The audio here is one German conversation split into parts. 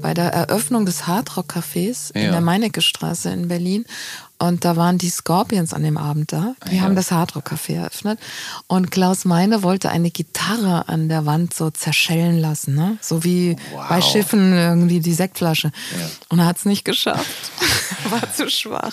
bei der Eröffnung des Hardrock Cafés in Ja. der Meinecke Straße in Berlin. Und da waren die Scorpions an dem Abend da. Die Ja. haben das Hardrock Café eröffnet. Und Klaus Meine wollte eine Gitarre an der Wand so zerschellen lassen, ne? So wie Wow. bei Schiffen irgendwie die Sektflasche. Und er hat es nicht geschafft. War zu schwach.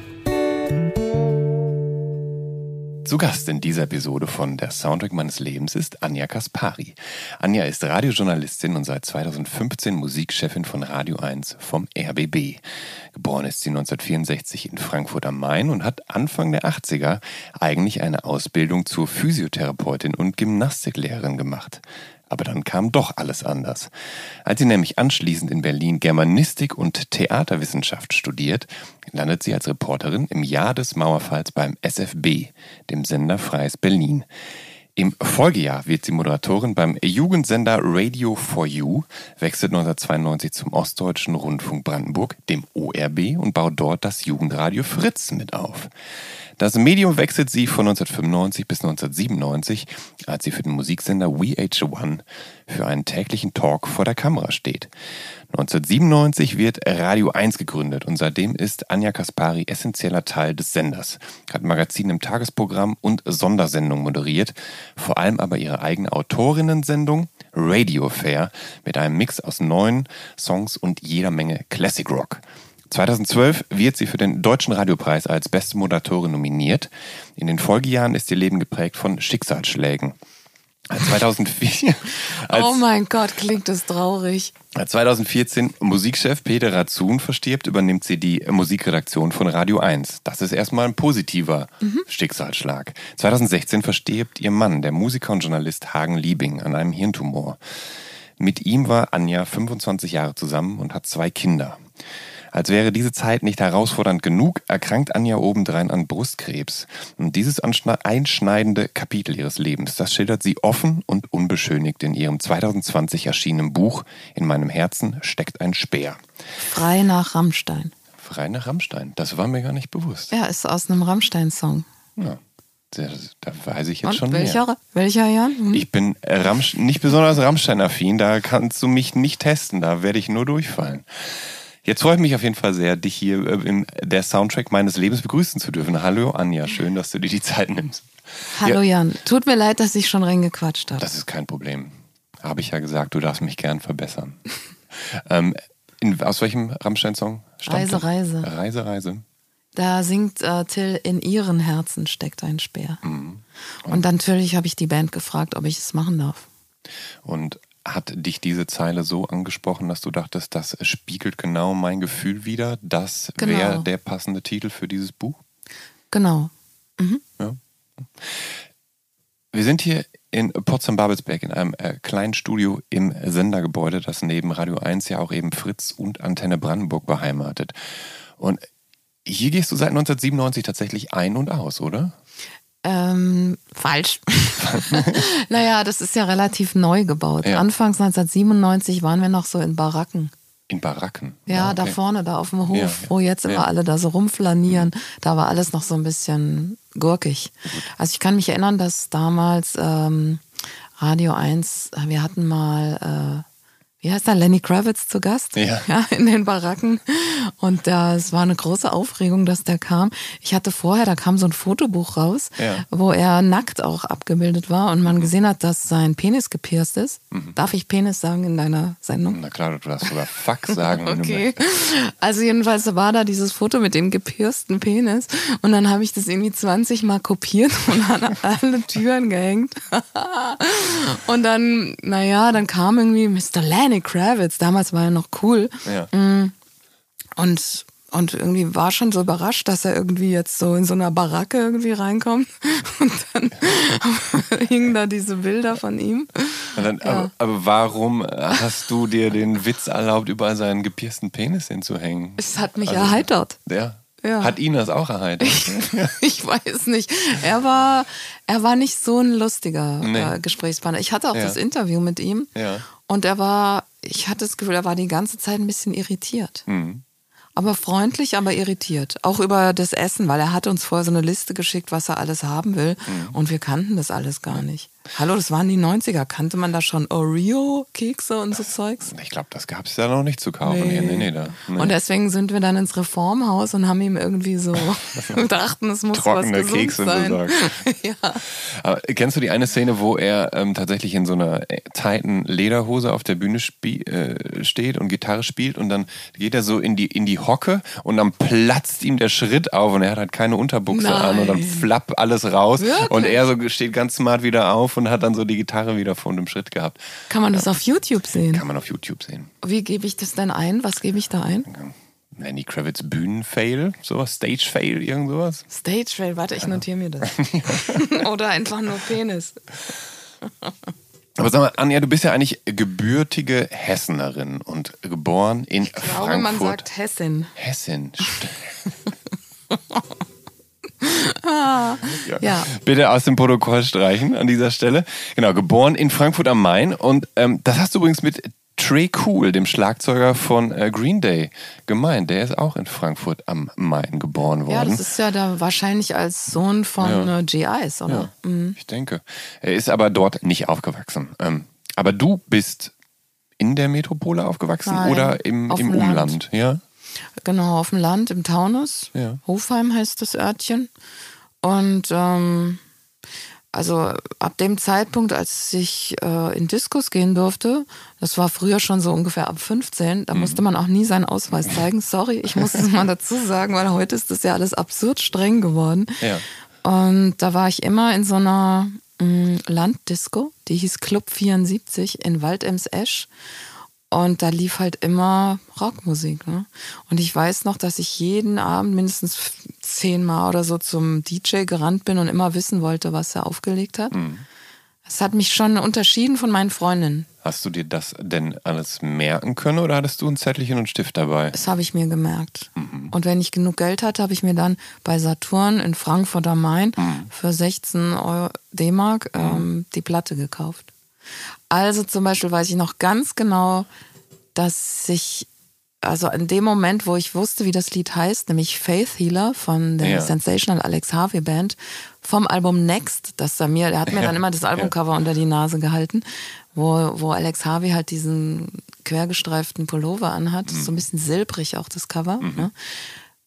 Zu Gast in dieser Episode von Der Soundtrack meines Lebens ist Anja Kaspari. Anja ist Radiojournalistin und seit 2015 Musikchefin von Radio 1 vom RBB. Geboren ist sie 1964 in Frankfurt am Main und hat Anfang der 80er eigentlich eine Ausbildung zur Physiotherapeutin und Gymnastiklehrerin gemacht. Aber dann kam doch alles anders. Als sie nämlich anschließend in Berlin Germanistik und Theaterwissenschaft studiert, landet sie als Reporterin im Jahr des Mauerfalls beim SFB, dem Sender Freies Berlin. Im Folgejahr wird sie Moderatorin beim Jugendsender Radio for You, wechselt 1992 zum Ostdeutschen Rundfunk Brandenburg, dem ORB, und baut dort das Jugendradio Fritz mit auf. Das Medium wechselt sie von 1995 bis 1997, als sie für den Musiksender WeH1 für einen täglichen Talk vor der Kamera steht. 1997 wird Radio 1 gegründet und seitdem ist Anja Kaspari essentieller Teil des Senders, hat Magazine im Tagesprogramm und Sondersendungen moderiert, vor allem aber ihre eigene Autorinnensendung Radio Fair mit einem Mix aus neuen Songs und jeder Menge Classic Rock. 2012 wird sie für den Deutschen Radiopreis als beste Moderatorin nominiert. In den Folgejahren ist ihr Leben geprägt von Schicksalsschlägen. Als 2004, als, oh mein Gott, klingt das traurig. als 2014 Musikchef Peter Razun verstirbt, übernimmt sie die Musikredaktion von Radio 1. Das ist erstmal ein positiver Schicksalsschlag. 2016 verstirbt ihr Mann, der Musiker und Journalist Hagen Liebing, an einem Hirntumor. Mit ihm war Anja 25 Jahre zusammen und hat zwei Kinder. Als wäre diese Zeit nicht herausfordernd genug, erkrankt Anja obendrein an Brustkrebs. Und dieses einschneidende Kapitel ihres Lebens, das schildert sie offen und unbeschönigt in ihrem 2020 erschienenen Buch In meinem Herzen steckt ein Speer. Frei nach Rammstein. Frei nach Rammstein. Das war mir gar nicht bewusst. Ja, ist aus einem Rammstein-Song. Ja. Da weiß ich jetzt Und schon welcher, mehr. welcher Jan? Hm? Ich bin äh, Rammsch nicht besonders Rammstein-affin, da kannst du mich nicht testen, da werde ich nur durchfallen. Jetzt freue ich mich auf jeden Fall sehr, dich hier äh, im der Soundtrack meines Lebens begrüßen zu dürfen. Hallo Anja, schön, dass du dir die Zeit nimmst. Hallo Jan. Tut mir leid, dass ich schon reingequatscht habe. Das ist kein Problem. Habe ich ja gesagt, du darfst mich gern verbessern. ähm, in, aus welchem Rammstein-Song? stammt Reise, das? Reise. Reise, Reise. Da singt äh, Till, in ihren Herzen steckt ein Speer. Mhm. Und dann natürlich habe ich die Band gefragt, ob ich es machen darf. Und hat dich diese Zeile so angesprochen, dass du dachtest, das spiegelt genau mein Gefühl wider? Das Genau. wäre der passende Titel für dieses Buch? Genau. Wir sind hier in Potsdam-Babelsberg in einem äh, kleinen Studio im Sendergebäude, das neben Radio 1 ja auch eben Fritz und Antenne Brandenburg beheimatet. Und hier gehst du seit 1997 tatsächlich ein und aus, oder? Ähm, falsch. naja, das ist ja relativ neu gebaut. Ja. Anfangs 1997 waren wir noch so in Baracken. In Baracken. Ja, Ah, da okay. vorne, da auf dem Hof, Ja, ja. wo jetzt immer Ja. alle da so rumflanieren, da war alles noch so ein bisschen gurkig. Also ich kann mich erinnern, dass damals ähm, Radio 1, wir hatten mal, äh, wie heißt der, Lenny Kravitz zu Gast Ja. in den Baracken. Und da, es war eine große Aufregung, dass der kam. Ich hatte vorher, da kam so ein Fotobuch raus, Ja. Mhm. wo er nackt auch abgebildet war und man gesehen hat, dass sein Penis gepierst ist. Darf ich Penis sagen in deiner Sendung? Na klar, du darfst sogar Fuck sagen, Okay. Also jedenfalls war da dieses Foto mit dem gepiersten Penis und dann habe ich das irgendwie 20 Mal kopiert und an alle Türen gehängt. und dann, naja, dann kam irgendwie Mr. Lenny Kravitz, damals war er noch cool Ja. und und irgendwie war schon so überrascht, dass er irgendwie jetzt so in so einer Baracke irgendwie reinkommt. Und dann hingen da diese Bilder von ihm. Dann, aber, aber warum hast du dir den Witz erlaubt, überall seinen gepiersten Penis hinzuhängen? Es hat mich Also- erheitert. Ja. Ja. Hat ihn das auch erheitert? Ich weiß nicht. Er war, er war nicht so ein lustiger Nee. äh, Gesprächspartner. Ich hatte auch Ja. das Interview mit ihm Ja. Und er war, ich hatte das Gefühl, er war die ganze Zeit ein bisschen irritiert. Mhm. Aber freundlich, aber irritiert. Auch über das Essen, weil er hatte uns vorher so eine Liste geschickt, was er alles haben will. Mhm. Und wir kannten das alles gar nicht. Hallo, das waren die 90er. Kannte man da schon Oreo-Kekse und so Zeugs? Ich glaube, das gab es ja noch nicht zu kaufen. Nee, nee, nee. Da. Und deswegen sind wir dann ins Reformhaus und haben ihm irgendwie so, wir dachten, es muss Trockene was Kekse sein. besorgt. ja. Aber kennst du die eine Szene, wo er ähm, tatsächlich in so einer äh, tighten Lederhose auf der Bühne äh, steht und Gitarre spielt und dann geht er so in die, in die Hocke und dann platzt ihm der Schritt auf und er hat halt keine Unterbuchse Nein. an und dann flapp alles raus Wirklich? und er so steht ganz smart wieder auf und hat dann so die Gitarre wieder vor dem Schritt gehabt. Kann man das auf YouTube sehen? Kann man auf YouTube sehen. Wie gebe ich das denn ein? Was gebe ich da ein? Lenny Kravitz Bühnenfail, sowas, Stage-Fail, irgend sowas. Stage Fail, warte, ich notiere mir das. Oder einfach nur Penis. Aber sag mal, Anja, du bist ja eigentlich gebürtige Hessenerin und geboren in Ich glaube, Frankfurt. man sagt Hessin. Hessen. Ja. Bitte aus dem Protokoll streichen an dieser Stelle. Genau, geboren in Frankfurt am Main. Und ähm, das hast du übrigens mit Trey Cool, dem Schlagzeuger von äh, Green Day, gemeint. Der ist auch in Frankfurt am Main geboren worden. Ja, das ist ja da wahrscheinlich als Sohn von äh, GIs, oder? Ja, ich denke. Er ist aber dort nicht aufgewachsen. Ähm, aber du bist in der Metropole aufgewachsen Nein, oder im, im dem Land. Umland? Ja. Genau, auf dem Land, im Taunus. Ja. Hofheim heißt das Örtchen. Und ähm, also ab dem Zeitpunkt, als ich äh, in Diskos gehen durfte, das war früher schon so ungefähr ab 15, da musste man auch nie seinen Ausweis zeigen. Sorry, ich muss es mal dazu sagen, weil heute ist das ja alles absurd streng geworden. Ja. Und da war ich immer in so einer mh, Landdisco, die hieß Club 74 in Waldems-Esch. Und da lief halt immer Rockmusik. Ne? Und ich weiß noch, dass ich jeden Abend mindestens zehnmal oder so zum DJ gerannt bin und immer wissen wollte, was er aufgelegt hat. Das hat mich schon unterschieden von meinen Freundinnen. Hast du dir das denn alles merken können oder hattest du ein Zettelchen und Stift dabei? Das habe ich mir gemerkt. Und wenn ich genug Geld hatte, habe ich mir dann bei Saturn in Frankfurt am Main für 16 Euro D-Mark ähm, die Platte gekauft. Also zum Beispiel weiß ich noch ganz genau, dass ich, also in dem Moment, wo ich wusste, wie das Lied heißt, nämlich Faith Healer von der Ja. Sensational Alex Harvey Band, vom Album Next, das er mir, der hat mir dann immer das Albumcover unter die Nase gehalten, wo, wo Alex Harvey halt diesen quergestreiften Pullover anhat, so ein bisschen silbrig auch das Cover. Ne?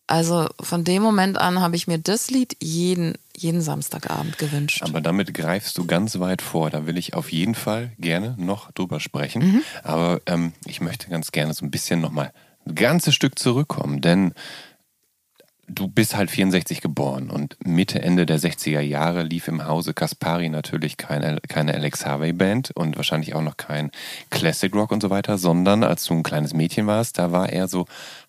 Also von dem Moment an habe ich mir das Lied jeden, jeden Samstagabend gewünscht. Aber damit greifst du ganz weit vor. Da will ich auf jeden Fall gerne noch drüber sprechen. Mhm. Aber ähm, ich möchte ganz gerne so ein bisschen nochmal ein ganzes Stück zurückkommen. Denn du bist halt 64 geboren und Mitte, Ende der 60er Jahre lief im Hause Kaspari natürlich keine, keine Alex Harvey Band und wahrscheinlich auch noch kein Classic Rock und so weiter, sondern als du ein kleines Mädchen warst, da war eher so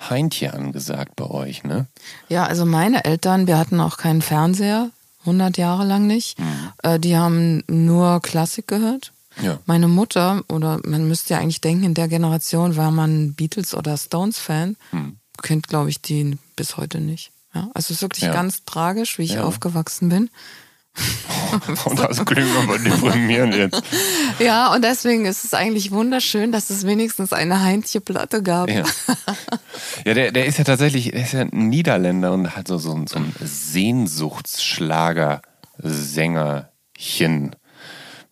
Heintje angesagt bei euch, ne? Ja, also meine Eltern, wir hatten auch keinen Fernseher, 100 Jahre lang nicht. Äh, die haben nur Klassik gehört. Ja. Meine Mutter, oder man müsste ja eigentlich denken, in der Generation war man Beatles- oder Stones-Fan. Kennt, glaube ich, die bis heute nicht. Ja, also es ist wirklich Ja. ganz tragisch, wie ich aufgewachsen bin. Und das klingt aber deprimierend jetzt. Ja, und deswegen ist es eigentlich wunderschön, dass es wenigstens eine Heintje-Platte gab. Ja, ja der, der ist ja tatsächlich, der ist ja ein Niederländer und hat so, so, ein- so ein Sehnsuchtsschlager-Sängerchen.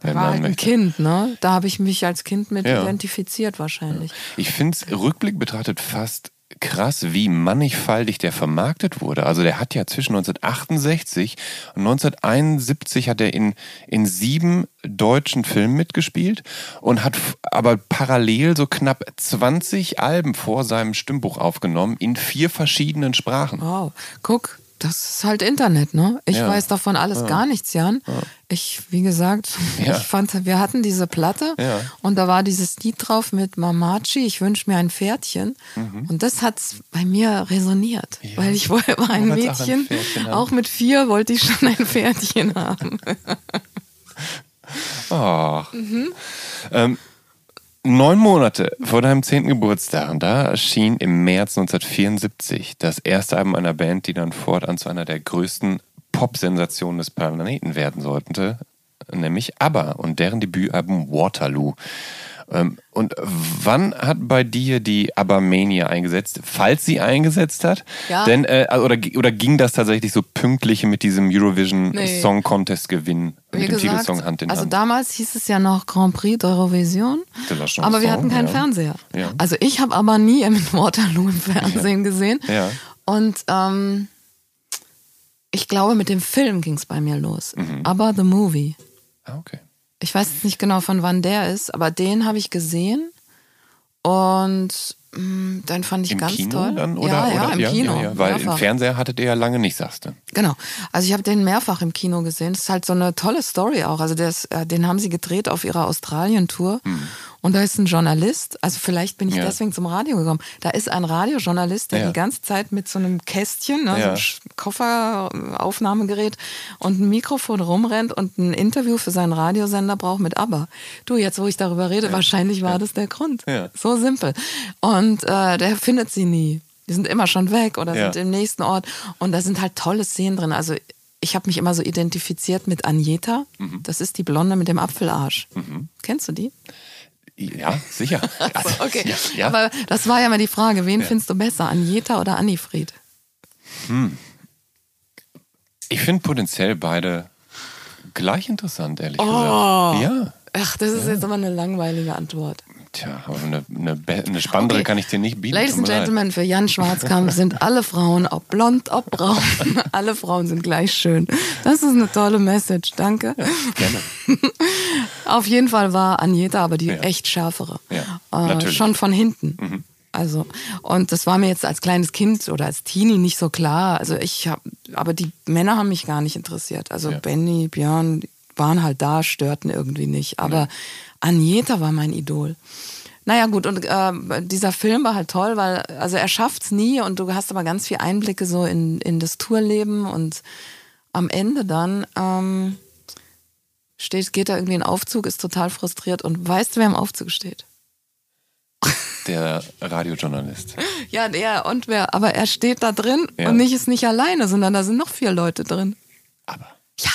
War halt ein. Kind, ne? Da habe ich mich als Kind mit Ja. identifiziert wahrscheinlich. Ich finde es Rückblick betrachtet fast krass, wie mannigfaltig der vermarktet wurde. Also der hat ja zwischen 1968 und 1971 hat er in, in sieben deutschen Filmen mitgespielt und hat aber parallel so knapp 20 Alben vor seinem Stimmbuch aufgenommen in vier verschiedenen Sprachen. Wow, guck, das ist halt Internet, ne? Ich Ja. weiß davon alles gar nichts, Jan. Ich, wie gesagt, Ja. ich fand, wir hatten diese Platte Ja. und da war dieses Lied drauf mit Mamachi, ich wünsche mir ein Pferdchen. Und das hat bei mir resoniert, weil ich wollte war ein wolltest auch ein Mädchen, Pferdchen haben. auch mit vier wollte ich schon ein Pferdchen haben. Ach. Ähm, neun Monate vor deinem zehnten Geburtstag, und da erschien im März 1974 das erste Album einer Band, die dann fortan zu einer der größten Pop-Sensationen des Planeten werden sollte, nämlich ABBA und deren Debütalbum Waterloo. Ähm, und wann hat bei dir die ABBA-Mania eingesetzt, falls sie eingesetzt hat? Ja. Denn, äh, oder, oder ging das tatsächlich so pünktlich mit diesem Eurovision Nee. Song Contest Gewinn Wie mit dem Titelsong Hand in also Hand? damals hieß es ja noch Grand Prix d'Eurovision, aber wir hatten keinen ja. Fernseher. Ja. Also ich habe aber nie im Waterloo im Fernsehen gesehen. Ja. Und ähm, ich glaube, mit dem Film ging es bei mir los. Mhm. Aber The Movie. Ah, okay. Ich weiß jetzt nicht genau, von wann der ist, aber den habe ich gesehen. Und mh, dann fand ich Im ganz Kino toll. dann? Oder, ja, ja, oder, im Kino. Ja, ja, weil im mehrfach. Fernseher hattet ihr ja lange nicht, sagst du. Genau. Also ich habe den mehrfach im Kino gesehen. Das ist halt so eine tolle Story auch. Also ist, äh, den haben sie gedreht auf ihrer Australien-Tour. Und da ist ein Journalist, also vielleicht bin ich. Ja. deswegen zum Radio gekommen. Da ist ein Radiojournalist, der Ja. die ganze Zeit mit so einem Kästchen, ne, so Ja. einem Sch- Kofferaufnahmegerät und ein Mikrofon rumrennt und ein Interview für seinen Radiosender braucht mit ABBA. Du, jetzt wo ich darüber rede, wahrscheinlich war das der Grund. So simpel. Und äh, der findet sie nie. Die sind immer schon weg oder sind im nächsten Ort. Und da sind halt tolle Szenen drin. Also ich habe mich immer so identifiziert mit Agneta. Mhm. Das ist die Blonde mit dem Apfelarsch. Kennst du die? Ja, sicher. Also, Okay. Ja, ja. Aber das war ja mal die Frage, wen findest du besser, Agneta oder Annifried? ich finde potenziell beide gleich interessant, ehrlich Oh. gesagt. Ja. Ach, das ist jetzt aber eine langweilige Antwort. Tja, aber eine, eine, eine spannendere Okay. kann ich dir nicht bieten. Ladies and. Gentlemen, für Jan Schwarzkamp sind alle Frauen, ob blond, ob braun, alle Frauen sind gleich schön. Das ist eine tolle Message, danke. Gerne. Auf jeden Fall war Agneta aber die Ja. echt schärfere. Ja, äh, natürlich. Mhm. schon von hinten. Also, und das war mir jetzt als kleines Kind oder als Teenie nicht so klar. Also ich habe, aber die Männer haben mich gar nicht interessiert. Also Ja. Benny, Björn waren halt da, störten irgendwie nicht. Aber Agneta war mein Idol. Naja gut, und äh, dieser Film war halt toll, weil also er schafft's nie und du hast aber ganz viel Einblicke so in, in das Tourleben und am Ende dann ähm, steht, geht da irgendwie ein Aufzug, ist total frustriert und weißt du, wer im Aufzug steht? Der Radiojournalist. Ja, der und wer, aber er steht da drin Ja. und nicht ist nicht alleine, sondern da sind noch vier Leute drin. Aber. Ja.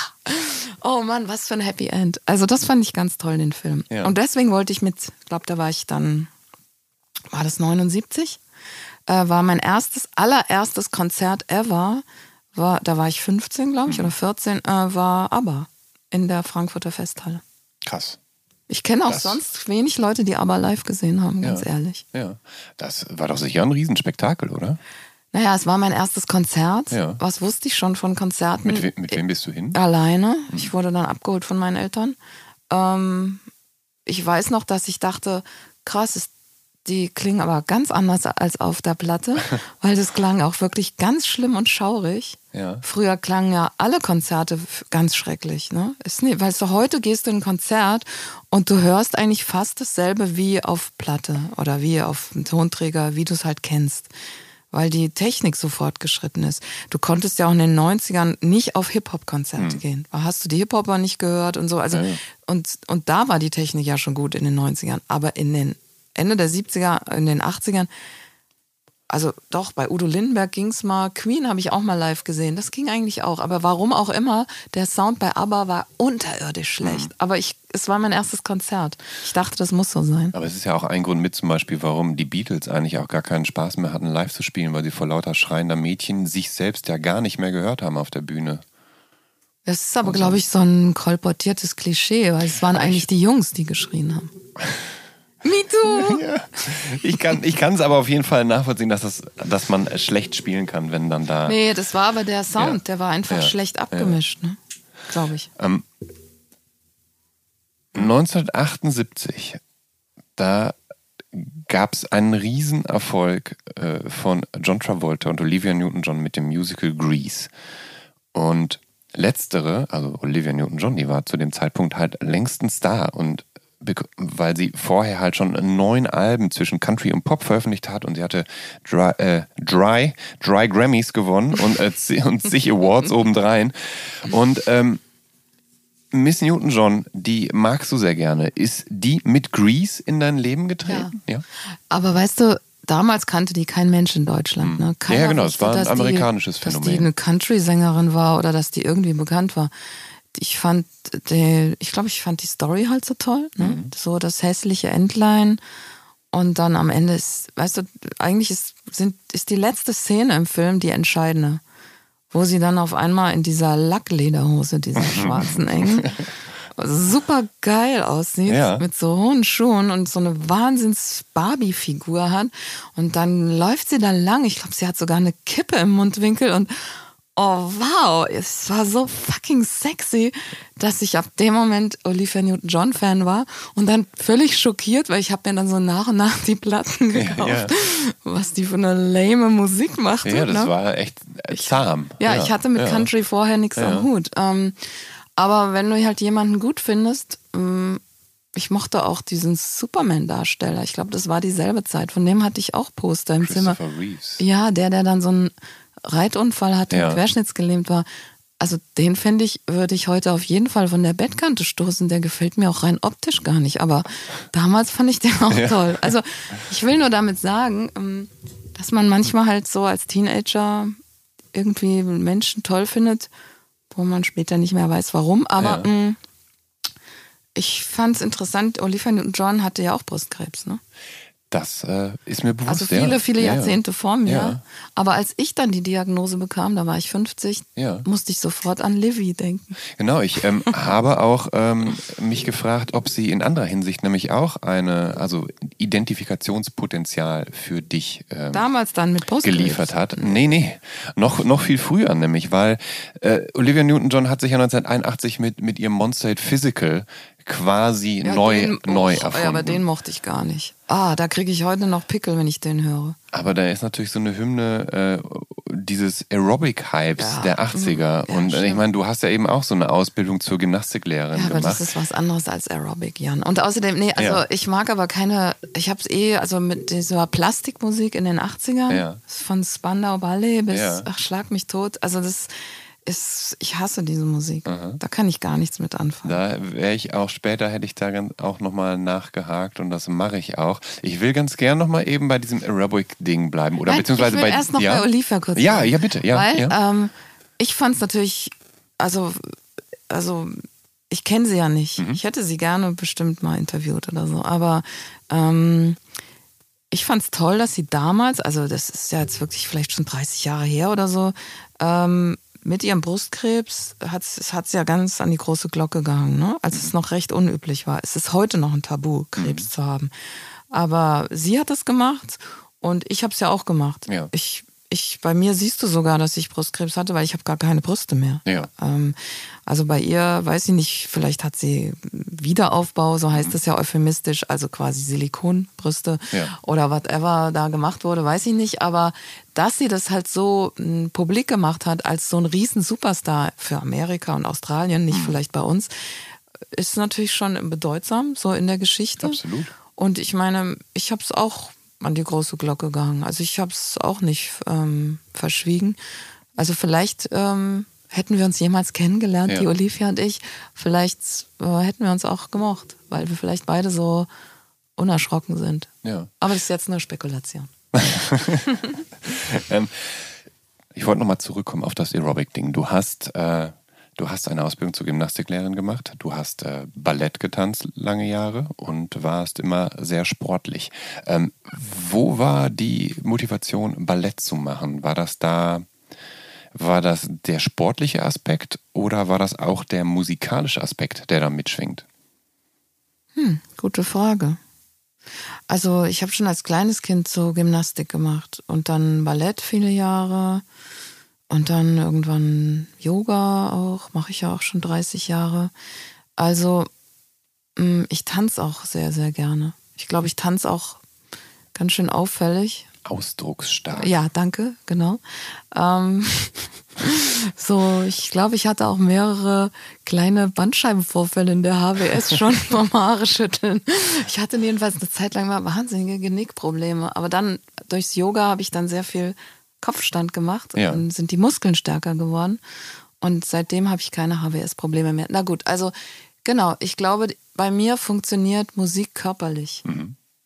Oh Mann, was für ein Happy End. Also das fand ich ganz toll, den Film. Ja. Und deswegen wollte ich mit, ich glaube, da war ich dann, war das 79? Äh, war mein erstes, allererstes Konzert ever, war, da war ich 15, glaube Mhm. ich, oder 14, äh, war ABBA in der Frankfurter Festhalle. Krass. Ich kenne auch Das- sonst wenig Leute, die ABBA live gesehen haben, ganz Ja. ehrlich. Ja. Das war doch sicher ein Riesenspektakel, oder? Naja, es war mein erstes Konzert. Ja. Was wusste ich schon von Konzerten? Mit, we mit wem bist du hin? Alleine. Ich wurde dann abgeholt von meinen Eltern. Ähm, ich weiß noch, dass ich dachte, krass, ist, die klingen aber ganz anders als auf der Platte, weil das klang auch wirklich ganz schlimm und schaurig. Ja. Früher klangen ja alle Konzerte ganz schrecklich. Ne? Ist nicht, weißt du, heute gehst du in ein Konzert und du hörst eigentlich fast dasselbe wie auf Platte oder wie auf einem Tonträger, wie du es halt kennst. Weil die Technik so fortgeschritten ist. Du konntest ja auch in den 90ern nicht auf Hip-Hop-Konzerte gehen. Da hast du die Hip-Hopper nicht gehört und so. Also, Ja, ja. Und, und da war die Technik ja schon gut in den 90ern. Aber in den Ende der 70er, in den 80ern also doch, bei Udo Lindenberg ging's mal. Queen habe ich auch mal live gesehen. Das ging eigentlich auch. Aber warum auch immer, der Sound bei ABBA war unterirdisch schlecht. Mhm. Aber ich, es war mein erstes Konzert. Ich dachte, das muss so sein. Aber es ist ja auch ein Grund mit zum Beispiel, warum die Beatles eigentlich auch gar keinen Spaß mehr hatten, live zu spielen, weil sie vor lauter schreiender Mädchen sich selbst ja gar nicht mehr gehört haben auf der Bühne. Das ist aber, glaube ich, so ein kolportiertes Klischee, weil es waren eigentlich die Jungs, die geschrien haben. Me too! Ich kann ich es aber auf jeden Fall nachvollziehen, dass, das, dass man schlecht spielen kann, wenn dann da. Nee, das war aber der Sound, Ja. der war einfach Ja. schlecht abgemischt, ne? Glaube ich. 1978, da gab es einen Riesenerfolg äh, von John Travolta und Olivia Newton-John mit dem Musical Grease. Und letztere, also Olivia Newton-John, die war zu dem Zeitpunkt halt längsten Star und weil sie vorher halt schon neun Alben zwischen Country und Pop veröffentlicht hat und sie hatte Dry, äh, Dry, Dry Grammys gewonnen und, äh, und zig Awards obendrein. Und ähm, Miss Newton-John, die magst du sehr gerne. Ist die mit Grease in dein Leben getreten? Ja. Aber weißt du, damals kannte die kein Mensch in Deutschland. Ne? Keiner Hm. Ja, genau, es war ein amerikanisches die, Dass die Phänomen. eine Country-Sängerin war oder dass die irgendwie bekannt war. Ich fand, die, ich glaube, ich fand die Story halt so toll. Ne? Mhm. So das hässliche Entlein. Und dann am Ende ist, weißt du, eigentlich ist, sind, ist die letzte Szene im Film die entscheidende. Wo sie dann auf einmal in dieser Lacklederhose, dieser schwarzen engen, super geil aussieht, Ja. mit so hohen Schuhen und so eine wahnsinns Barbie-Figur hat. Und dann läuft sie da lang. Ich glaube, sie hat sogar eine Kippe im Mundwinkel und oh wow, es war so fucking sexy, dass ich ab dem Moment Olivia Newton-John-Fan war und dann völlig schockiert, weil ich habe mir dann so nach und nach die Platten gekauft, ja. was die für eine lame Musik macht. Ja, das ne? war echt äh, zahm. Ja, ich hatte mit ja. Country vorher nichts Ja. am Hut. Ähm, aber wenn du halt jemanden gut findest, ähm, ich mochte auch diesen Superman-Darsteller. Ich glaube, das war dieselbe Zeit. Von dem hatte ich auch Poster im Zimmer. Christopher Reeves. Ja, der, der dann so einen Reitunfall hatte Ja. und querschnittsgelähmt war. Also den finde ich, würde ich heute auf jeden Fall von der Bettkante stoßen. Der gefällt mir auch rein optisch gar nicht. Aber damals fand ich den auch toll. Also ich will nur damit sagen, ähm, dass man manchmal halt so als Teenager irgendwie Menschen toll findet, wo man später nicht mehr weiß, warum. Aber Ja. mh, ich fand es interessant, Olivia Newton-John hatte ja auch Brustkrebs, ne? Das äh, ist mir bewusst. Also viele, ja. viele Ja, ja. Jahrzehnte vor mir. Ja. Aber als ich dann die Diagnose bekam, da war ich 50, Ja. musste ich sofort an Livy denken. Genau, ich ähm, habe auch ähm, mich gefragt, ob sie in anderer Hinsicht nämlich auch eine, also Identifikationspotenzial für dich ähm, Damals dann mit Brustkrebs. geliefert hat. Nee, nee, noch, noch viel früher nämlich, weil äh, Olivia Newton-John hat sich ja 1981 mit, mit ihrem Monster Physical quasi Ja, neu, den, neu oh, erfunden. Ja, aber den mochte ich gar nicht. Ah, da kriege ich heute noch Pickel, wenn ich den höre. Aber da ist natürlich so eine Hymne äh, dieses Aerobic-Hypes Ja. der 80er. Ja, und äh, ich stimmt. meine, du hast ja eben auch so eine Ausbildung zur Gymnastiklehrerin Ja, aber gemacht. das ist was anderes als Aerobic, Jan. Und außerdem, nee, also ich mag aber keine, ich hab's eh, also mit dieser Plastikmusik in den 80ern, Ja. von Spandau Ballet bis, ach, schlag mich tot, also das ist, ich hasse diese Musik. Da kann ich gar nichts mit anfangen. Da wäre ich auch später, hätte ich da auch nochmal nachgehakt und das mache ich auch. Ich will ganz gern nochmal eben bei diesem Aerobic-Ding bleiben. Oder Nein, beziehungsweise ich will bei. erst noch ja? bei Olivia kurz Ja, ja, bitte. Ja, Weil ja. Ähm, ich fand es natürlich, also, also ich kenne sie ja nicht. Mhm. Ich hätte sie gerne bestimmt mal interviewt oder so. Aber ähm, ich fand es toll, dass sie damals, also das ist ja jetzt wirklich vielleicht schon 30 Jahre her oder so, ähm, mit ihrem Brustkrebs hat es hat's ja ganz an die große Glocke gehangen, ne? als es noch recht unüblich war. Es ist heute noch ein Tabu, Krebs Mhm. zu haben. Aber sie hat das gemacht und ich habe es ja auch gemacht. Ja. Ich, ich, bei mir siehst du sogar, dass ich Brustkrebs hatte, weil ich habe gar keine Brüste mehr. Ja. Ähm, also bei ihr, weiß ich nicht, vielleicht hat sie Wiederaufbau, so heißt es ja euphemistisch, also quasi Silikonbrüste Ja. oder whatever da gemacht wurde, weiß ich nicht. Aber dass sie das halt so m, publik gemacht hat als so ein riesen Superstar für Amerika und Australien, Mhm. nicht vielleicht bei uns, ist natürlich schon bedeutsam, so in der Geschichte. Absolut. Und ich meine, ich habe es auch an die große Glocke gehangen. Also ich habe es auch nicht ähm, verschwiegen. Also vielleicht ähm, hätten wir uns jemals kennengelernt, Ja. die Olivia und ich. Vielleicht äh, hätten wir uns auch gemocht, weil wir vielleicht beide so unerschrocken sind. Ja. Aber das ist jetzt nur Spekulation. ähm, ich wollte nochmal zurückkommen auf das Aerobic-Ding. Du hast, äh, du hast eine Ausbildung zur Gymnastiklehrerin gemacht, du hast äh, Ballett getanzt lange Jahre und warst immer sehr sportlich. Ähm, wo war die Motivation, Ballett zu machen? War das da, war das der sportliche Aspekt oder war das auch der musikalische Aspekt, der da mitschwingt? Hm, gute Frage. Also ich habe schon als kleines Kind so Gymnastik gemacht und dann Ballett viele Jahre und dann irgendwann Yoga auch, mache ich ja auch schon 30 Jahre. Also hm, ich tanze auch sehr, sehr gerne. Ich glaube, ich tanze auch ganz schön auffällig. Ausdrucksstark. Ja, danke, genau. Ähm, so, ich glaube, ich hatte auch mehrere kleine Bandscheibenvorfälle in der HWS schon vom Haare schütteln. Ich hatte jedenfalls eine Zeit lang mal wahnsinnige Genickprobleme. Aber dann durchs Yoga habe ich dann sehr viel Kopfstand gemacht und Ja. dann sind die Muskeln stärker geworden. Und seitdem habe ich keine HWS-Probleme mehr. Na gut, also genau, ich glaube, bei mir funktioniert Musik körperlich.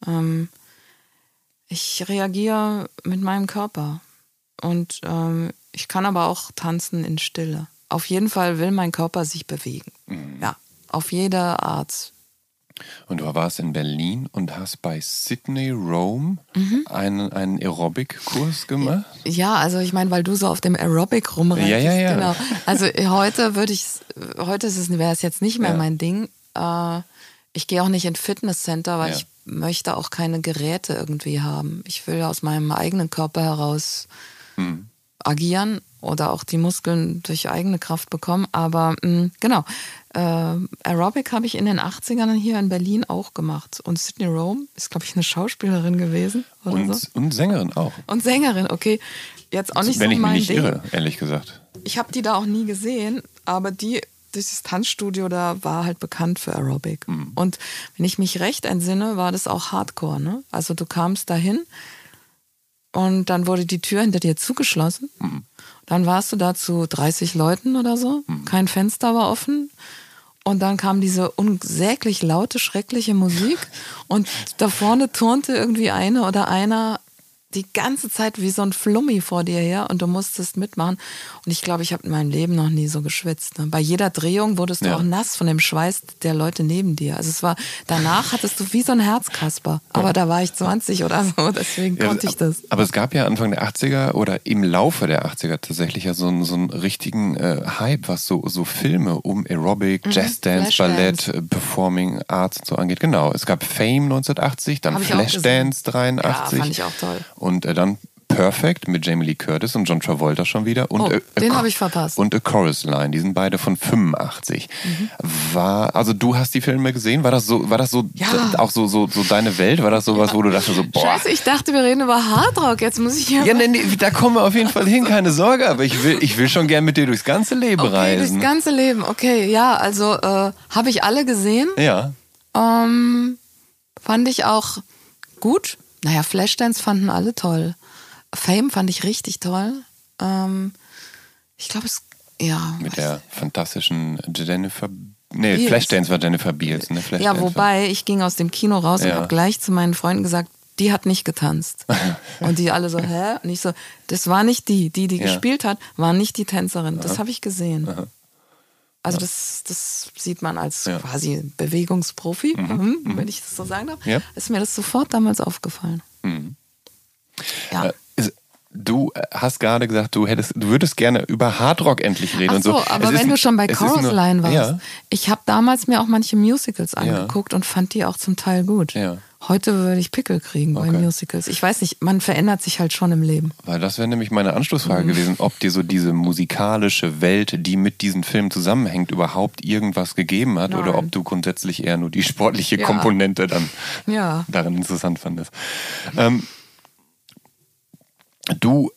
Ähm, ich reagiere mit meinem Körper. Und ähm, ich kann aber auch tanzen in Stille. Auf jeden Fall will mein Körper sich bewegen. Ja, auf jede Art. Und du warst in Berlin und hast bei Sydney Rome Mhm. einen, einen Aerobic-Kurs gemacht? Ja, also ich meine, weil du so auf dem Aerobic rumreitest. Ja, ja, ja. Genau. Also heute würde ich, heute ist es, wäre es jetzt nicht mehr Ja. mein Ding. Äh, ich gehe auch nicht in Fitnesscenter, weil Ja. ich möchte auch keine Geräte irgendwie haben. Ich will aus meinem eigenen Körper heraus Hm. agieren oder auch die Muskeln durch eigene Kraft bekommen. Aber mh, genau, äh, Aerobic habe ich in den 80ern hier in Berlin auch gemacht. Und Sydney Rome ist, glaube ich, eine Schauspielerin gewesen oder Und, so. und Sängerin auch. Und Sängerin, okay. Jetzt auch nicht Wenn so ich mich mein nicht Ding. irre, ehrlich gesagt. Ich habe die da auch nie gesehen, aber die, dieses Tanzstudio da war halt bekannt für Aerobic. Mhm. Und wenn ich mich recht entsinne, war das auch Hardcore. Ne? Also du kamst dahin und dann wurde die Tür hinter dir zugeschlossen. Mhm. Dann warst du da zu 30 Leuten oder so. Kein Fenster war offen. Und dann kam diese unsäglich laute, schreckliche Musik. Und da vorne turnte irgendwie eine oder einer die ganze Zeit wie so ein Flummi vor dir her und du musstest mitmachen. Und ich glaube, ich habe in meinem Leben noch nie so geschwitzt. Ne? Bei jeder Drehung wurdest du Ja. auch nass von dem Schweiß der Leute neben dir. Also es war, danach hattest du wie so ein Herzkasper. Aber da war ich 20 oder so, deswegen Ja, konnte ich das. Aber es gab ja Anfang der 80er oder im Laufe der 80er tatsächlich ja so, einen- so einen richtigen äh, Hype, was so, so Filme um Aerobic, Jazzdance, Mhm. Flashdance. Ballett, äh, Performing Arts und so angeht. Genau, es gab Fame 1980, dann Flashdance gesehen. 83. Ja, fand ich auch toll. Und äh, dann Perfect mit Jamie Lee Curtis und John Travolta schon wieder. Und, Oh, äh, den A- hab ich verpasst. Und A Chorus Line, die sind beide von 85. War, also du hast die Filme gesehen? War das so, war das so Ja. auch so, so, so deine Welt? War das sowas, wo du dachtest so, boah. Scheiße, ich dachte, wir reden über Hardrock. Jetzt muss ich hier Ja, nee, nee, da kommen wir auf jeden Fall hin, keine Sorge. Aber ich will, ich will schon gern mit dir durchs ganze Leben okay, reisen. durchs ganze Leben. Okay, ja, also äh, habe ich alle gesehen. ja. Ähm, fand ich auch gut. Naja, Flashdance fanden alle toll. Fame fand ich richtig toll. Ähm, ich glaube, es, ja. Mit der fantastischen Jennifer. Nee, Beals. Flashdance war Jennifer Beals, ne? Ja, wobei ich ging aus dem Kino raus und Ja. habe gleich zu meinen Freunden gesagt, die hat nicht getanzt. und die alle so, hä? Und ich so, das war nicht die. Die, die Ja. gespielt hat, war nicht die Tänzerin. Das habe ich gesehen. Also das, das sieht man als Ja. quasi Bewegungsprofi, mhm, wenn ich das so sagen darf. Ja. Ist mir das sofort damals aufgefallen. Ja. Äh, ist- Du äh, hast gerade gesagt, du hättest, du würdest gerne über Hardrock endlich reden Ach und so, aber Es ist- wenn du schon bei Chorus Line warst, Ja, ich habe damals mir auch manche Musicals angeguckt und fand die auch zum Teil gut. Ja. Heute würde ich Pickel kriegen bei Okay. Musicals. Ich weiß nicht, man verändert sich halt schon im Leben. weil das wäre nämlich meine Mhm. Anschlussfrage gewesen, ob dir so diese musikalische Welt, die mit diesen Filmen zusammenhängt, überhaupt irgendwas gegeben hat oder Nein. ob du grundsätzlich eher nur die sportliche Ja. Komponente dann Ja. darin interessant fandest. Ähm, du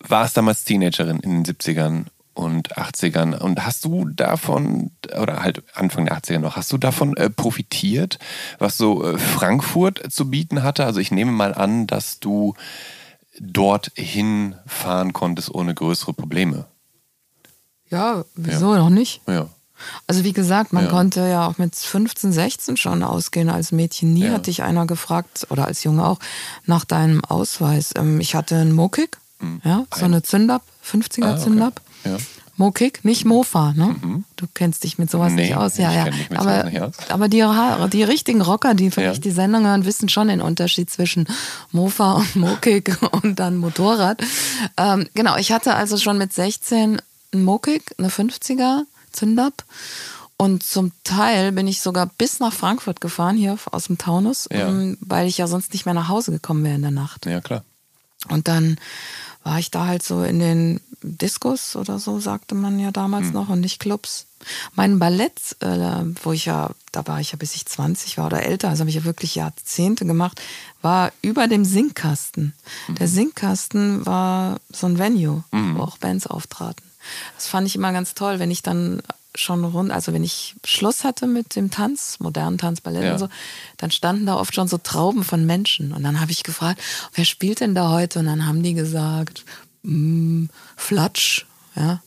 warst damals Teenagerin in den 70ern und 80ern und hast du davon, oder halt Anfang der 80er noch, hast du davon äh, profitiert, was so äh, Frankfurt zu bieten hatte? Also ich nehme mal an, dass du dorthin fahren konntest ohne größere Probleme. Ja, wieso noch nicht? Ja. Also wie gesagt, man Ja. konnte ja auch mit 15, 16 schon ausgehen als Mädchen. Nie Ja. hat dich einer gefragt, oder als Junge auch, nach deinem Ausweis. Ähm, Ich hatte einen Mokik, ja, so eine Zündab, 50er Mhm. Ah, okay. Zündab. Ja. Mokik, nicht Mofa, ne? Du kennst dich mit sowas Nee, nicht aus. Ja, ja. aber, aus. aber die, die richtigen Rocker, die vielleicht Ja. die Sendung hören, wissen schon den Unterschied zwischen Mofa und Mokik und dann Motorrad. Ähm, genau, ich hatte also schon mit 16 einen Mokik, eine 50er Zündab. Und zum Teil bin ich sogar bis nach Frankfurt gefahren, hier aus dem Taunus, Ja. ähm, weil ich ja sonst nicht mehr nach Hause gekommen wäre in der Nacht. Ja, klar. Und dann war ich da halt so in den Diskos oder so, sagte man ja damals Hm. noch, und nicht Clubs. Mein Ballett, äh, wo ich ja, da war ich ja bis ich 20 war oder älter, also habe ich ja wirklich Jahrzehnte gemacht, war über dem Singkasten. Mhm. Der Singkasten war so ein Venue, wo auch Bands auftraten. Das fand ich immer ganz toll, wenn ich dann schon rund, also wenn ich Schluss hatte mit dem Tanz, modernen Tanz, Ballett Ja. und so, dann standen da oft schon so Trauben von Menschen. Und dann habe ich gefragt, wer spielt denn da heute? Und dann haben die gesagt, mm, Flatsch, ja.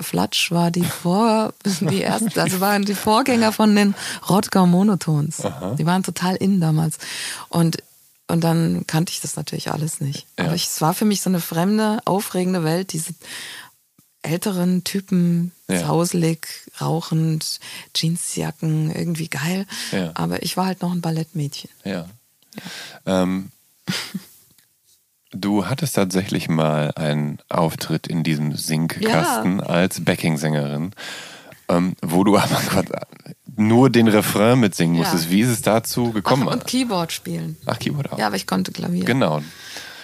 Flatsch war die Vor, die erste, also waren die Vorgänger von den Rodger Monotons. Die waren total in damals. Und, und dann kannte ich das natürlich alles nicht. Ja. Aber ich, es war für mich so eine fremde, aufregende Welt, diese älteren Typen, Ja. sauselig, rauchend, Jeansjacken, irgendwie geil. Ja. Aber ich war halt noch ein Ballettmädchen. Ja. Ähm, du hattest tatsächlich mal einen Auftritt in diesem Singkasten als Backing-Sängerin, ähm, wo du aber nur den Refrain mitsingen Ja. musstest. Wie ist es dazu gekommen? Ach, und Keyboard spielen. Ach, Keyboard auch. Ja, aber ich konnte Klavier. Genau.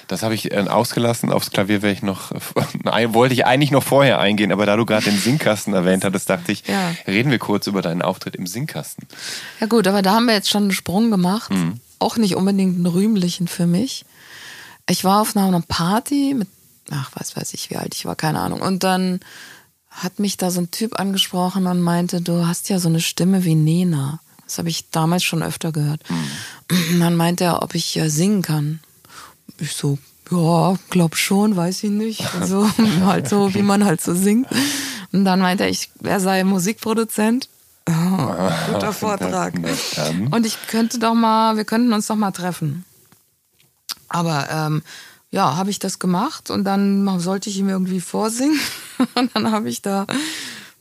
Das habe ich äh, ausgelassen. Aufs Klavier wäre ich noch, wollte ich eigentlich noch vorher eingehen, aber da du gerade den Singkasten erwähnt hattest, dachte ich, Ja. reden wir kurz über deinen Auftritt im Singkasten. Ja gut, aber da haben wir jetzt schon einen Sprung gemacht. Mhm. Auch nicht unbedingt einen rühmlichen für mich. Ich war auf einer Party mit, ach, was weiß ich, wie alt ich war, keine Ahnung. Und dann hat mich da so ein Typ angesprochen und meinte, du hast ja so eine Stimme wie Nena. Das habe ich damals schon öfter gehört. Und dann meinte er, ob ich äh, singen kann. Ich so, ja, glaub schon, weiß ich nicht. Also halt so, wie man halt so singt. Und dann meinte er, ich, er sei Musikproduzent. Oh, guter Vortrag. Und ich könnte doch mal, wir könnten uns doch mal treffen. Aber ähm, ja, habe ich das gemacht und dann sollte ich ihm irgendwie vorsingen. Und dann habe ich da,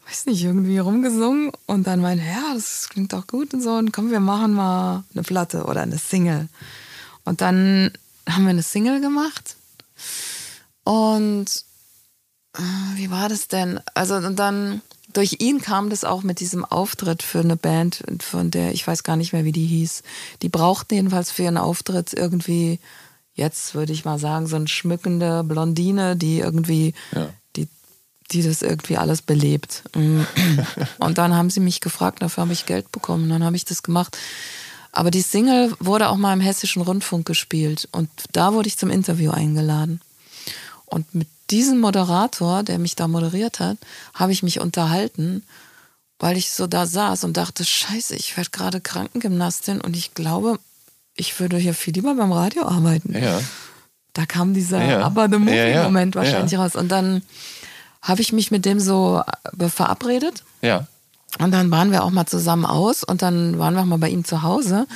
weiß nicht, irgendwie rumgesungen und dann meinte, er, ja, das klingt doch gut und so. Und komm, wir machen mal eine Platte oder eine Single. Und dann haben wir eine Single gemacht. Und äh, wie war das denn? Also und dann durch ihn kam das auch mit diesem Auftritt für eine Band, von der ich weiß gar nicht mehr, wie die hieß. Die brauchten jedenfalls für ihren Auftritt irgendwie, jetzt würde ich mal sagen, so eine schmückende Blondine, die irgendwie, Ja. die, die das irgendwie alles belebt. Mm. Und dann haben sie mich gefragt, dafür habe ich Geld bekommen. Dann habe ich das gemacht. Aber die Single wurde auch mal im Hessischen Rundfunk gespielt und da wurde ich zum Interview eingeladen. Und mit diesem Moderator, der mich da moderiert hat, habe ich mich unterhalten, weil ich so da saß und dachte, scheiße, ich werde gerade Krankengymnastin und ich glaube, ich würde hier viel lieber beim Radio arbeiten. Ja. Da kam dieser Ja. Aber the Ja, ja. Movie-Moment wahrscheinlich Ja. raus. Und dann habe ich mich mit dem so äh, verabredet Ja. und dann waren wir auch mal zusammen aus und dann waren wir auch mal bei ihm zu Hause.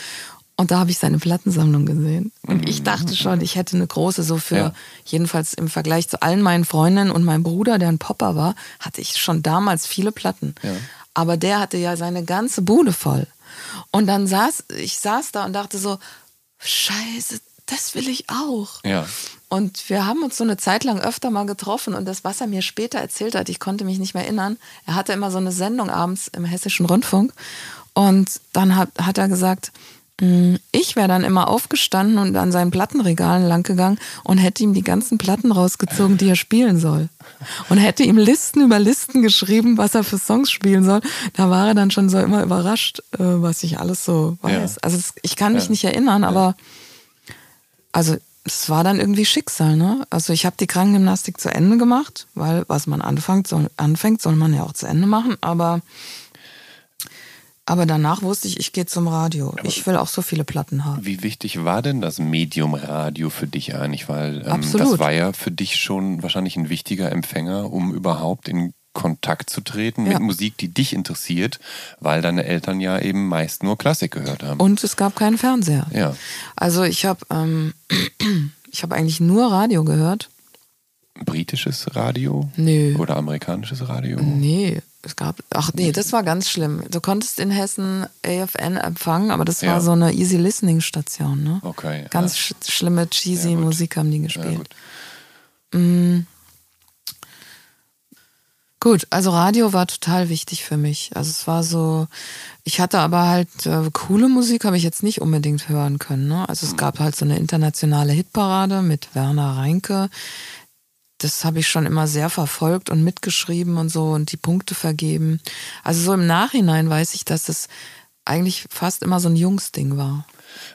Und da habe ich seine Plattensammlung gesehen. Und ich dachte schon, ich hätte eine große, so für, Mhm. Ja. jedenfalls im Vergleich zu allen meinen Freundinnen und meinem Bruder, der ein Popper war, hatte ich schon damals viele Platten. Ja. Aber der hatte ja seine ganze Bude voll. Und dann saß, ich saß da und dachte so, Scheiße, das will ich auch. Ja. Und wir haben uns so eine Zeit lang öfter mal getroffen und das, was er mir später erzählt hat, ich konnte mich nicht mehr erinnern. Er hatte immer so eine Sendung abends im Hessischen Rundfunk und dann hat, hat er gesagt, ich wäre dann immer aufgestanden und an seinen Plattenregalen langgegangen und hätte ihm die ganzen Platten rausgezogen, die er spielen soll. Und hätte ihm Listen über Listen geschrieben, was er für Songs spielen soll. Da war er dann schon so immer überrascht, äh, was ich alles so weiß. Ja. Also ich kann mich Ja. nicht erinnern, aber also es war dann irgendwie Schicksal, ne? Also ich habe die Krankengymnastik zu Ende gemacht, weil was man anfängt soll, anfängt, soll man ja auch zu Ende machen, aber aber danach wusste ich, ich gehe zum Radio. ich will auch so viele Platten haben. Wie wichtig war denn das Medium Radio für dich eigentlich? Weil ähm, das war ja für dich schon wahrscheinlich ein wichtiger Empfänger, um überhaupt in Kontakt zu treten Ja. mit Musik, die dich interessiert, weil deine Eltern ja eben meist nur Klassik gehört haben. Und es gab keinen Fernseher. ja. Also ich habe ähm, ich habe eigentlich nur Radio gehört. Britisches Radio? Nö. Oder amerikanisches Radio? Nee, es gab, ach nee, das war ganz schlimm. Du konntest in Hessen AFN empfangen, aber das Ja. war so eine Easy Listening Station, ne? Okay. Ganz ja. sch schlimme, cheesy Ja. Musik haben die Ja, gespielt. gut. Gut, also Radio war total wichtig für mich. Also es war so, ich hatte aber halt äh, coole Musik habe ich jetzt nicht unbedingt hören können. Ne? Also es gab halt so eine internationale Hitparade mit Werner Reinke. Das habe ich schon immer sehr verfolgt und mitgeschrieben und so und die Punkte vergeben. Also so im Nachhinein weiß ich, dass es eigentlich fast immer so ein Jungsding war.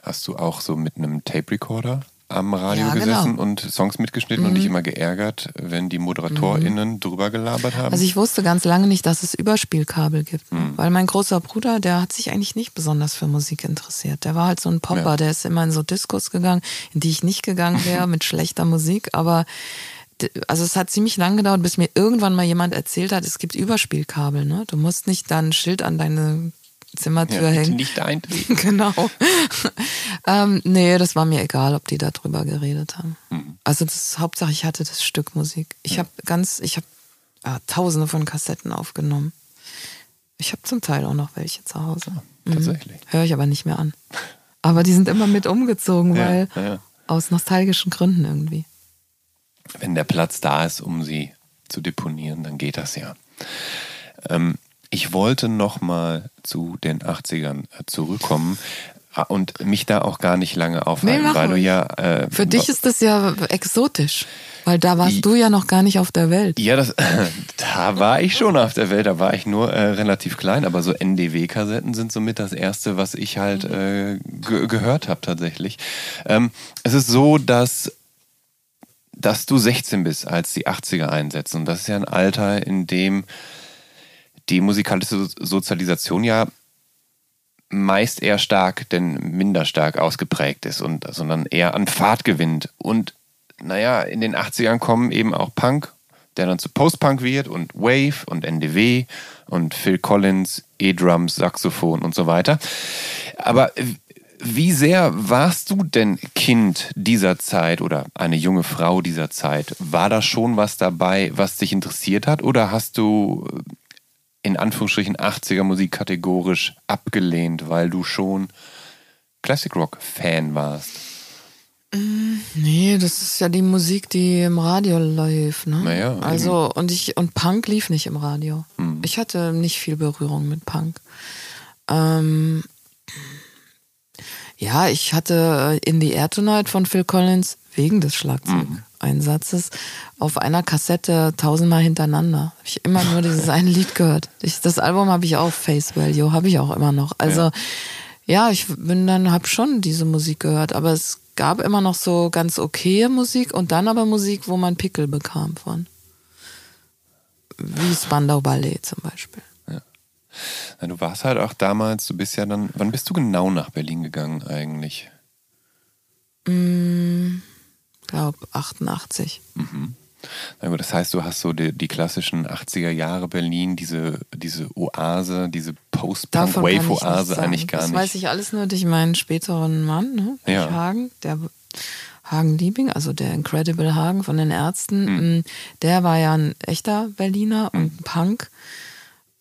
Hast du auch so mit einem Tape Recorder am Radio Ja, genau. gesessen und Songs mitgeschnitten und dich immer geärgert, wenn die ModeratorInnen drüber gelabert haben? Also ich wusste ganz lange nicht, dass es Überspielkabel gibt. Weil mein großer Bruder, der hat sich eigentlich nicht besonders für Musik interessiert. Der war halt so ein Popper, Ja. der ist immer in so Diskos gegangen, in die ich nicht gegangen wäre, mit schlechter Musik. Aber also es hat ziemlich lang gedauert, bis mir irgendwann mal jemand erzählt hat, es gibt Überspielkabel. Ne? Du musst nicht da ein Schild an deine Zimmertür ja, hängen. nicht eintreten. genau. ähm, nee, das war mir egal, ob die da drüber geredet haben. Mhm. Also das Hauptsache, ich hatte das Stück Musik. Ich habe ganz, ich habe ja, tausende von Kassetten aufgenommen. Ich habe zum Teil auch noch welche zu Hause. Mhm. Tatsächlich. Höre ich aber nicht mehr an. Aber die sind immer mit umgezogen, Ja, weil ja, ja. aus nostalgischen Gründen irgendwie. Wenn der Platz da ist, um sie zu deponieren, dann geht das ja. Ähm, ich wollte noch mal zu den 80ern äh, zurückkommen äh, und mich da auch gar nicht lange aufhalten, mach weil du ja... Äh, Für dich ist das ja exotisch, weil da warst I- du ja noch gar nicht auf der Welt. Ja, das, da war ich schon auf der Welt, da war ich nur äh, relativ klein, aber so NDW-Kassetten sind somit das erste, was ich halt äh, ge gehört habe tatsächlich. Ähm, es ist so, dass, dass du 16 bist, als die 80er einsetzen. Und das ist ja ein Alter, in dem die musikalische So- Sozialisation ja meist eher stark, denn minder stark ausgeprägt ist und sondern eher an Fahrt gewinnt. Und naja, in den 80ern kommen eben auch Punk, der dann zu Post-Punk wird und Wave und NDW und Phil Collins, E-Drums, Saxophon und so weiter. Aber wie sehr warst du denn Kind dieser Zeit oder eine junge Frau dieser Zeit? War da schon was dabei, was dich interessiert hat? Oder hast du in Anführungsstrichen 80er Musik kategorisch abgelehnt, weil du schon Classic Rock Fan warst? Nee, das ist ja die Musik, die im Radio läuft, ne? Naja, eben. also und ich und Punk lief nicht im Radio. Hm. Ich hatte nicht viel Berührung mit Punk. Ähm, ja, ich hatte In the Air Tonight von Phil Collins wegen des Schlagzeugeinsatzes auf einer Kassette tausendmal hintereinander. Habe ich immer nur dieses eine Lied gehört. Ich, das Album habe ich auch, Face Value, habe ich auch immer noch. Also ja, ich bin dann, habe schon diese Musik gehört, aber es gab immer noch so ganz okaye Musik und dann aber Musik, wo man Pickel bekam von. Wie Spandau Ballet zum Beispiel. Na, du warst halt auch damals, du bist ja dann, wann bist du genau nach Berlin gegangen eigentlich? Ich glaube 88. Na gut, das heißt, du hast so die, die klassischen 80er Jahre Berlin, diese, diese Oase, diese Post-Punk-Wave-Oase eigentlich gar das nicht. weiß ich alles nur durch meinen späteren Mann, ne? Ja. Hagen, der Hagen Liebing, also der Incredible Hagen von den Ärzten, Hm. mm, der war ja ein echter Berliner und ein Punk.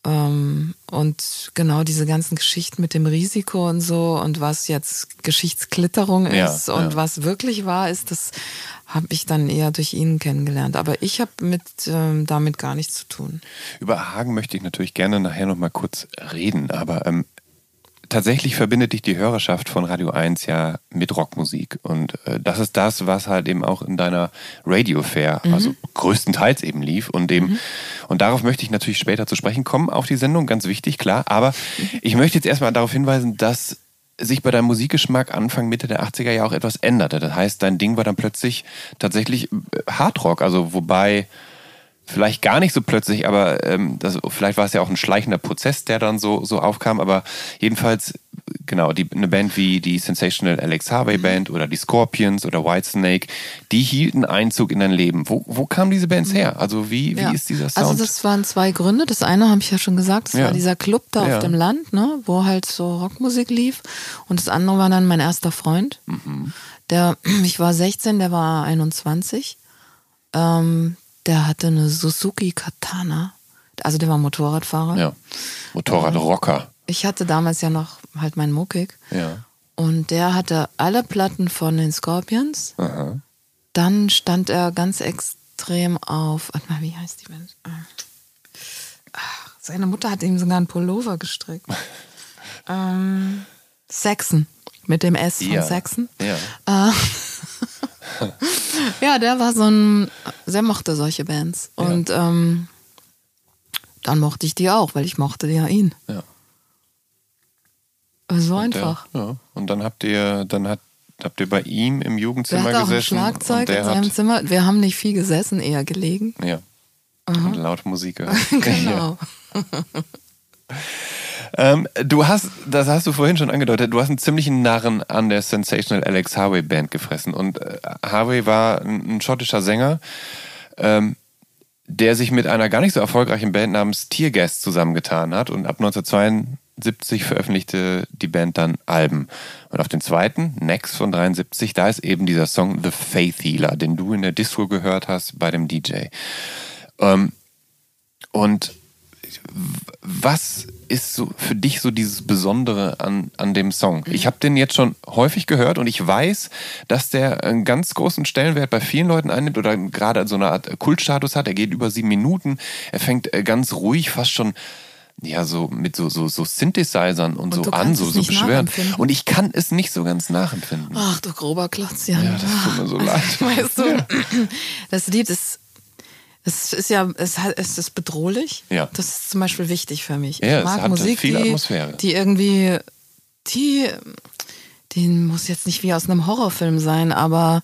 Ähm, und genau diese ganzen Geschichten mit dem Risiko und so und was jetzt Geschichtsklitterung Ja, ist und ja. was wirklich wahr ist, das habe ich dann eher durch ihn kennengelernt. Aber ich habe mit ähm, damit gar nichts zu tun. Über Hagen möchte ich natürlich gerne nachher nochmal kurz reden, aber ähm, tatsächlich verbindet dich die Hörerschaft von Radio 1 ja mit Rockmusik. Und äh, das ist das, was halt eben auch in deiner Radio Fair, also größtenteils eben lief. Und eben, und darauf möchte ich natürlich später zu sprechen kommen, auf die Sendung, ganz wichtig, klar. Aber ich möchte jetzt erstmal darauf hinweisen, dass sich bei deinem Musikgeschmack Anfang, Mitte der 80er ja auch etwas änderte. Das heißt, dein Ding war dann plötzlich tatsächlich äh, Hardrock, also wobei vielleicht gar nicht so plötzlich, aber ähm, das, vielleicht war es ja auch ein schleichender Prozess, der dann so, so aufkam. Aber jedenfalls, genau, die, eine Band wie die Sensational Alex Harvey Mhm. Band oder die Scorpions oder Whitesnake, die hielten Einzug in dein Leben. Wo, wo kamen diese Bands her? Also wie, wie Ja. ist dieser Sound? Also das waren zwei Gründe. Das eine habe ich ja schon gesagt, das Ja. war dieser Club da Ja. auf dem Land, ne, wo halt so Rockmusik lief. Und das andere war dann mein erster Freund. Mhm. Der, ich war 16, der war 21. Ähm, der hatte eine Suzuki Katana. Also der war Motorradfahrer. ja. Motorradrocker. Ich hatte damals ja noch halt meinen Muckig. Ja. Und der hatte alle Platten von den Scorpions. Aha. Dann stand er ganz extrem auf. Warte mal, wie heißt die Band? Ach, seine Mutter hat ihm sogar einen Pullover gestrickt. ähm, Saxon. Mit dem S von Ja. Saxon. Ja. Äh, ja, der war so ein. Sehr mochte solche Bands. Und ähm, dann mochte ich die auch, weil ich mochte ja ihn. Ja. So Der- einfach. Ja. Und dann habt ihr, dann hat, habt ihr bei ihm im Der Jugendzimmer hatte auch ein gesessen. Schlagzeug und der in seinem hat, Zimmer. Wir haben nicht viel gesessen, eher gelegen. Ja. Und laut Musik gehört. Genau. Ähm, du hast, das hast du vorhin schon angedeutet, du hast einen ziemlichen Narren an der Sensational Alex Harvey Band gefressen. Und äh, Harvey war ein, ein schottischer Sänger, ähm, der sich mit einer gar nicht so erfolgreichen Band namens Teargas zusammengetan hat. Und ab 1972 veröffentlichte die Band dann Alben. Und auf den zweiten, Next von 73, da ist eben dieser Song The Faith Healer, den du in der Disco gehört hast bei dem DJ. Ähm, und was ist so für dich so dieses Besondere an, an dem Song? Ich habe den jetzt schon häufig gehört und ich weiß, dass der einen ganz großen Stellenwert bei vielen Leuten einnimmt oder gerade so eine Art Kultstatus hat. Er geht über sieben Minuten. Er fängt äh, ganz ruhig, fast schon ja so mit so so, so Synthesizern und, Und so an, so so beschweren. Und ich kann es nicht so ganz nachempfinden. Ach du grober Klotz, Jan. Ja, das tut mir so leid. Weißt du, das Lied ist, es ist ja, es, hat, es ist bedrohlich. Ja. Das ist zum Beispiel wichtig für mich. Ja, ich mag Musik, viel die, Atmosphäre. die irgendwie, die, die muss jetzt nicht wie aus einem Horrorfilm sein, aber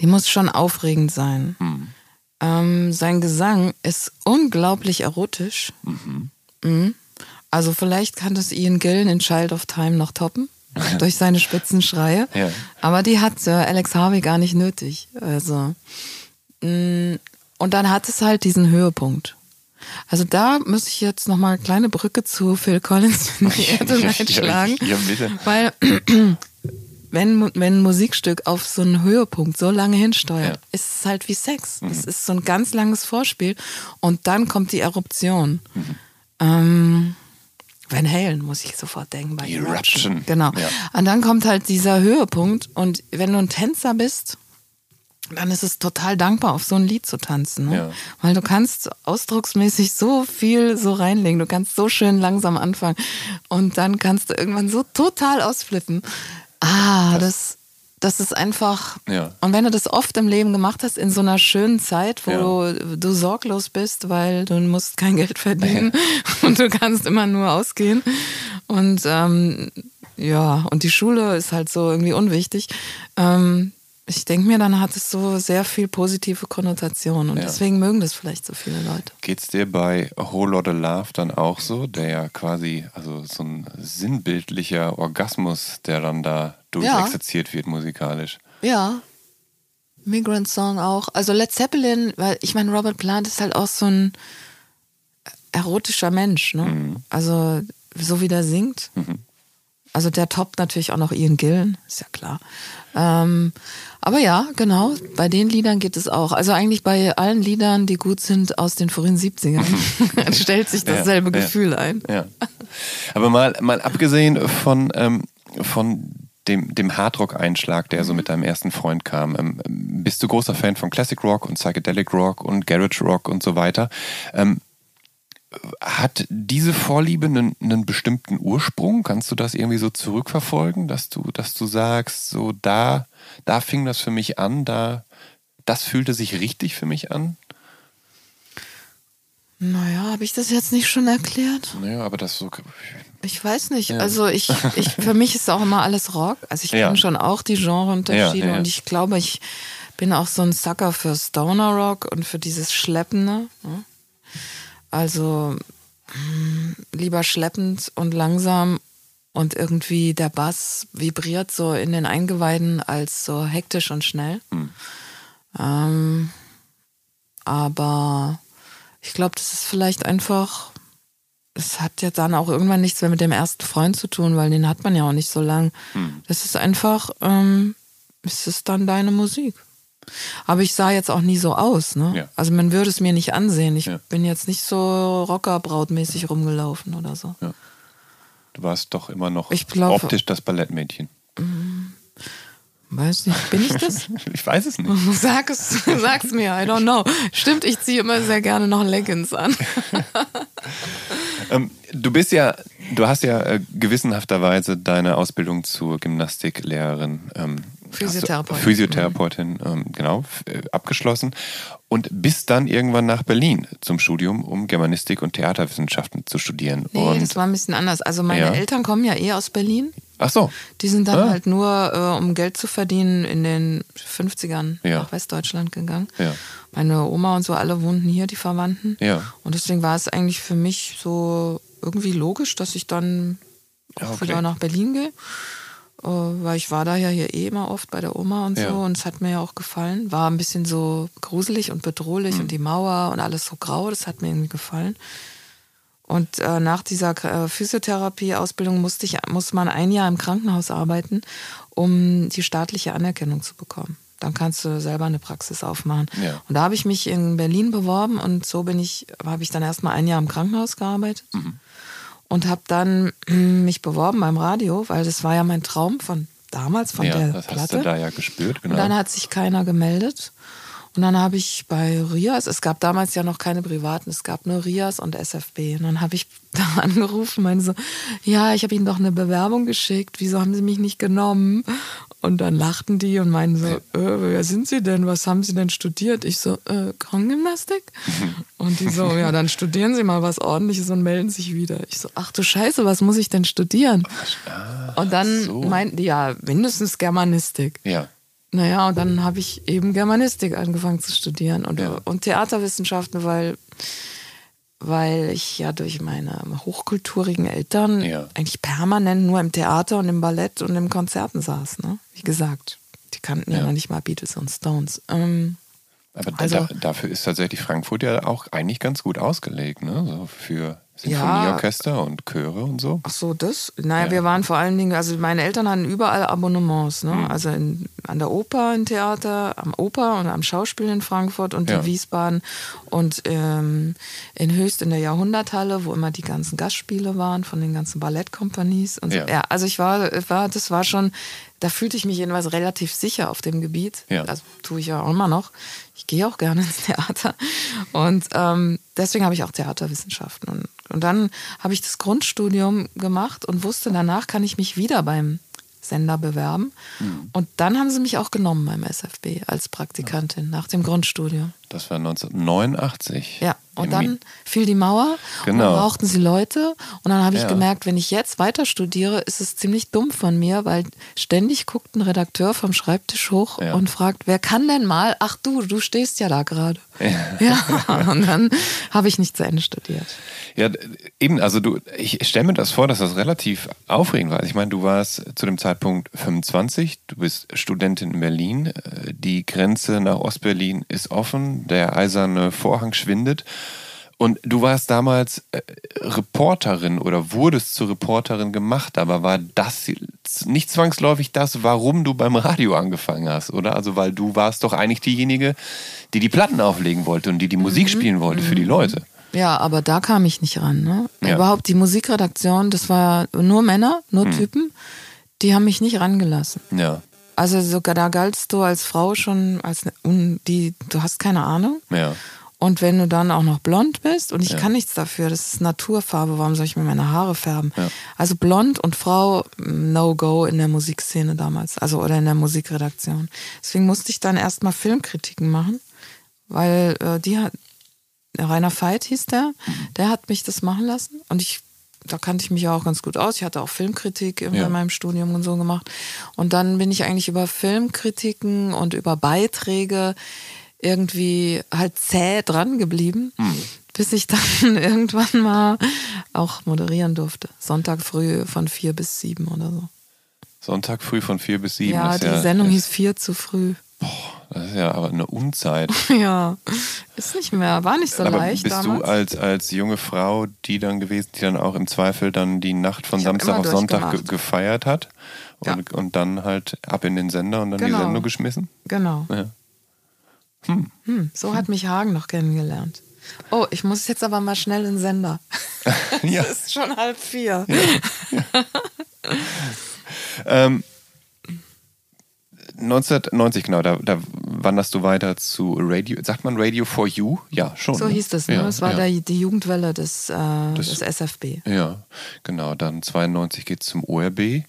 die muss schon aufregend sein. Hm. Ähm, sein Gesang ist unglaublich erotisch. Mhm. Also vielleicht kann das Ian Gillen in Child of Time noch toppen. durch seine spitzen Schreie. Ja. Aber die hat äh, Alex Harvey gar nicht nötig. Also. mh, Und dann hat es halt diesen Höhepunkt. Also da muss ich jetzt nochmal eine kleine Brücke zu Phil Collins in die Erde einschlagen. ja, bitte. Weil wenn, wenn ein Musikstück auf so einen Höhepunkt so lange hinsteuert, Ja. ist es halt wie Sex. Es ist so ein ganz langes Vorspiel und dann kommt die Eruption. Ähm, Van Halen muss ich sofort denken bei Eruption. Genau. Ja. Und dann kommt halt dieser Höhepunkt und wenn du ein Tänzer bist, dann ist es total dankbar, auf so ein Lied zu tanzen. Ne? Ja. Weil du kannst ausdrucksmäßig so viel so reinlegen. Du kannst so schön langsam anfangen. Und dann kannst du irgendwann so total ausflippen. Ah, das, das ist einfach. Ja. Und wenn du das oft im Leben gemacht hast, in so einer schönen Zeit, wo Ja. du, du sorglos bist, weil du musst kein Geld verdienen und du kannst immer nur ausgehen. Und ähm, ja, und die Schule ist halt so irgendwie unwichtig. Ähm, ich denke mir, dann hat es so sehr viel positive Konnotationen und Ja. deswegen mögen das vielleicht so viele Leute. Geht's dir bei A Whole Lotta Love dann auch so, der ja quasi, also so ein sinnbildlicher Orgasmus, der dann da durchexerziert wird musikalisch? Ja. Migrant Song auch. Also Led Zeppelin, weil ich meine, Robert Plant ist halt auch so ein erotischer Mensch, ne? Also, so wie der singt. Also der toppt natürlich auch noch Ian Gillen, ist ja klar. Ähm, aber ja, genau, bei den Liedern geht es auch. Also eigentlich bei allen Liedern, die gut sind aus den frühen 70ern, stellt sich dasselbe Ja, ja. Gefühl ein. Ja. Aber mal, mal abgesehen von, ähm, von dem, dem Hardrock-Einschlag, der so mit deinem ersten Freund kam, ähm, bist du großer Fan von Classic Rock und Psychedelic Rock und Garage Rock und so weiter. Ähm, hat diese Vorliebe einen, einen bestimmten Ursprung? Kannst du das irgendwie so zurückverfolgen, dass du, dass du sagst, so da, da fing das für mich an, da, das fühlte sich richtig für mich an? Naja, habe ich das jetzt nicht schon erklärt? Naja, aber das so. Ich weiß nicht. Also ich, ich, für mich ist auch immer alles Rock. Also ich Ja. kenne schon auch die Genreunterschiede Ja, ja, ja. und ich glaube, ich bin auch so ein Sucker für Stoner Rock und für dieses Schleppende. Ne? Also mh, lieber schleppend und langsam und irgendwie der Bass vibriert so in den Eingeweiden als so hektisch und schnell. Hm. Ähm, aber ich glaube, das ist vielleicht einfach, es hat ja dann auch irgendwann nichts mehr mit dem ersten Freund zu tun, weil den hat man ja auch nicht so lang. Hm. Das ist einfach, ähm, es ist dann deine Musik. Aber ich sah jetzt auch nie so aus, ne? Ja. Also man würde es mir nicht ansehen. Ich Ja. bin jetzt nicht so Rockerbrautmäßig rumgelaufen oder so. Du warst doch immer noch Ich glaube- optisch das Ballettmädchen. Weiß nicht, bin ich das? Ich weiß es nicht. Sag es, sag's mir, I don't know. Stimmt, ich ziehe immer sehr gerne noch Leggings an. Ähm, du bist ja, du hast ja äh, gewissenhafterweise deine Ausbildung zur Gymnastiklehrerin, ähm, Physiotherapeutin. Physiotherapeutin, ähm, genau, äh, abgeschlossen und bist dann irgendwann nach Berlin zum Studium, um Germanistik und Theaterwissenschaften zu studieren. Nee, und, das war ein bisschen anders. Also meine Ja. Eltern kommen ja eh aus Berlin. ach so, Die sind dann Ah. halt nur, äh, um Geld zu verdienen, in den 50ern Ja. nach Westdeutschland gegangen. Ja. Meine Oma und so alle wohnten hier, die Verwandten. Ja. Und deswegen war es eigentlich für mich so irgendwie logisch, dass ich dann auch okay. wieder nach Berlin gehe. Äh, weil ich war da ja hier eh immer oft bei der Oma und so Ja. und es hat mir ja auch gefallen. War ein bisschen so gruselig und bedrohlich Mhm. und die Mauer und alles so grau, das hat mir irgendwie gefallen. Und äh, nach dieser äh, Physiotherapie-Ausbildung musste ich, muss man ein Jahr im Krankenhaus arbeiten, um die staatliche Anerkennung zu bekommen. Dann kannst du selber eine Praxis aufmachen. Ja. Und da habe ich mich in Berlin beworben und so bin ich, habe ich dann erstmal ein Jahr im Krankenhaus gearbeitet Mhm. Und habe dann mm, mich beworben beim Radio, weil das war ja mein Traum von damals, von ja, der das hast Platte. du da ja gespürt, genau. Und dann hat sich keiner gemeldet. Und dann habe ich bei Rias, es gab damals ja noch keine privaten, es gab nur Rias und SFB. Und dann habe ich da angerufen, meine so, ja, ich habe Ihnen doch eine Bewerbung geschickt, wieso haben Sie mich nicht genommen? Und dann lachten die und meinen so, äh, wer sind Sie denn? Was haben Sie denn studiert? Ich so, äh, Krankengymnastik? Und die so, ja, dann studieren Sie mal was ordentliches und melden sich wieder. Ich so, ach du Scheiße, was muss ich denn studieren? Und dann so. meinten die, ja, mindestens Germanistik. ja, Naja, und dann habe ich eben Germanistik angefangen zu studieren und, Ja. und Theaterwissenschaften, weil, weil ich ja durch meine hochkulturigen Eltern Ja. eigentlich permanent nur im Theater und im Ballett und im Konzerten saß. Ne? Wie gesagt, die kannten ja, Ja. noch nicht mal Beatles und Stones. Ähm, aber Also- da, dafür ist tatsächlich Frankfurt ja auch eigentlich ganz gut ausgelegt, ne? So für Sinfonieorchester und Chöre und so. Ach so, das? Naja, Ja. wir waren vor allen Dingen, also meine Eltern hatten überall Abonnements, ne? Mhm. Also in, an der Oper im Theater, am Oper und am Schauspiel in Frankfurt und Ja. in Wiesbaden und ähm, in Höchst in der Jahrhunderthalle, wo immer die ganzen Gastspiele waren von den ganzen Ballettkompanies und so. Ja. Ja, also ich war, war, das war schon, da fühlte ich mich jedenfalls relativ sicher auf dem Gebiet. Ja. Das tue ich ja auch immer noch. Ich gehe auch gerne ins Theater. Und ähm, deswegen habe ich auch Theaterwissenschaften. Und, und dann habe ich das Grundstudium gemacht und wusste, danach kann ich mich wieder beim Sender bewerben. Mhm. Und dann haben sie mich auch genommen beim SFB als Praktikantin nach dem Grundstudium. Das war 1989. Ja, und dann Mi- fiel die Mauer und Genau. dann brauchten sie Leute. Und dann habe ich Ja. gemerkt, wenn ich jetzt weiter studiere, ist es ziemlich dumm von mir, weil ständig guckt ein Redakteur vom Schreibtisch hoch Ja. und fragt, wer kann denn mal? Ach du, du stehst ja da gerade. Ja, und dann habe ich nicht zu Ende studiert. Ja, eben, also du, ich stelle mir das vor, dass das relativ aufregend war. Ich meine, du warst zu dem Zeitpunkt 25, du bist Studentin in Berlin, äh, die Grenze nach Ostberlin ist offen, der eiserne Vorhang schwindet. Und du warst damals äh, Reporterin oder wurdest zur Reporterin gemacht, aber war das nicht zwangsläufig das, warum du beim Radio angefangen hast, oder? Also, weil du warst doch eigentlich diejenige, die die Platten auflegen wollte und die die Musik spielen wollte für die Leute. Ja, aber da kam ich nicht ran. Ne? Ja. Überhaupt die Musikredaktion, das war nur Männer, nur Typen, die haben mich nicht rangelassen. Ja, Also sogar da galtst du als Frau schon als ne- die, du hast keine Ahnung. ja. Und wenn du dann auch noch blond bist, und ich Ja. kann nichts dafür, das ist Naturfarbe, warum soll ich mir meine Haare färben? Ja. Also blond und Frau, No-Go in der Musikszene damals, also oder in der Musikredaktion. Deswegen musste ich dann erstmal Filmkritiken machen, weil äh, die hat, Rainer Veit hieß der, Mhm. der hat mich das machen lassen und ich da kannte ich mich ja auch ganz gut aus. Ich hatte auch Filmkritik in Ja. meinem Studium und so gemacht. Und dann bin ich eigentlich über Filmkritiken und über Beiträge irgendwie halt zäh dran geblieben, Hm. bis ich dann irgendwann mal auch moderieren durfte. Sonntag früh von vier bis sieben oder so. Sonntag früh von vier bis sieben. ja, ist die ja, Sendung ist, hieß vier zu früh. Das ist ja aber eine Unzeit. Ja, ist nicht mehr, war nicht so aber leicht bist damals. du als, als junge Frau die dann gewesen, die dann auch im Zweifel dann die Nacht von Ich Samstag auf Sonntag ge gefeiert hat und, und dann halt ab in den Sender und dann die Genau. Sendung geschmissen? Genau. Ja. Hm, so hat mich Hagen noch kennengelernt. Oh, ich muss jetzt aber mal schnell in den Sender. ja. Es ist schon halb vier. Ähm, 1990, genau, da, da wanderst du weiter zu Radio, sagt man Radio for You? Ja, schon. So ne? hieß das, ne? Ja, das war ja. der, die Jugendwelle des, äh, Das- des SFB. Ja, genau. Dann 92 geht's zum ORB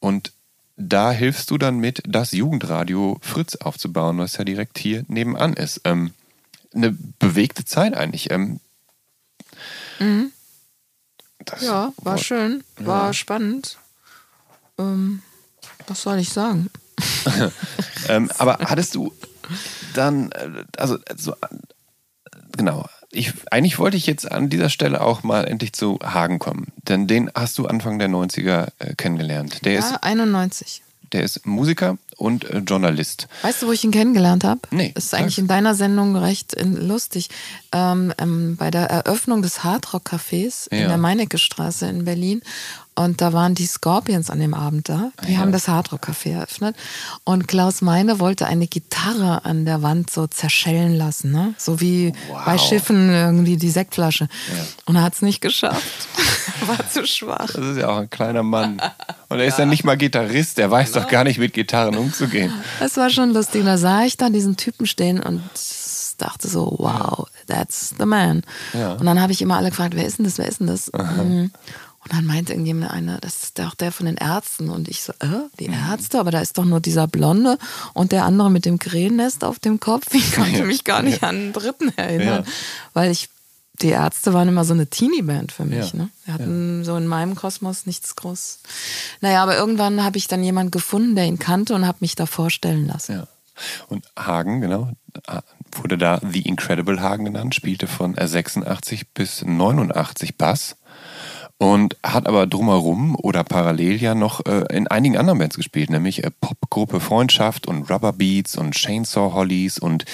und da hilfst du dann mit, das Jugendradio Fritz aufzubauen, was ja direkt hier nebenan ist. Ähm, eine bewegte Zeit eigentlich. Ähm, das Ja, war schön, war spannend. Ähm, was soll ich sagen? Ähm, aber hattest du dann, äh, also, so, äh, genau, ich, eigentlich wollte ich jetzt an dieser Stelle auch mal endlich zu Hagen kommen, denn den hast du Anfang der 90er äh, kennengelernt. Der, Ja, ist, 91. der ist Musiker und äh, Journalist. Weißt du, wo ich ihn kennengelernt habe? Nee, Das ist eigentlich in deiner Sendung recht äh, lustig. Ähm, ähm, bei der Eröffnung des Hardrock Cafés Ja. in der Meinecke Straße in Berlin. Und da waren die Scorpions an dem Abend da. Die Ja. haben das Hardrock Café eröffnet. Und Klaus Meine wollte eine Gitarre an der Wand so zerschellen lassen, ne? So wie Wow. bei Schiffen irgendwie die Sektflasche. Und er hat es nicht geschafft. War zu schwach. Das ist ja auch ein kleiner Mann. Und er ist ja nicht mal Gitarrist, der weiß doch gar nicht mit Gitarren umzugehen. Das war schon lustig. Da sah ich da diesen Typen stehen und dachte so, wow, that's the man. Ja. Und dann habe ich immer alle gefragt, wer ist denn das, wer ist denn das? Mhm. Und dann meinte irgendjemand einer, das ist doch der von den Ärzten. Und ich so, äh, die Mhm. Ärzte? Aber da ist doch nur dieser Blonde und der andere mit dem Krähennest auf dem Kopf. Ich konnte Ja. mich gar nicht an einen Dritten erinnern. Ja. Weil ich, die Ärzte waren immer so eine Teenie-Band für mich. Ja. Ne? Wir hatten so in meinem Kosmos nichts groß. Naja, aber irgendwann habe ich dann jemanden gefunden, der ihn kannte und habe mich da vorstellen lassen. Ja. Und Hagen, genau, äh, wurde da The Incredible Hagen genannt, spielte von äh, 86 bis 89 Bass und hat aber drumherum oder parallel ja noch äh, in einigen anderen Bands gespielt, nämlich äh, Popgruppe Freundschaft und Rubber Beats und Chainsaw Hollies und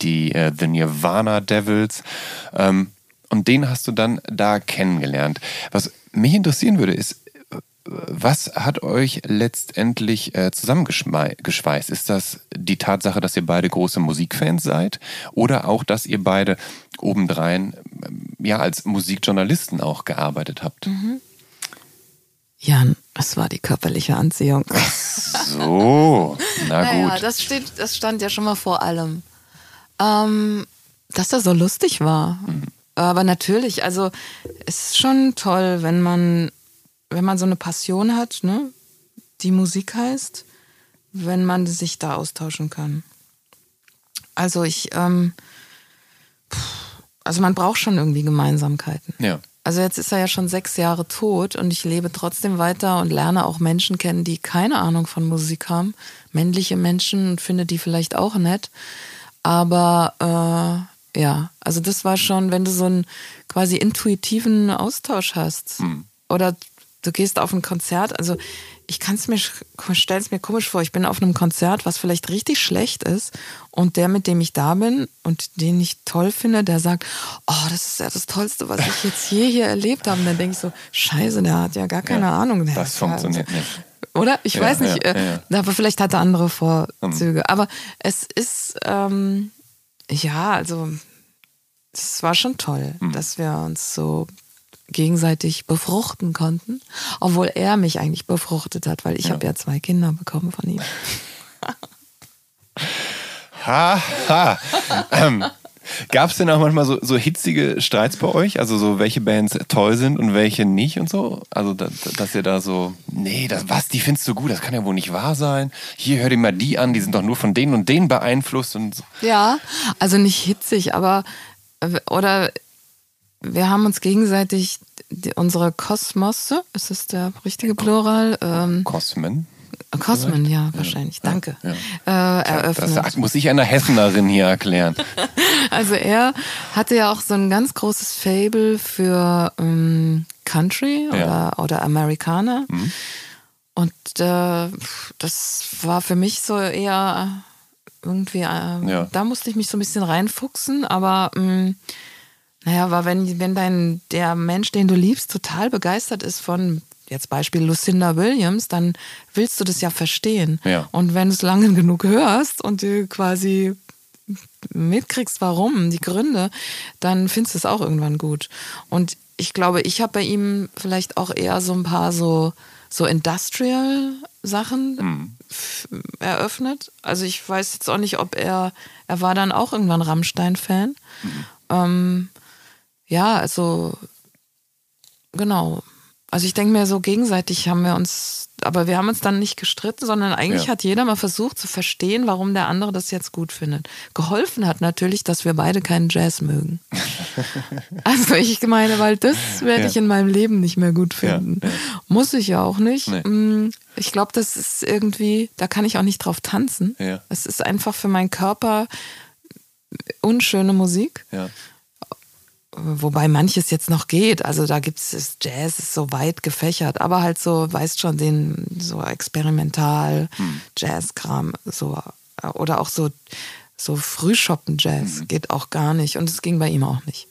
die äh, The Nirvana Devils. Ähm, und den hast du dann da kennengelernt. Was mich interessieren würde, ist, was hat euch letztendlich äh, zusammengeschweißt? Ist das die Tatsache, dass ihr beide große Musikfans seid? Oder auch, dass ihr beide obendrein ähm, ja als Musikjournalisten auch gearbeitet habt? Jan, es war die körperliche Anziehung. So, na Naja, gut. das, steht, das stand ja schon mal vor allem. Ähm, dass er so lustig war. Mhm. Aber natürlich, also es ist schon toll, wenn man, wenn man so eine Passion hat, ne? die Musik heißt, wenn man sich da austauschen kann. Also ich, ähm, also man braucht schon irgendwie Gemeinsamkeiten. ja. Also jetzt ist er ja schon sechs Jahre tot und ich lebe trotzdem weiter und lerne auch Menschen kennen, die keine Ahnung von Musik haben. Männliche Menschen und finde die vielleicht auch nett. Aber äh, ja, also das war schon, wenn du so einen quasi intuitiven Austausch hast. Oder du gehst auf ein Konzert, also ich kann es mir, stelle es mir komisch vor, ich bin auf einem Konzert, was vielleicht richtig schlecht ist und der, mit dem ich da bin und den ich toll finde, der sagt, oh, das ist ja das Tollste, was ich jetzt je hier erlebt habe. Und dann denke ich so, scheiße, der hat ja gar keine Ja, Ahnung. Der das funktioniert nicht. Oder? Ich Ja, weiß nicht. ja, äh. Aber vielleicht hat er andere Vorzüge. Aber es ist, ähm, ja, also es war schon toll, Hm. dass wir uns so gegenseitig befruchten konnten, obwohl er mich eigentlich befruchtet hat, weil ich habe ja zwei Kinder bekommen von ihm. Ha, ha. ähm, Gab es denn auch manchmal so, so hitzige Streits bei euch? Also so, welche Bands toll sind und welche nicht und so? Also, da, dass ihr da so, nee, das, was, die findest du gut, das kann ja wohl nicht wahr sein. Hier, hör dir mal die an, die sind doch nur von denen und denen beeinflusst und so. Ja, also nicht hitzig, aber äh, oder wir haben uns gegenseitig die, unsere Kosmosse, ist das der richtige Plural? Ähm, Kosmen. Kosmen, ja, wahrscheinlich. Danke. Ja. Äh, eröffnet. Das muss ich einer Hessenerin hier erklären. Also er hatte ja auch so ein ganz großes Fable für ähm, Country oder, Ja. oder Amerikaner. Mhm. Und äh, das war für mich so eher irgendwie, äh, Ja. da musste ich mich so ein bisschen reinfuchsen, aber mh, naja, aber wenn, wenn dein, der Mensch, den du liebst, total begeistert ist von, jetzt Beispiel Lucinda Williams, dann willst du das ja verstehen. Ja. Und wenn du es lange genug hörst und du quasi mitkriegst, warum, die Gründe, dann findest du es auch irgendwann gut. Und ich glaube, ich habe bei ihm vielleicht auch eher so ein paar so, so Industrial-Sachen f- eröffnet. Also ich weiß jetzt auch nicht, ob er, er war dann auch irgendwann Rammstein-Fan. Ähm, ja, also genau. Also ich denke mir so gegenseitig haben wir uns, aber wir haben uns dann nicht gestritten, sondern eigentlich Ja. hat jeder mal versucht zu verstehen, warum der andere das jetzt gut findet. Geholfen hat natürlich, dass wir beide keinen Jazz mögen. also ich meine, weil das werde Ja. ich in meinem Leben nicht mehr gut finden. ja. Muss ich ja auch nicht. Nee. Mm, Ich glaube, das ist irgendwie, da kann ich auch nicht drauf tanzen. Ja. Es ist einfach für meinen Körper unschöne Musik. Ja. Wobei manches jetzt noch geht. Also da gibt es Jazz, ist so weit gefächert, aber halt so, weißt schon, den so experimental Jazzkram, so oder auch so, so Frühschoppen-Jazz geht auch gar nicht. Und es ging bei ihm auch nicht.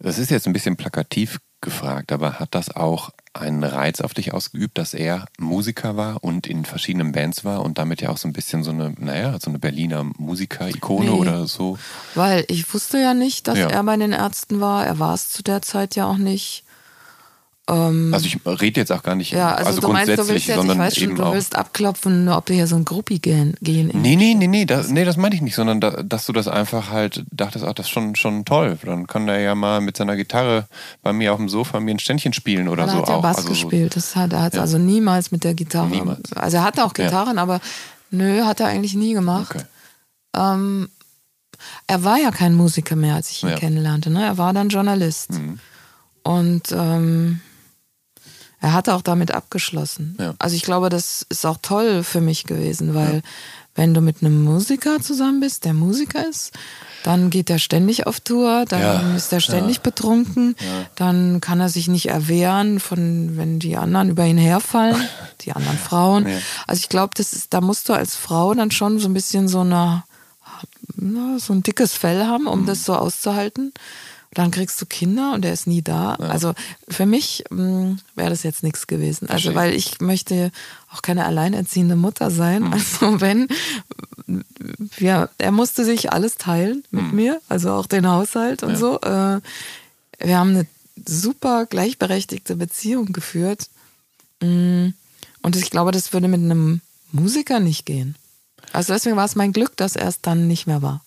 Das ist jetzt ein bisschen plakativ gefragt, aber hat das auch einen Reiz auf dich ausgeübt, dass er Musiker war und in verschiedenen Bands war und damit ja auch so ein bisschen so eine, naja, so eine Berliner Musiker-Ikone Nee. oder so? Weil ich wusste ja nicht, dass Ja. er bei den Ärzten war. Er war es zu der Zeit ja auch nicht. Ähm, Also ich rede jetzt auch gar nicht ja, also, du meinst, du grundsätzlich, willst jetzt, ich weiß schon, du willst abklopfen, ob du hier so ein Gruppi gehen. gehen Nee, nee, nee, nee, das, nee, das meinte ich nicht, sondern da, dass du das einfach halt dachtest, ach, das ist schon, schon toll. Dann kann er ja mal mit seiner Gitarre bei mir auf dem Sofa mir ein Ständchen spielen oder er so hat ja auch. Bass also so, gespielt. Das hat, er hat Ja. also niemals mit der Gitarre. Niemals. Also er hatte auch Ja. Gitarren, aber nö, hat er eigentlich nie gemacht. Okay. Ähm, er war ja kein Musiker mehr, als ich ihn Ja. kennenlernte. Ne? Er war dann Journalist. Mhm. Und ähm, er hatte auch damit abgeschlossen. Ja. Also ich glaube, das ist auch toll für mich gewesen, weil wenn du mit einem Musiker zusammen bist, der Musiker ist, dann geht er ständig auf Tour, dann Ja. ist er ständig betrunken, dann kann er sich nicht erwehren, von wenn die anderen über ihn herfallen, die anderen Frauen. Ja. Also ich glaube, das ist, da musst du als Frau dann schon so ein bisschen so eine so ein dickes Fell haben, Mhm. um das so auszuhalten. Dann kriegst du Kinder und der ist nie da. Also für mich wäre das jetzt nichts gewesen. Also weil ich möchte auch keine alleinerziehende Mutter sein. Mhm. Also wenn, ja, er musste sich alles teilen mit mir, also auch den Haushalt und Mhm. Ja. so. Äh, Wir haben eine super gleichberechtigte Beziehung geführt. Mm, Und ich glaube, das würde mit einem Musiker nicht gehen. Also deswegen war es mein Glück, dass er es dann nicht mehr war.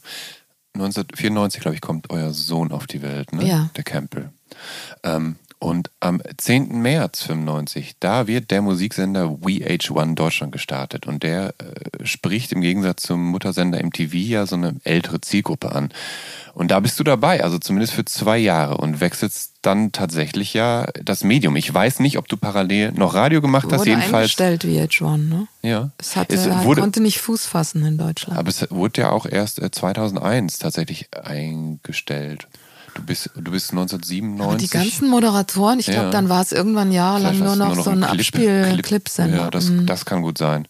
1994, glaube ich, kommt euer Sohn auf die Welt, ne? Ja. Der Campbell. Ähm, und am 10. März 95, da wird der Musiksender VH1 Deutschland gestartet. Und der äh, spricht im Gegensatz zum Muttersender MTV ja so eine ältere Zielgruppe an. Und da bist du dabei, also zumindest für zwei Jahre und wechselst dann tatsächlich ja das Medium. Ich weiß nicht, ob du parallel noch Radio gemacht hast, Wurde jedenfalls. eingestellt VH1, ne? Ja. Es, hatte, Es er wurde, konnte nicht Fuß fassen in Deutschland. aber es wurde ja auch erst äh, 2001 tatsächlich eingestellt. Du bist, du bist 1997. Aber die ganzen Moderatoren, ich glaube, Ja. dann war es irgendwann jahrelang nur war's noch so ein Abspiel-Clipsender. Ja, das, Mhm. das kann gut sein.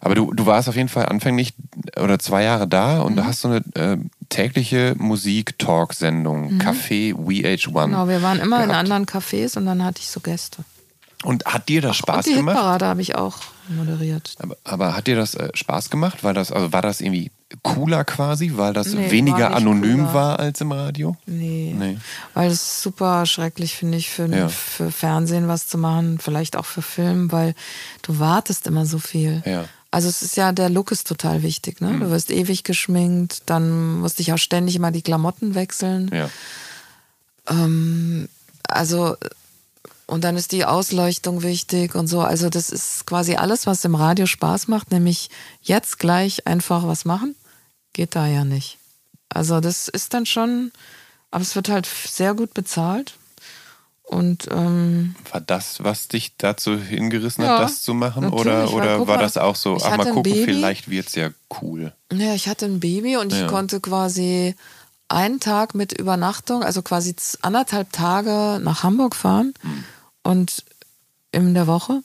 Aber du, du warst auf jeden Fall anfänglich oder zwei Jahre da und Mhm. da hast so eine äh, tägliche Musik-Talk-Sendung, Café VH1. Genau, wir waren immer in gehabt. anderen Cafés und dann hatte ich so Gäste. Und hat dir das Spaß und die gemacht? Hitparade habe ich auch moderiert. Aber, aber hat dir das äh, Spaß gemacht? Weil das, also war das irgendwie cooler quasi, weil das Nee, war weniger nicht anonym cooler. war als im Radio? Nee. Nee. Weil es ist super schrecklich, finde ich, für, Ja. für Fernsehen was zu machen, vielleicht auch für Film, weil du wartest immer so viel. Ja. Also es ist ja, der Look ist total wichtig, ne? Du wirst ewig geschminkt, dann musste ich auch ständig immer die Klamotten wechseln. Ja. Ähm, also, und dann ist die Ausleuchtung wichtig und so. Also, das ist quasi alles, was im Radio Spaß macht, nämlich jetzt gleich einfach was machen, geht da ja nicht. Also, das ist dann schon Aber es wird halt sehr gut bezahlt. Und ähm, war das, was dich dazu hingerissen Ja, hat, das zu machen? Oder, oder war das auch so, ach mal gucken, vielleicht wird's ja cool. ja, ich hatte ein Baby und Ja. ich konnte quasi einen Tag mit Übernachtung, also quasi anderthalb Tage nach Hamburg fahren Hm. Und in der Woche.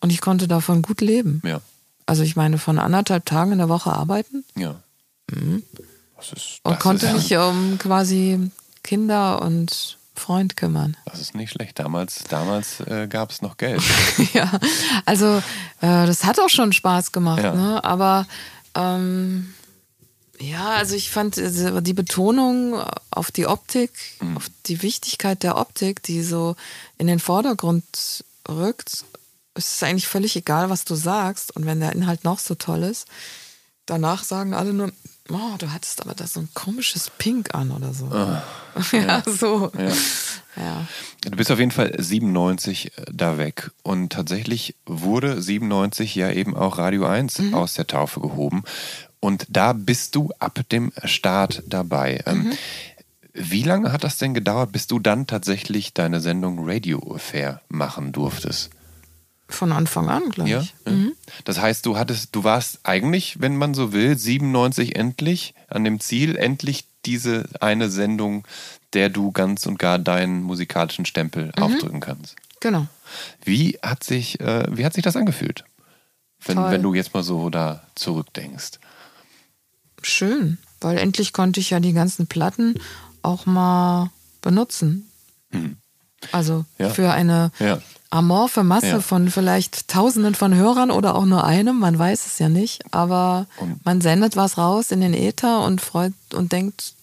Und ich konnte davon gut leben. Ja, Also ich meine, von anderthalb Tagen in der Woche arbeiten ja. Das ist, und das konnte ist, mich um quasi Kinder und Freund kümmern. Das ist nicht schlecht. Damals, damals äh, gab es noch Geld. ja, also äh, das hat auch schon Spaß gemacht, Ja. ne? Aber ähm, also ich fand äh, die Betonung auf die Optik, Mhm. auf die Wichtigkeit der Optik, die so in den Vordergrund rückt, es ist eigentlich völlig egal, was du sagst. Und wenn der Inhalt noch so toll ist, danach sagen alle nur, oh, du hattest aber da so ein komisches Pink an oder so. ja, so. Ah, Ja. Ja. Du bist auf jeden Fall 97 da weg. Und tatsächlich wurde 97 ja eben auch Radio 1 Mhm. aus der Taufe gehoben. Und da bist du ab dem Start dabei. Mhm. Ähm, Wie lange hat das denn gedauert, bis du dann tatsächlich deine Sendung Radio Affair machen durftest? Von Anfang an, glaube Ja. ich. ja. Das heißt, du hattest, du warst eigentlich, wenn man so will, 97 endlich an dem Ziel, endlich diese eine Sendung, der du ganz und gar deinen musikalischen Stempel Mhm. aufdrücken kannst. Genau. Wie hat sich, äh, wie hat sich das angefühlt? Wenn, wenn du jetzt mal so da zurückdenkst. Schön, weil endlich konnte ich ja die ganzen Platten auch mal benutzen. Also. Ja. für eine Ja. amorphe Masse Ja. von vielleicht Tausenden von Hörern oder auch nur einem, man weiß es ja nicht, aber Und- man sendet was raus in den Äther und freut und denkt,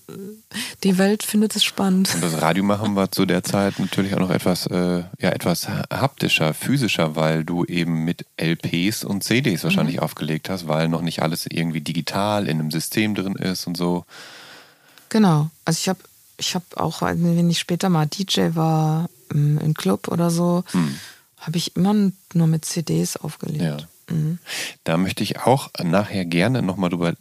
die Welt findet es spannend. Und das Radiomachen war zu der Zeit natürlich auch noch etwas, äh, ja, etwas haptischer, physischer, weil du eben mit LPs und CDs wahrscheinlich aufgelegt hast, weil noch nicht alles irgendwie digital in einem System drin ist und so. Genau. Also ich habe ich hab auch, wenn ich später mal DJ war ähm, im Club oder so, Hm. habe ich immer nur mit CDs aufgelegt. Ja. Da möchte ich auch nachher gerne nochmal drüber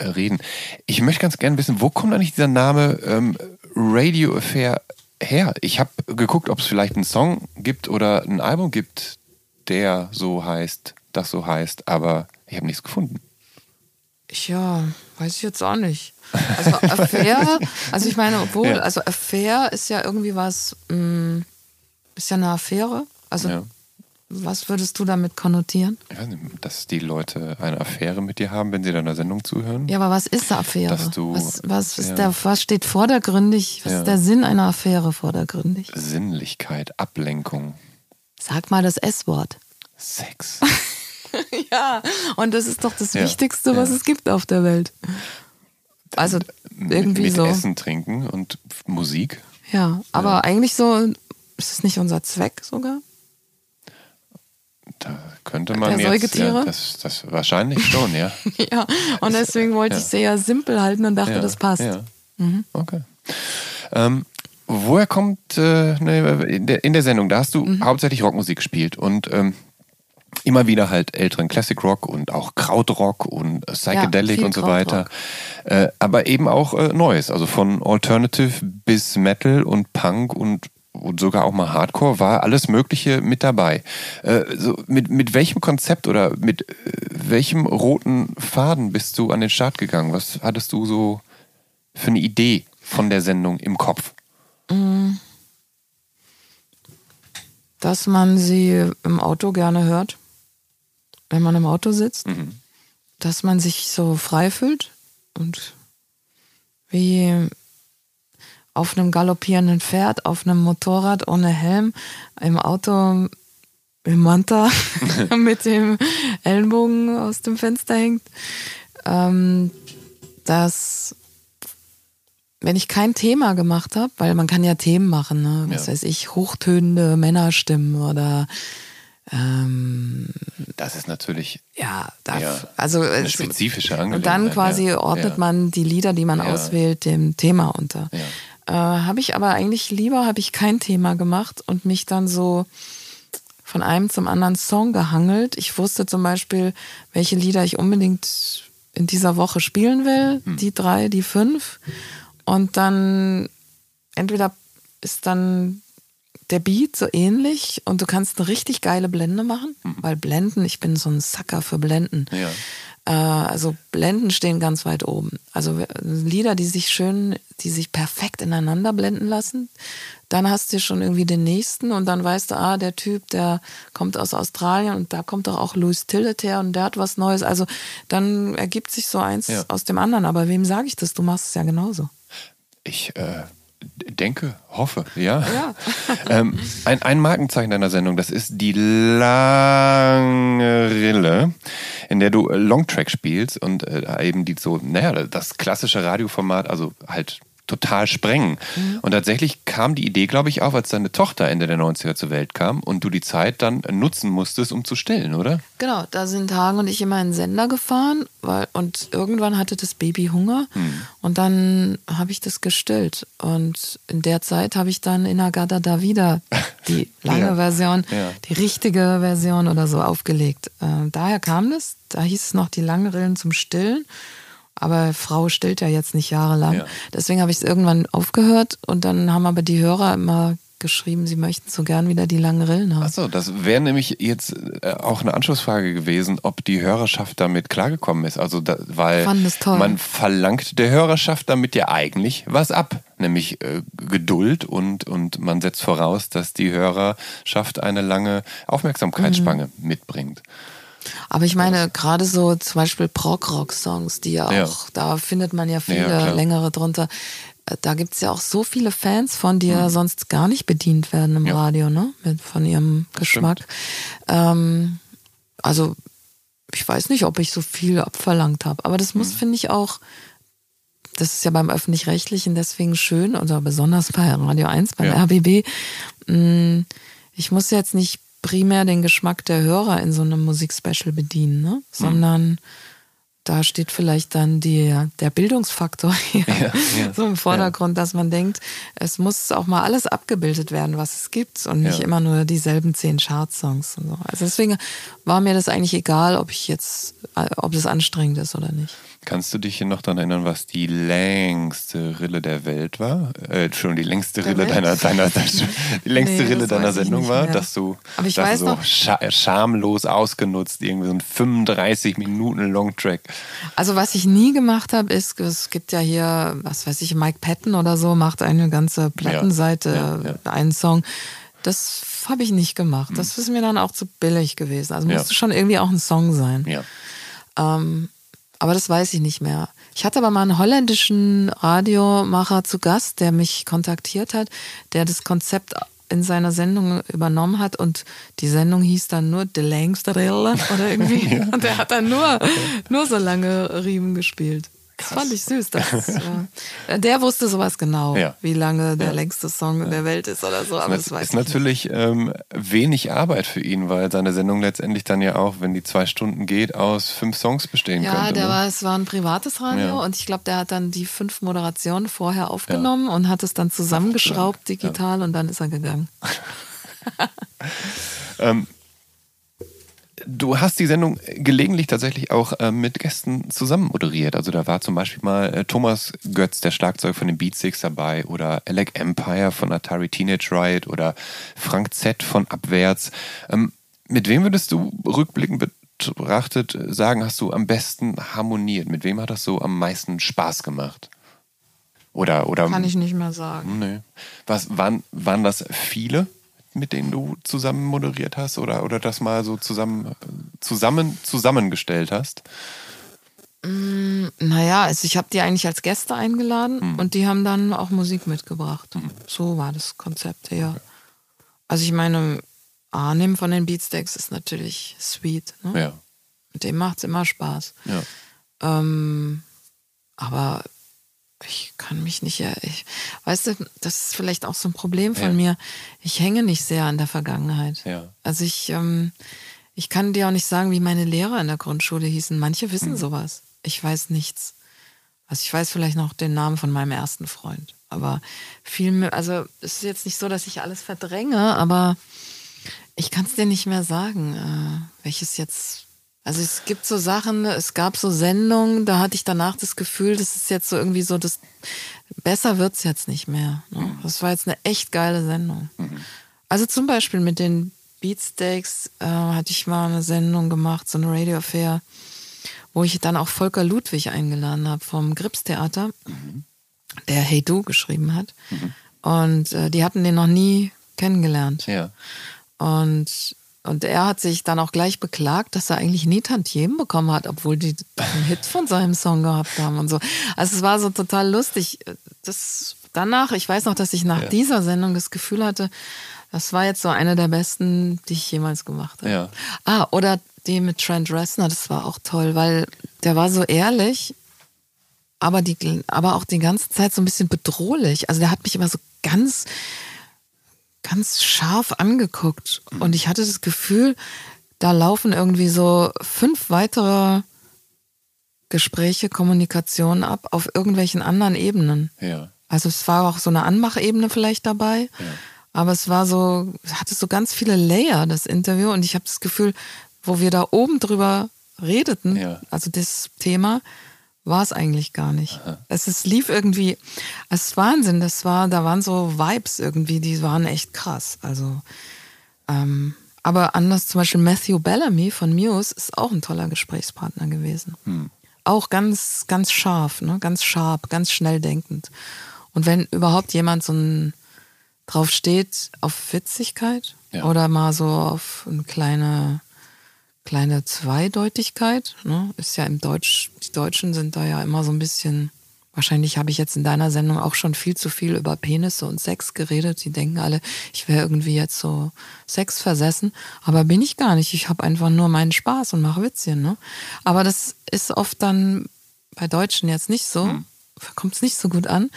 äh, reden. Ich möchte ganz gerne wissen, wo kommt eigentlich dieser Name ähm, Radio Affair her? Ich habe geguckt, ob es vielleicht einen Song gibt oder ein Album gibt, der so heißt, das so heißt, aber ich habe nichts gefunden. Ja, weiß ich jetzt auch nicht. Also Affair, also ich meine, obwohl, Ja. also Affair ist ja irgendwie was, mh, ist ja eine Affäre. Also Ja. was würdest du damit konnotieren? Nicht, dass die Leute eine Affäre mit dir haben, wenn sie deiner Sendung zuhören. Ja, aber was ist eine Affäre? Dass du- was, was, ist ja. der, was steht vordergründig? Was Ja. ist der Sinn einer Affäre vordergründig? Sinnlichkeit, Ablenkung, Sag mal das S-Wort. Sex. Ja, und das ist doch das Ja, Wichtigste, was ja. es gibt auf der Welt. Also irgendwie mit, mit so. Essen, Trinken und Musik. Ja, aber eigentlich so ist es nicht unser Zweck sogar? Da könnte man Der jetzt, Säugetiere? ja, das, das wahrscheinlich schon, ja. Ja, und deswegen wollte ja. ich sehr simpel halten und dachte, ja, das passt. Ja. Okay. Ähm, woher kommt äh, ne, in, der, in der Sendung? Da hast du Mhm. hauptsächlich Rockmusik gespielt und ähm, immer wieder halt älteren Classic Rock und auch Krautrock und Psychedelic viel und so weiter. Äh, aber eben auch äh, Neues, also von Alternative bis Metal und Punk und und sogar auch mal Hardcore, war alles Mögliche mit dabei. Äh, so mit, mit welchem Konzept oder mit äh, welchem roten Faden bist du an den Start gegangen? Was hattest du so für eine Idee von der Sendung im Kopf? Dass man sie im Auto gerne hört, wenn man im Auto sitzt. Dass man sich so frei fühlt und wie auf einem galoppierenden Pferd, auf einem Motorrad ohne Helm, im Auto im Manta mit dem Ellenbogen aus dem Fenster hängt. Ähm, dass wenn ich kein Thema gemacht habe, weil man kann ja Themen machen, ne? was Ja. weiß ich, hochtönende Männerstimmen oder ähm, Das ist natürlich ja, da, Ja, also eine spezifische und Angelegenheit. dann quasi ja. ordnet ja. man die Lieder, die man Ja. auswählt, dem Thema unter. Äh, habe ich aber eigentlich lieber, habe ich kein Thema gemacht und mich dann so von einem zum anderen Song gehangelt. Ich wusste zum Beispiel, welche Lieder ich unbedingt in dieser Woche spielen will, Hm. die drei, die fünf. Und dann entweder ist dann der Beat so ähnlich und du kannst eine richtig geile Blende machen, mhm. weil Blenden, ich bin so ein Sucker für Blenden. Ja. Äh, also Blenden stehen ganz weit oben. Also Lieder, die sich schön, die sich perfekt ineinander blenden lassen. Dann hast du schon irgendwie den nächsten und dann weißt du, ah, der Typ, der kommt aus Australien und da kommt doch auch Louis Tillet her und der hat was Neues. Also dann ergibt sich so eins ja. aus dem anderen. Aber wem sage ich das? Du machst es ja genauso. Ich äh, denke, hoffe, ja. ja. ähm, ein, ein Markenzeichen deiner Sendung, das ist die lange Rille, in der du Longtrack spielst und äh, eben die so, naja, das klassische Radioformat, also halt total sprengen. Mhm. Und tatsächlich kam die Idee, glaube ich, auch, als deine Tochter Ende der 90er zur Welt kam und du die Zeit dann nutzen musstest, um zu stillen, oder? Genau, da sind Hagen und ich immer in den Sender gefahren weil, und irgendwann hatte das Baby Hunger mhm. und dann habe ich das gestillt. Und in der Zeit habe ich dann in Agada da wieder die lange ja. Version, ja. die richtige Version oder so aufgelegt. Äh, daher kam das, da hieß es noch die langen Rillen zum Stillen. Aber Frau stillt ja jetzt nicht jahrelang. Ja. Deswegen habe ich es irgendwann aufgehört und dann haben aber die Hörer immer geschrieben, sie möchten so gern wieder die langen Rillen haben. Achso, das wäre nämlich jetzt äh, auch eine Anschlussfrage gewesen, ob die Hörerschaft damit klargekommen ist. Also, da, weil man verlangt der Hörerschaft damit ja eigentlich was ab, nämlich äh, Geduld und, und man setzt voraus, dass die Hörerschaft eine lange Aufmerksamkeitsspanne mhm. mitbringt. Aber ich meine, gerade so zum Beispiel Prog-Rock-Songs, die ja auch, ja. da findet man ja viele ja, längere drunter. Äh, da gibt es ja auch so viele Fans von, die mhm. ja sonst gar nicht bedient werden im ja. Radio, ne? Mit, von ihrem Geschmack. Ähm, also, ich weiß nicht, ob ich so viel abverlangt habe. Aber das muss, mhm. finde ich, auch das ist ja beim Öffentlich-Rechtlichen deswegen schön, oder besonders bei Radio 1, beim ja. RBB. Mm, ich muss jetzt nicht primär den Geschmack der Hörer in so einem Musikspecial bedienen, ne? sondern hm. da steht vielleicht dann die, der Bildungsfaktor hier ja, ja, so im Vordergrund, ja. dass man denkt, es muss auch mal alles abgebildet werden, was es gibt und nicht immer nur dieselben zehn Chartsongs und so. Also deswegen war mir das eigentlich egal, ob ich jetzt, ob das anstrengend ist oder nicht. Kannst du dich hier noch daran erinnern, was die längste Rille der Welt war? Äh, schon die längste Rille deiner, deiner, die längste nee, Rille deiner Sendung war, dass du, dass weiß so scha schamlos ausgenutzt, irgendwie so ein 35 Minuten Longtrack. Also was ich nie gemacht habe, ist, es gibt ja hier, was weiß ich, Mike Patton oder so, macht eine ganze Plattenseite, ja, ja, ja. einen Song. Das habe ich nicht gemacht. Das hm. ist mir dann auch zu billig gewesen. Also musste schon irgendwie auch ein Song sein. Ja. Ähm, aber das weiß ich nicht mehr. Ich hatte aber mal einen holländischen Radiomacher zu Gast, der mich kontaktiert hat, der das Konzept in seiner Sendung übernommen hat und die Sendung hieß dann nur The längste Rille oder irgendwie. ja. Und er hat dann nur, nur so lange Riemen gespielt. Krass. Das fand ich süß. Das, äh, der wusste sowas genau, ja. wie lange der ja. längste Song ja. der Welt ist oder so. Aber das, das weiß ist natürlich ähm, wenig Arbeit für ihn, weil seine Sendung letztendlich dann ja auch, wenn die zwei Stunden geht, aus fünf Songs bestehen ja, könnte. Ja, ne? war, es war ein privates Radio und ich glaube, der hat dann die fünf Moderationen vorher aufgenommen und hat es dann zusammengeschraubt digital und dann ist er gegangen. ähm, Du hast die Sendung gelegentlich tatsächlich auch äh, mit Gästen zusammen moderiert. Also da war zum Beispiel mal äh, Thomas Götz, der Schlagzeug von den Beatsticks dabei oder Alec Empire von Atari Teenage Riot oder Frank Z von Abwärts. Ähm, mit wem würdest du rückblickend betrachtet sagen, hast du am besten harmoniert? Mit wem hat das so am meisten Spaß gemacht? Oder, oder, Kann ich nicht mehr sagen. Nee. Was, waren, waren das viele? Mit denen du zusammen moderiert hast oder, oder das mal so zusammen, zusammen zusammengestellt hast? Mm, naja, also ich habe die eigentlich als Gäste eingeladen mhm. und die haben dann auch Musik mitgebracht. Mhm. So war das Konzept, ja. Okay. Also ich meine, Arnim von den Beatsteaks ist natürlich sweet. Ne? Ja. Und dem macht es immer Spaß. Ja. Ähm, aber ich kann mich nicht, ich, weißt du, das ist vielleicht auch so ein Problem von ja. mir. Ich hänge nicht sehr an der Vergangenheit. Ja. Also ich, ähm, ich kann dir auch nicht sagen, wie meine Lehrer in der Grundschule hießen. Manche wissen mhm. sowas. Ich weiß nichts. Also ich weiß vielleicht noch den Namen von meinem ersten Freund. Aber viel mehr, also es ist jetzt nicht so, dass ich alles verdränge, aber ich kann es dir nicht mehr sagen, äh, welches jetzt Also es gibt so Sachen, es gab so Sendungen, da hatte ich danach das Gefühl, das ist jetzt so irgendwie so, das besser wird's jetzt nicht mehr. Ne? Mhm. Das war jetzt eine echt geile Sendung. Also zum Beispiel mit den Beatsteaks äh, hatte ich mal eine Sendung gemacht, so eine Radio Affair, wo ich dann auch Volker Ludwig eingeladen habe vom Grips Theater, der Hey Du geschrieben hat. Und äh, die hatten den noch nie kennengelernt. Ja. Und, und er hat sich dann auch gleich beklagt, dass er eigentlich nie Tantiemen bekommen hat, obwohl die einen Hit von seinem Song gehabt haben und so. Also es war so total lustig. Das danach, ich weiß noch, dass ich nach Ja. dieser Sendung das Gefühl hatte, das war jetzt so eine der besten, die ich jemals gemacht habe. Ja. Ah, oder die mit Trent Reznor, das war auch toll, weil der war so ehrlich, aber, die, aber auch die ganze Zeit so ein bisschen bedrohlich. Also der hat mich immer so ganz, ganz scharf angeguckt. Und ich hatte das Gefühl, da laufen irgendwie so fünf weitere Gespräche, Kommunikationen ab auf irgendwelchen anderen Ebenen. Ja. Also es war auch so eine Anmachebene vielleicht dabei. Aber es war so, es hatte so ganz viele Layer, das Interview. Und ich habe das Gefühl, wo wir da oben drüber redeten, Ja. also das Thema, war es eigentlich gar nicht. Es ist, lief irgendwie, es ist Wahnsinn, das war, da waren so Vibes irgendwie, die waren echt krass. Also, ähm, aber anders zum Beispiel Matthew Bellamy von Muse ist auch ein toller Gesprächspartner gewesen. Auch ganz, ganz scharf, ne? ganz sharp, ganz schnell denkend. Und wenn überhaupt jemand so ein drauf steht auf Witzigkeit Ja. oder mal so auf eine kleine, kleine Zweideutigkeit, ne? ist ja im Deutsch, die Deutschen sind da ja immer so ein bisschen, wahrscheinlich habe ich jetzt in deiner Sendung auch schon viel zu viel über Penisse und Sex geredet. Die denken alle, ich wäre irgendwie jetzt so Sex versessen, aber bin ich gar nicht. Ich habe einfach nur meinen Spaß und mache Witzchen. Ne? Aber das ist oft dann bei Deutschen jetzt nicht so. Hm. Kommt es nicht so gut an.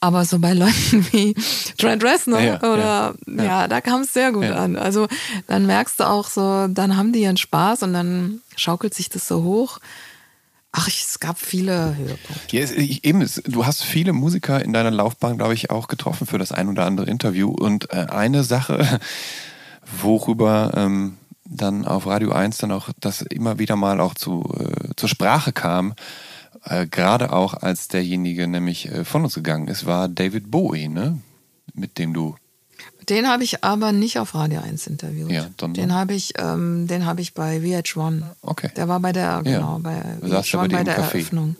Aber so bei Leuten wie Trent Reznor Ja, oder ja. ja, da kam es sehr gut Ja. an. Also dann merkst du auch so, dann haben die ihren Spaß und dann schaukelt sich das so hoch. Ach, ich, es gab viele Höhepunkte. Ja, es- ich- eben, du hast viele Musiker in deiner Laufbahn, glaube ich, auch getroffen für das ein oder andere Interview. Und äh, eine Sache, worüber ähm, dann auf Radio 1 dann auch das immer wieder mal auch zu, äh, zur Sprache kam, äh, gerade auch als derjenige nämlich äh, von uns gegangen ist, war David Bowie, ne? mit dem du Den habe ich aber nicht auf Radio 1 interviewt. Ja, dann- den habe ich, ähm, den habe ich bei VH1. Okay. Der war bei der, genau, bei ja bei VH1 dir bei im der Café. Eröffnung.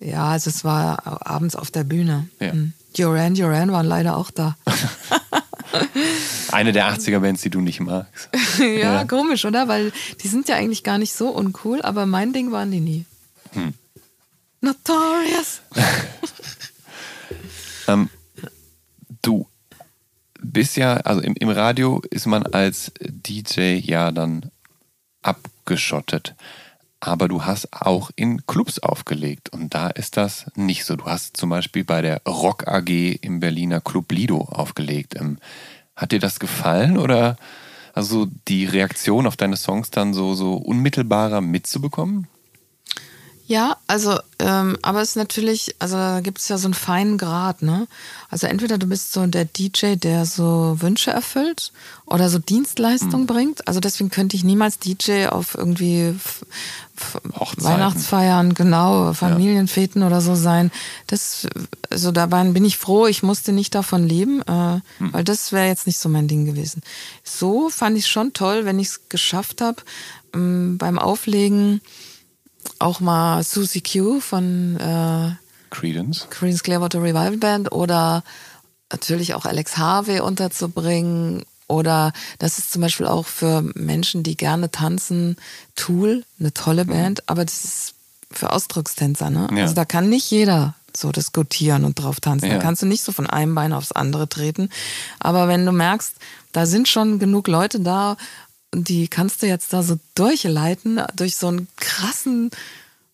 Ja, also es war abends auf der Bühne. Ja. Hm. Duran Duran waren leider auch da. eine der 80er Bands, die du nicht magst. ja, Ja. komisch, oder? Weil die sind ja eigentlich gar nicht so uncool, aber mein Ding waren die nie. Hm. Notorious. Ähm, du bist ja, also im, im Radio ist man als DJ ja dann abgeschottet. Aber du hast auch in Clubs aufgelegt und da ist das nicht so. Du hast zum Beispiel bei der Rock AG im Berliner Club Lido aufgelegt. Ähm, hat dir das gefallen oder also die Reaktion auf deine Songs dann so, so unmittelbarer mitzubekommen? Ja, also, ähm, aber es ist natürlich, also da gibt es ja so einen feinen Grad, ne? Also entweder du bist so der DJ, der so Wünsche erfüllt oder so Dienstleistung bringt. Also deswegen könnte ich niemals DJ auf irgendwie. Weihnachtsfeiern, genau, Familienfeten oder so sein. Das, also dabei bin ich froh, ich musste nicht davon leben, äh, weil das wäre jetzt nicht so mein Ding gewesen. So fand ich schon toll, wenn ich es geschafft habe, ähm, beim Auflegen auch mal Susie Q von äh, Credence? Creedence Clearwater Revival Band oder natürlich auch Alex Harvey unterzubringen. Oder das ist zum Beispiel auch für Menschen, die gerne tanzen, Tool, eine tolle Band, aber das ist für Ausdruckstänzer, ne? Ja. Also da kann nicht jeder so diskutieren und drauf tanzen. Ja. Da kannst du nicht so von einem Bein aufs andere treten. Aber wenn du merkst, da sind schon genug Leute da, die kannst du jetzt da so durchleiten, durch so einen krassen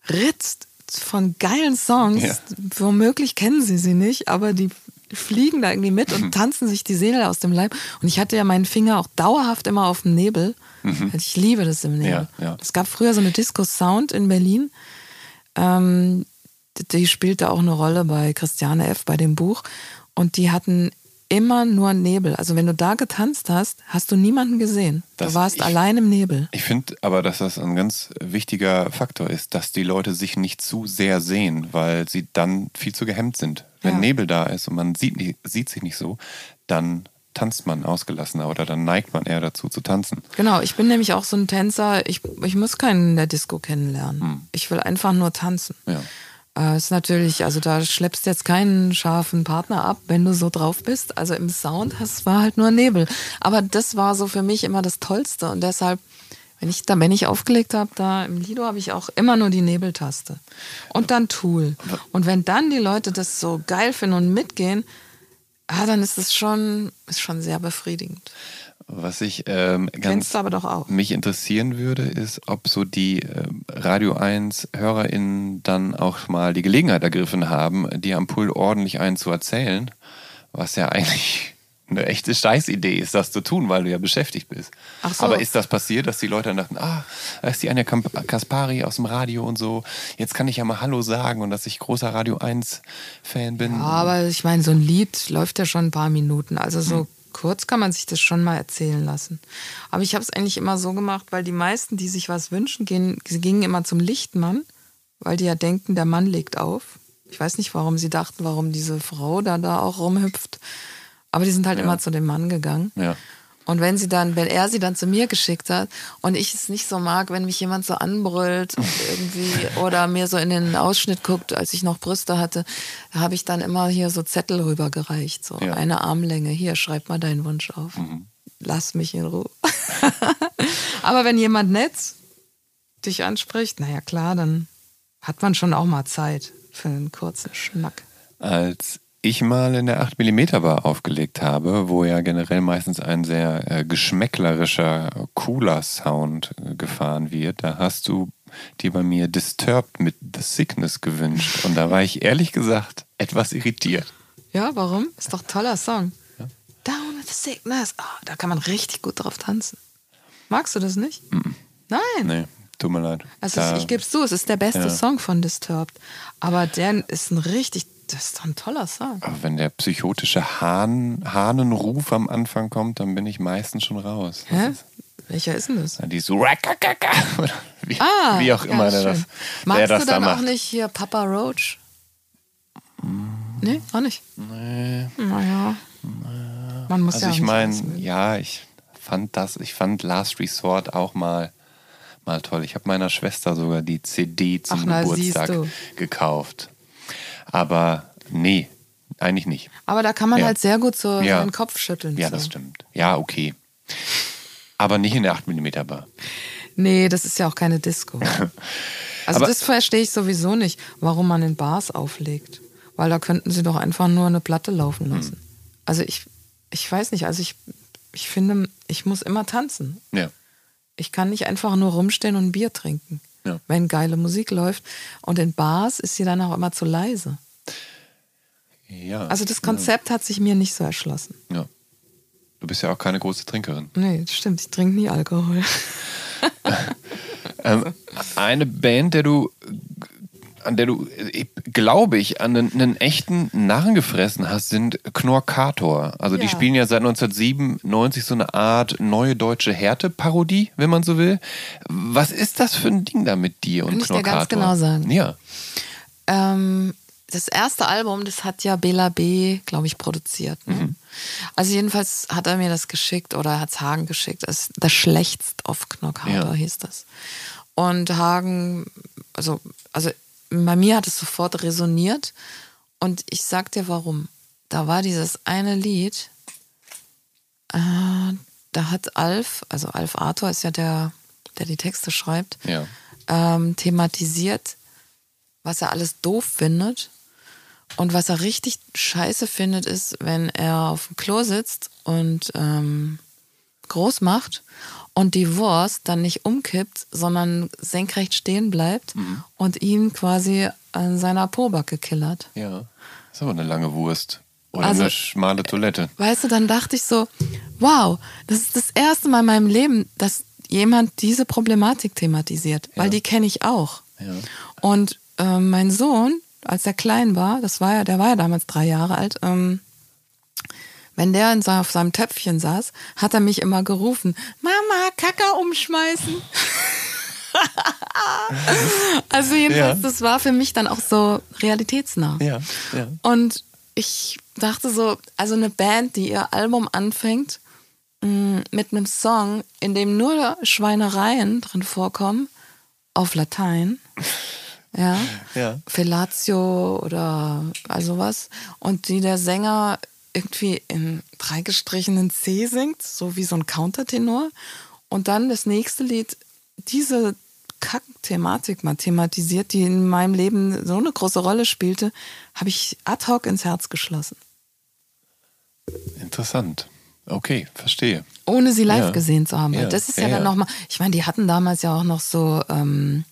Ritt von geilen Songs. Ja. Womöglich kennen sie sie nicht, aber die fliegen da irgendwie mit und tanzen sich die Seele aus dem Leib. Und ich hatte ja meinen Finger auch dauerhaft immer auf dem Nebel. Ich liebe das im Nebel. Ja, ja. Es gab früher so eine Disco Sound in Berlin. Ähm, die spielte auch eine Rolle bei Christiane F. bei dem Buch. Und die hatten immer nur Nebel. Also wenn du da getanzt hast, hast du niemanden gesehen. Das- du warst ich- allein im Nebel. Ich finde aber, dass das ein ganz wichtiger Faktor ist, dass die Leute sich nicht zu sehr sehen, weil sie dann viel zu gehemmt sind. Wenn Ja. Nebel da ist und man sieht, nicht, sieht sich nicht so, dann tanzt man ausgelassener oder dann neigt man eher dazu zu tanzen. Genau, ich bin nämlich auch so ein Tänzer, ich, ich muss keinen in der Disco kennenlernen. Ich will einfach nur tanzen. Ja. Äh, ist natürlich, also da schleppst jetzt keinen scharfen Partner ab, wenn du so drauf bist. Also im Sound, das war halt nur Nebel. Aber das war so für mich immer das Tollste und deshalb, wenn ich da, wenn ich aufgelegt habe, da im Lido habe ich auch immer nur die Nebeltaste. Und dann Tool. Und wenn dann die Leute das so geil finden und mitgehen, ah, dann ist es schon, ist schon sehr befriedigend. Was ich ähm, ganz mich interessieren würde, ist, ob so die ähm, Radio 1 HörerInnen dann auch mal die Gelegenheit ergriffen haben, dir am Pool ordentlich einen zu erzählen, was ja eigentlich eine echte Scheißidee ist, das zu tun, weil du ja beschäftigt bist. Ach so. Aber ist das passiert, dass die Leute dann dachten, ah, da ist die Anja Kaspari aus dem Radio und so, jetzt kann ich ja mal Hallo sagen und dass ich großer Radio 1 Fan bin. Ja, aber ich meine, so ein Lied läuft ja schon ein paar Minuten. Also so Hm. Kurz kann man sich das schon mal erzählen lassen. Aber ich habe es eigentlich immer so gemacht, weil die meisten, die sich was wünschen, gehen, sie gingen immer zum Lichtmann, weil die ja denken, der Mann legt auf. Ich weiß nicht, warum sie dachten, warum diese Frau da, da auch rumhüpft. Aber die sind halt immer zu dem Mann gegangen. Ja. Und wenn sie dann, wenn er sie dann zu mir geschickt hat und ich es nicht so mag, wenn mich jemand so anbrüllt und irgendwie oder mir so in den Ausschnitt guckt, als ich noch Brüste hatte, habe ich dann immer hier so Zettel rübergereicht, so Ja. eine Armlänge. Hier, schreib mal deinen Wunsch auf. Lass mich in Ruhe. Aber wenn jemand nett dich anspricht, naja klar, dann hat man schon auch mal Zeit für einen kurzen Schnack. Als ich mal in der 8mm Bar aufgelegt habe, wo ja generell meistens ein sehr äh, geschmäcklerischer, cooler Sound äh, gefahren wird, da hast du dir bei mir Disturbed mit The Sickness gewünscht. Und da war ich ehrlich gesagt etwas irritiert. Ja, warum? Ist doch ein toller Song. Down with the sickness. Ah, da kann man richtig gut drauf tanzen. Magst du das nicht? Nein. Nee, tut mir leid. Also Da- ich gebe es zu, es ist der beste Ja. Song von Disturbed. Aber der ist ein richtig, das ist doch ein toller Song. aber wenn der psychotische Hahn, Hahnenruf am Anfang kommt, dann bin ich meistens schon raus. Hä? ist- Welcher ist denn das? Die so wie, Ah, wie auch immer der das, schön. der Magst das du da dann auch macht. nicht hier Papa Roach? Nee, auch nicht. Nee. Naja. Man muss Also ja auch ich meine, ja, ich fand das, ich fand Last Resort auch mal, mal toll. Ich habe meiner Schwester sogar die CD zum Ach, Geburtstag gekauft. Aber nee, eigentlich nicht. Aber da kann man Ja. halt sehr gut so Ja. seinen Kopf schütteln. Ja, so. das stimmt. Ja, okay. Aber nicht in der 8mm Bar. Nee, das ist ja auch keine Disco. Also das verstehe ich sowieso nicht, warum man in Bars auflegt. Weil da könnten sie doch einfach nur eine Platte laufen lassen. Hm. Also ich, ich weiß nicht, also ich, ich finde, ich muss immer tanzen. Ja. Ich kann nicht einfach nur rumstehen und ein Bier trinken, Ja. wenn geile Musik läuft. Und in Bars ist sie dann auch immer zu leise. Ja. Also das Konzept hat sich mir nicht so erschlossen. Ja. Du bist ja auch keine große Trinkerin. Nee, das stimmt, ich trinke nie Alkohol. Ähm, eine Band, der du, an der du, äh, glaube ich, an einen, einen echten Narren gefressen hast, sind Knorkator. Also die Ja. spielen ja seit 1997 so eine Art neue deutsche Härte-Parodie, wenn man so will. Was ist das für ein Ding da mit dir und Kann ich dir Knorkator? ganz genau sagen. Ja. Ähm, das erste Album, das hat ja Bela B., glaube ich, produziert. Ne? Also jedenfalls hat er mir das geschickt oder hat es Hagen geschickt. Das, das Schlechtst auf Knockhauter Ja. hieß das. Und Hagen, also, also bei mir hat es sofort resoniert. Und ich sag dir warum. Da war dieses eine Lied, äh, da hat Alf, also Alf Arthur ist ja der, der die Texte schreibt, Ja. ähm, thematisiert, was er alles doof findet. Und was er richtig scheiße findet, ist, wenn er auf dem Klo sitzt und ähm, groß macht und die Wurst dann nicht umkippt, sondern senkrecht stehen bleibt und ihn quasi an seiner Pobacke killert. Ja. ist aber eine lange Wurst. Oder Also- eine schmale Toilette. Weißt du, dann dachte ich so, wow, das ist das erste Mal in meinem Leben, dass jemand diese Problematik thematisiert, weil die kenne ich auch. Ja. Und ähm, mein Sohn, als er klein war, das war ja, der war ja damals drei Jahre alt, ähm, wenn der in auf seinem Töpfchen saß, hat er mich immer gerufen, Mama, Kacker umschmeißen. also jedenfalls, Ja. das war für mich dann auch so realitätsnah. Ja, ja. Und ich dachte so, also eine Band, die ihr Album anfängt mh, mit einem Song, in dem nur Schweinereien drin vorkommen, auf Latein. Ja. Ja. Fellatio oder also was. Und die der Sänger irgendwie in drei gestrichenen C singt, so wie so ein Countertenor. Und dann das nächste Lied, diese Kack-Thematik mal thematisiert, die in meinem Leben so eine große Rolle spielte, habe ich ad hoc ins Herz geschlossen. Interessant. Okay, verstehe. Ohne sie live Ja. gesehen zu haben. Ja, Das ist ja, ja, dann nochmal, ich meine, die hatten damals ja auch noch so, ähm,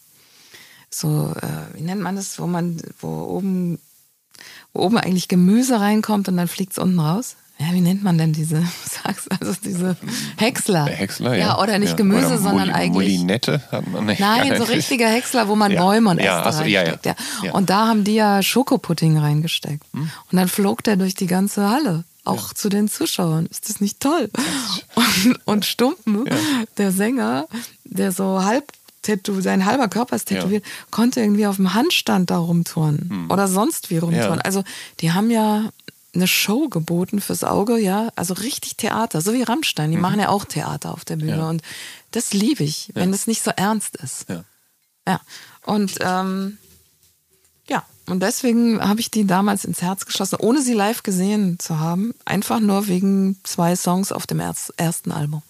so, äh, wie nennt man das, wo man, wo oben, wo oben eigentlich Gemüse reinkommt und dann fliegt es unten raus. Ja, wie nennt man denn diese, sag's, also diese Häcksler. Der Häcksler, ja. Ja, oder nicht ja. Gemüse, Oder sondern Moli- eigentlich. Molinette hat man nicht. Nein, so richtige Häcksler, wo man Ja. Bäume und Ja, Äste reinsteckt. Ja. Ja. Und da haben die ja Schokopudding reingesteckt. Hm. Und dann flog der durch die ganze Halle, auch zu den Zuschauern. Ist das nicht toll? Und, und Stumpen, der Sänger, der so halb tätow sein halber Körper ist Ja. tätowiert, konnte irgendwie auf dem Handstand da rumturnen oder sonst wie rumturnen. Ja. Also die haben ja eine Show geboten fürs Auge, ja, also richtig Theater, so wie Rammstein, die machen ja auch Theater auf der Bühne Mhm. Ja. und das liebe ich, wenn es nicht so ernst ist. Ja. Ja, und ähm, ja, und deswegen habe ich die damals ins Herz geschlossen, ohne sie live gesehen zu haben. Einfach nur wegen zwei Songs auf dem ersten Album.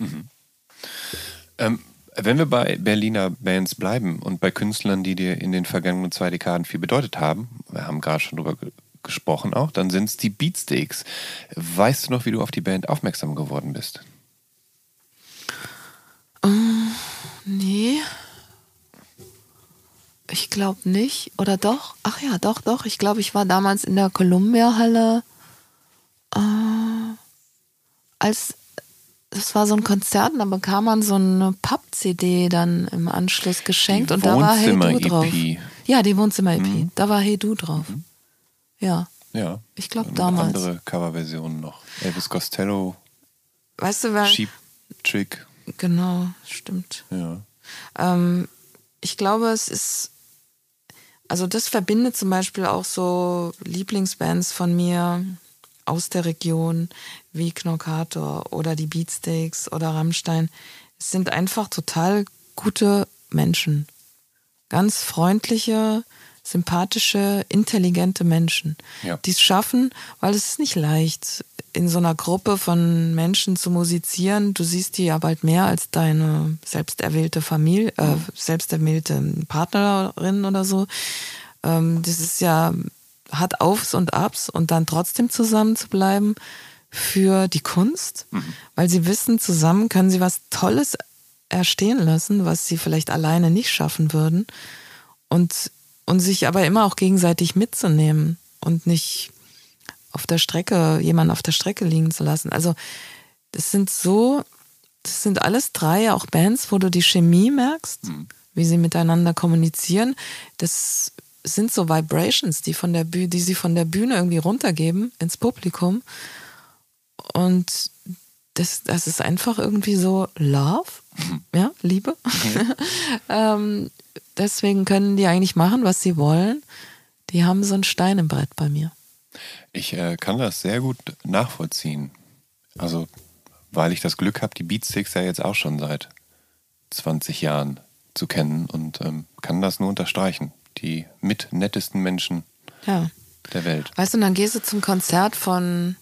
Ähm, wenn wir bei Berliner Bands bleiben und bei Künstlern, die dir in den vergangenen zwei Dekaden viel bedeutet haben, wir haben gerade schon drüber ge gesprochen auch, dann sind es die Beatsteaks. Weißt du noch, wie du auf die Band aufmerksam geworden bist? Nee. Ich glaube nicht. Oder doch? Ach ja, doch, doch. Ich glaube, ich war damals in der Columbia-Halle. Äh, als das war so ein Konzert und da bekam man so eine Papp-CD dann im Anschluss geschenkt Die und da war Hey Du drauf. Ja, die Wohnzimmer-EP. Da war Hey Du drauf. Ja. Ja. Ich glaub, Und damals. Andere Coverversionen noch. Elvis Costello, Weißt du, wer. Cheap Trick. Genau, stimmt. Ja. Ähm, ich glaube, es ist, also das verbindet zum Beispiel auch so Lieblingsbands von mir aus der Region wie Knockator oder die Beatsteaks oder Rammstein. Es sind einfach total gute Menschen. Ganz freundliche, sympathische, intelligente Menschen, Ja. die es schaffen, weil es ist nicht leicht, in so einer Gruppe von Menschen zu musizieren. Du siehst die ja bald mehr als deine selbst erwählte Familie, äh, selbst erwählte Partnerin oder so. Ähm, das ist ja, hat Aufs und Abs und dann trotzdem zusammen zu bleiben für die Kunst, weil sie wissen, zusammen können sie was Tolles erstehen lassen, was sie vielleicht alleine nicht schaffen würden und, und sich aber immer auch gegenseitig mitzunehmen und nicht auf der Strecke, jemanden auf der Strecke liegen zu lassen. Also das sind so, das sind alles drei auch Bands, wo du die Chemie merkst, wie sie miteinander kommunizieren. Das sind so Vibrations, die von der Bühne, die sie von der Bühne irgendwie runtergeben ins Publikum. Und das, das ist einfach irgendwie so Love, ja, Liebe. ähm, deswegen können die eigentlich machen, was sie wollen. Die haben so einen Stein im Brett bei mir. Ich äh, kann das sehr gut nachvollziehen. Also, weil ich das Glück habe, die Beatsticks ja jetzt auch schon seit 20 Jahren zu kennen und ähm, kann das nur unterstreichen. Die mit nettesten Menschen Ja. der Welt. Weißt du, und dann gehst du zum Konzert von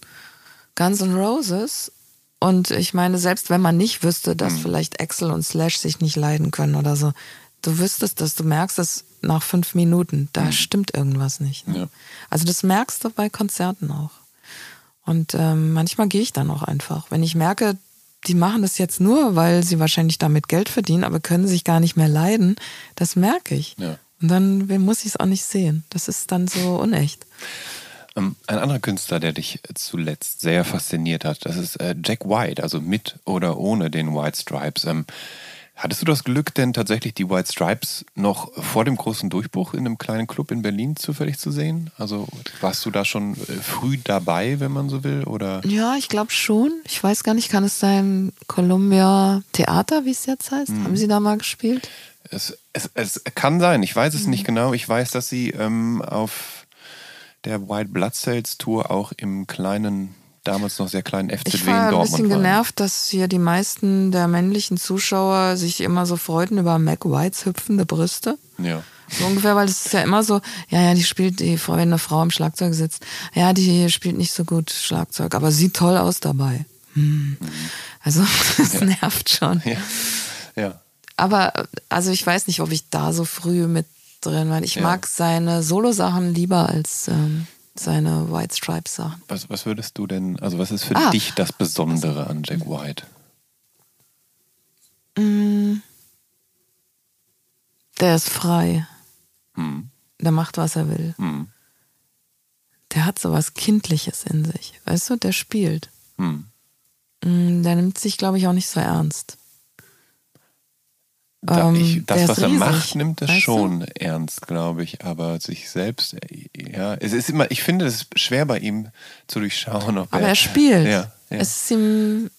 Guns N' Roses und ich meine, selbst wenn man nicht wüsste, dass vielleicht Axel und Slash sich nicht leiden können oder so, du wüsstest das, du merkst es nach fünf Minuten, da stimmt irgendwas nicht. Ne? Ja. Also das merkst du bei Konzerten auch. Und ähm, manchmal gehe ich dann auch einfach. Wenn ich merke, die machen das jetzt nur, weil sie wahrscheinlich damit Geld verdienen, aber können sich gar nicht mehr leiden, das merke ich. Ja. Und dann muss ich es auch nicht sehen. Das ist dann so unecht. Ähm, ein anderer Künstler, der dich zuletzt sehr fasziniert hat, das ist äh, Jack White, also mit oder ohne den White Stripes. Ähm, Hattest du das Glück, denn tatsächlich die White Stripes noch vor dem großen Durchbruch in einem kleinen Club in Berlin zufällig zu sehen? Also warst du da schon äh, früh dabei, wenn man so will? Oder? Ja, ich glaube schon. Ich weiß gar nicht, kann es sein Columbia Theater, wie es jetzt heißt? Mhm. Haben Sie da mal gespielt? Es, es, es kann sein, ich weiß es nicht genau. Ich weiß, dass sie ähm, auf der White Blood Cells Tour auch im kleinen damals noch sehr kleinen FZW Ich war in ein Dortmund bisschen genervt, dass hier die meisten der männlichen Zuschauer sich immer so freuten über Mac Whites hüpfende Brüste. Ja. So ungefähr, weil es ist ja immer so, ja, ja, die spielt, die, wenn eine Frau am Schlagzeug sitzt, ja, die spielt nicht so gut Schlagzeug, aber sieht toll aus dabei. Hm. Also, das nervt schon. Ja. ja. Aber, also ich weiß nicht, ob ich da so früh mit drin war. Ich Ja. mag seine Solo-Sachen lieber als ähm, seine White Stripes-Sachen. Was, was würdest du denn, also was ist für Ah. dich das Besondere an Jack White? Der ist frei. Hm. Der macht, was er will. Hm. Der hat so was Kindliches in sich. Weißt du, der spielt. Hm. Mm, Der nimmt sich, glaube ich, auch nicht so ernst. Da, Ähm, ich, das, was er riesig, macht, nimmt er weißt du? schon ernst, glaube ich. Aber sich selbst, ja, es ist immer, ich finde es schwer bei ihm zu durchschauen, ob Aber er spielt. Ja, ja. Es ist ihm,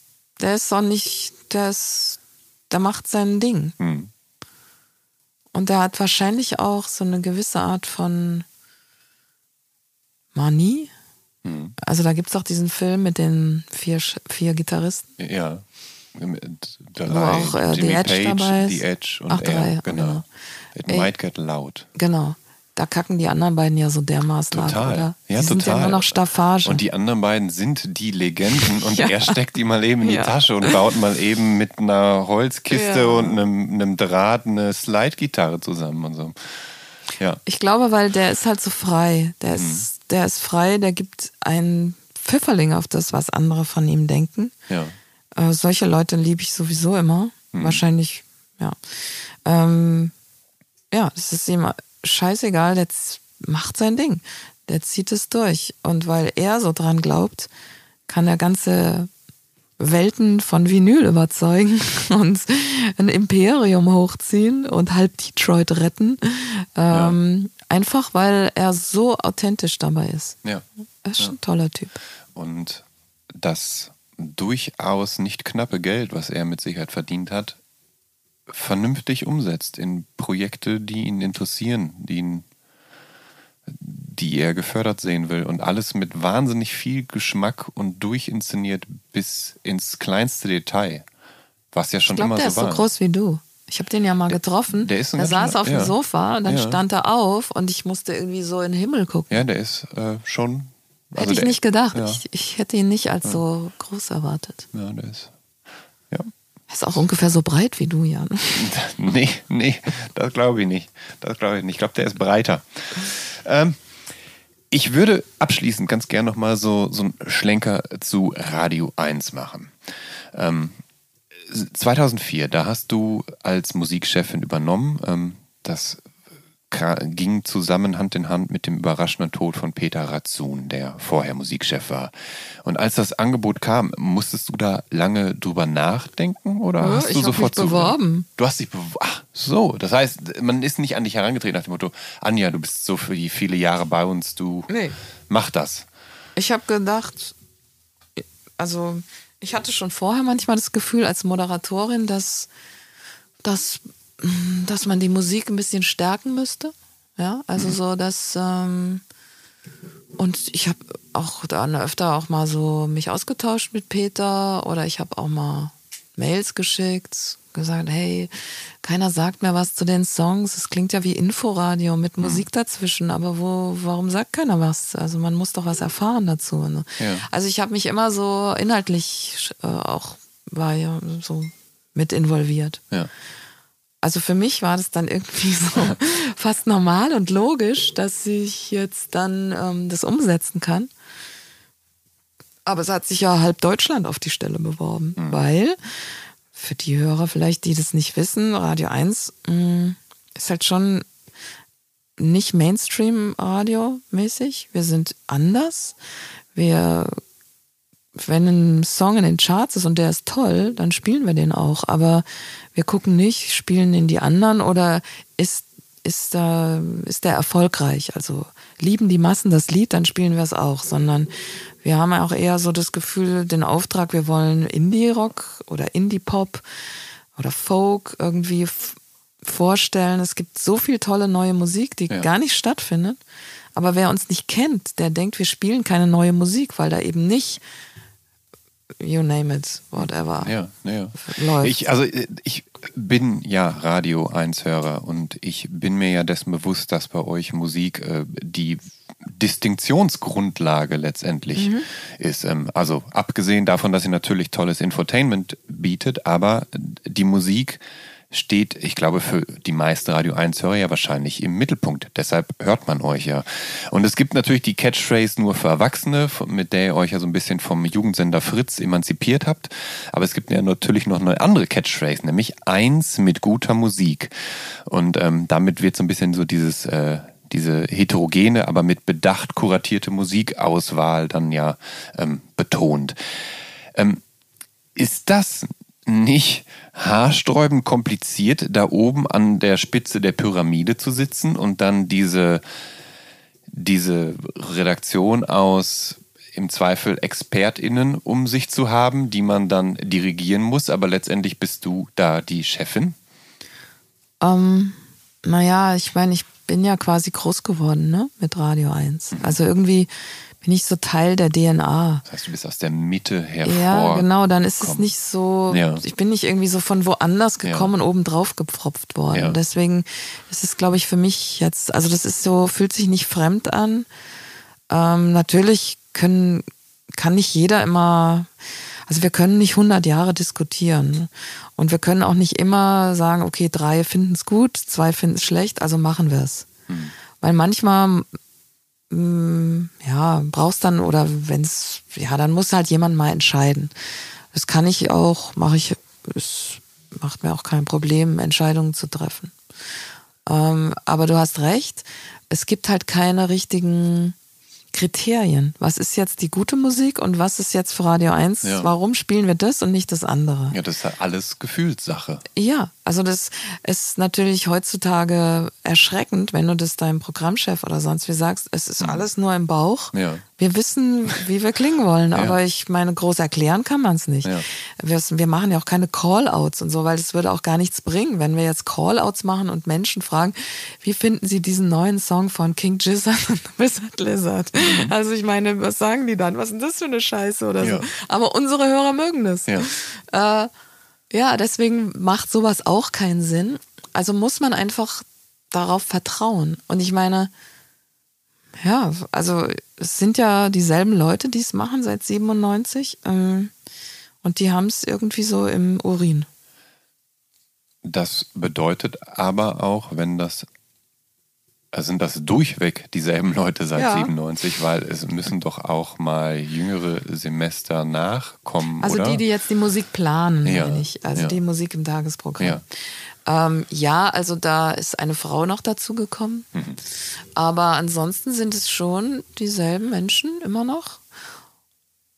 der ist auch nicht, der ist, der macht sein Ding. Hm. Und der hat wahrscheinlich auch so eine gewisse Art von Manie. Hm. Also da gibt es auch diesen Film mit den vier, vier Gitarristen. Ja. Drei, Wo auch, äh, Jimmy The Edge Page, dabei ist. The Edge und Ach, er. drei, genau. genau. It Ey. might get loud. Genau. Da kacken die anderen beiden ja so dermaßen ab, Total. oder? Ja, die sind total. ja nur noch Staffage. Und die anderen beiden sind die Legenden und Ja. er steckt die mal eben in die Ja. Tasche und baut mal eben mit einer Holzkiste Ja. und einem, einem Draht eine Slide-Gitarre zusammen und so. Ja. Ich glaube, weil der ist halt so frei. Der Mhm. ist, der ist frei, der gibt einen Pfifferling auf das, was andere von ihm denken. Ja. Äh, solche Leute liebe ich sowieso immer. Mhm. Wahrscheinlich, ja. Ähm, ja, es ist ihm scheißegal, der macht sein Ding. Der zieht es durch. Und weil er so dran glaubt, kann er ganze Welten von Vinyl überzeugen und ein Imperium hochziehen und halb Detroit retten. Ähm, Einfach weil er so authentisch dabei ist. Ja. Er ist schon ein toller Typ. Und das durchaus nicht knappe Geld, was er mit Sicherheit verdient hat, vernünftig umsetzt in Projekte, die ihn interessieren, die ihn die er gefördert sehen will und alles mit wahnsinnig viel Geschmack und durchinszeniert bis ins kleinste Detail, was ja schon Ich glaube, immer der so ist war. so groß wie du. Ich habe den ja mal getroffen. der ist er ganz saß auf dem ja. Sofa und dann Ja. stand er auf und ich musste irgendwie so in den Himmel gucken. Ja, der ist äh, schon. Hätte also ich der, nicht gedacht. Ja, Ich, ich hätte ihn nicht als so groß erwartet. ja, der ist. Ja. Er ist auch ungefähr so breit wie du, Jan. Nee, nee, das glaube ich nicht. Das glaube ich nicht. Ich glaube, der ist breiter. Ähm, ich würde abschließend ganz gern nochmal so, so einen Schlenker zu Radio 1 machen. Ähm, 2004, da hast du als Musikchefin übernommen. Ähm, das ging zusammen Hand in Hand mit dem überraschenden Tod von Peter Ratzun, der vorher Musikchef war. Und als das Angebot kam, musstest du da lange drüber nachdenken oder Ja, hast ich du hab sofort mich beworben. Du hast dich beworben. Ach, so. Das heißt, man ist nicht an dich herangetreten nach dem Motto, Anja, du bist so für die viele Jahre bei uns, du Nee. mach das. Ich habe gedacht, also ich hatte schon vorher manchmal das Gefühl als Moderatorin, dass, dass, dass man die Musik ein bisschen stärken müsste. Ja, also so, dass ähm, und ich habe auch dann öfter auch mal so mich ausgetauscht mit Peter oder ich habe auch mal Mails geschickt, gesagt, hey, keiner sagt mehr was zu den Songs. Es klingt ja wie Inforadio mit Musik dazwischen, aber wo, warum sagt keiner was? Also man muss doch was erfahren dazu. Ne? Ja. Also ich habe mich immer so inhaltlich äh, auch war ja so mit involviert. Ja. Also für mich war das dann irgendwie so fast normal und logisch, dass ich jetzt dann ähm, das umsetzen kann. Aber es hat sich ja halb Deutschland auf die Stelle beworben, weil für die Hörer vielleicht, die das nicht wissen, Radio 1 mh, ist halt schon nicht Mainstream-Radio mäßig. Wir sind anders. Wir wenn ein Song in den Charts ist und der ist toll, dann spielen wir den auch. Aber wir gucken nicht, spielen in die anderen oder ist, ist, da, ist der erfolgreich? Also lieben die Massen das Lied, dann spielen wir es auch, sondern wir haben auch eher so das Gefühl, den Auftrag, wir wollen Indie-Rock oder Indie-Pop oder Folk irgendwie vorstellen. Es gibt so viel tolle neue Musik, die ja. gar nicht stattfindet. Aber wer uns nicht kennt, der denkt, wir spielen keine neue Musik, weil da eben nicht you name it, whatever. Ja, ja. Läuft. Ich, also ich bin ja Radio 1 Hörer und ich bin mir ja dessen bewusst, dass bei euch Musik äh, die Distinktionsgrundlage letztendlich mhm. ist. Ähm, also abgesehen davon, dass sie natürlich tolles Infotainment bietet, aber die Musik steht, ich glaube, für die meisten Radio 1-Hörer ja wahrscheinlich im Mittelpunkt. Deshalb hört man euch ja. Und es gibt natürlich die Catchphrase nur für Erwachsene, mit der ihr euch ja so ein bisschen vom Jugendsender Fritz emanzipiert habt. Aber es gibt ja natürlich noch eine andere Catchphrase, nämlich eins mit guter Musik. Und ähm, damit wird so ein bisschen so dieses... Äh, diese heterogene, aber mit Bedacht kuratierte Musikauswahl dann ja ähm, betont. Ähm, ist das nicht haarsträubend kompliziert, da oben an der Spitze der Pyramide zu sitzen und dann diese, diese Redaktion aus im Zweifel ExpertInnen um sich zu haben, die man dann dirigieren muss, aber letztendlich bist du da die Chefin? Ähm, naja, ich meine, ich bin ja quasi groß geworden, ne, mit Radio 1. Also irgendwie bin ich so Teil der DNA. Das heißt, du bist aus der Mitte hervor. Ja, genau, dann ist es nicht so, ja. ich bin nicht irgendwie so von woanders gekommen ja. und oben drauf gepfropft worden. Ja. Deswegen ist es, glaube ich, für mich jetzt, also das ist so, fühlt sich nicht fremd an. Ähm, natürlich können, kann nicht jeder immer, also wir können nicht 100 Jahre diskutieren. Und wir können auch nicht immer sagen, okay, drei finden es gut, zwei finden es schlecht, also machen wir es. Hm. Weil manchmal Mm, ja, brauchst dann oder wenn es, ja, dann muss halt jemand mal entscheiden. Das kann ich auch, mache ich, es macht mir auch kein Problem, Entscheidungen zu treffen. Ähm, aber du hast recht, es gibt halt keine richtigen Kriterien. Was ist jetzt die gute Musik und was ist jetzt für Radio 1? Ja. Warum spielen wir das und nicht das andere? Ja, das ist ja alles Gefühlssache. Ja, also das ist natürlich heutzutage erschreckend, wenn du das deinem Programmchef oder sonst wie sagst, es ist mhm. alles nur im Bauch. Ja. Wir wissen, wie wir klingen wollen, ja. aber ich meine, groß erklären kann man es nicht. Ja. Wir, wir, machen ja auch keine Call-outs und so, weil das würde auch gar nichts bringen, wenn wir jetzt Call-outs machen und Menschen fragen, wie finden sie diesen neuen Song von King Gizzard und Wizard Lizard? Mhm. Also ich meine, was sagen die dann? Was ist denn das für eine Scheiße oder so? Aber unsere Hörer mögen das. Ja. Äh, ja, deswegen macht sowas auch keinen Sinn. Also muss man einfach darauf vertrauen. Und ich meine, ja, also es sind ja dieselben Leute, die es machen seit 97 ähm, und die haben es irgendwie so im Urin. Das bedeutet aber auch, wenn das also sind das durchweg dieselben Leute seit ja. 97, weil es müssen doch auch mal jüngere Semester nachkommen. Also oder? die, die jetzt die Musik planen, ja. ich. Also ja. die Musik im Tagesprogramm. Ja. Ähm, ja, also da ist eine Frau noch dazugekommen. Mhm. Aber ansonsten sind es schon dieselben Menschen immer noch.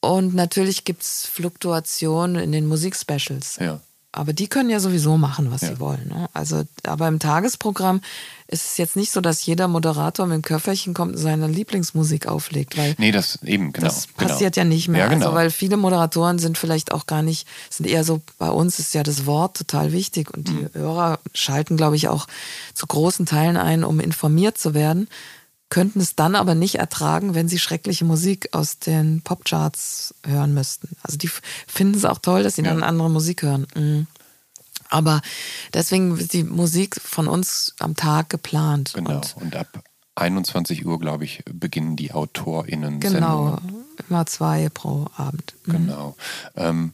Und natürlich gibt es Fluktuationen in den Musikspecials. Ja. Aber die können ja sowieso machen, was ja. sie wollen. Ne? Also, aber im Tagesprogramm ist es jetzt nicht so, dass jeder Moderator mit dem Köfferchen kommt und seine Lieblingsmusik auflegt. Weil nee, das eben, genau. Das genau. passiert genau. ja nicht mehr. Ja, genau. also, weil viele Moderatoren sind vielleicht auch gar nicht, sind eher so, bei uns ist ja das Wort total wichtig und die mhm. Hörer schalten, glaube ich, auch zu großen Teilen ein, um informiert zu werden könnten es dann aber nicht ertragen, wenn sie schreckliche Musik aus den Popcharts hören müssten. Also die finden es auch toll, dass sie ja. dann andere Musik hören. Mhm. Aber deswegen ist die Musik von uns am Tag geplant. Genau. Und, und ab 21 Uhr, glaube ich, beginnen die AutorInnen. Genau, immer zwei pro Abend. Mhm. Genau. Ähm,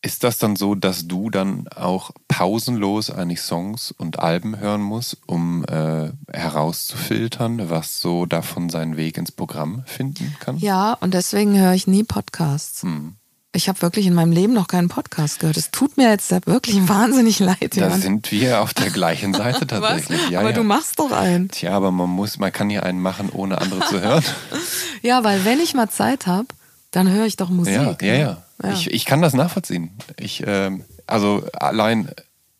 ist das dann so, dass du dann auch pausenlos eigentlich Songs und Alben hören musst, um äh, herauszufiltern, was so davon seinen Weg ins Programm finden kann? Ja, und deswegen höre ich nie Podcasts. Hm. Ich habe wirklich in meinem Leben noch keinen Podcast gehört. Es tut mir jetzt wirklich wahnsinnig leid. Da Jan. sind wir auf der gleichen Seite tatsächlich. Ja, aber ja. du machst doch einen. Tja, aber man muss, man kann ja einen machen, ohne andere zu hören. ja, weil wenn ich mal Zeit habe, dann höre ich doch Musik. Ja, ja, ne? Ja. Ich, ich kann das nachvollziehen. Ich, ähm, also allein,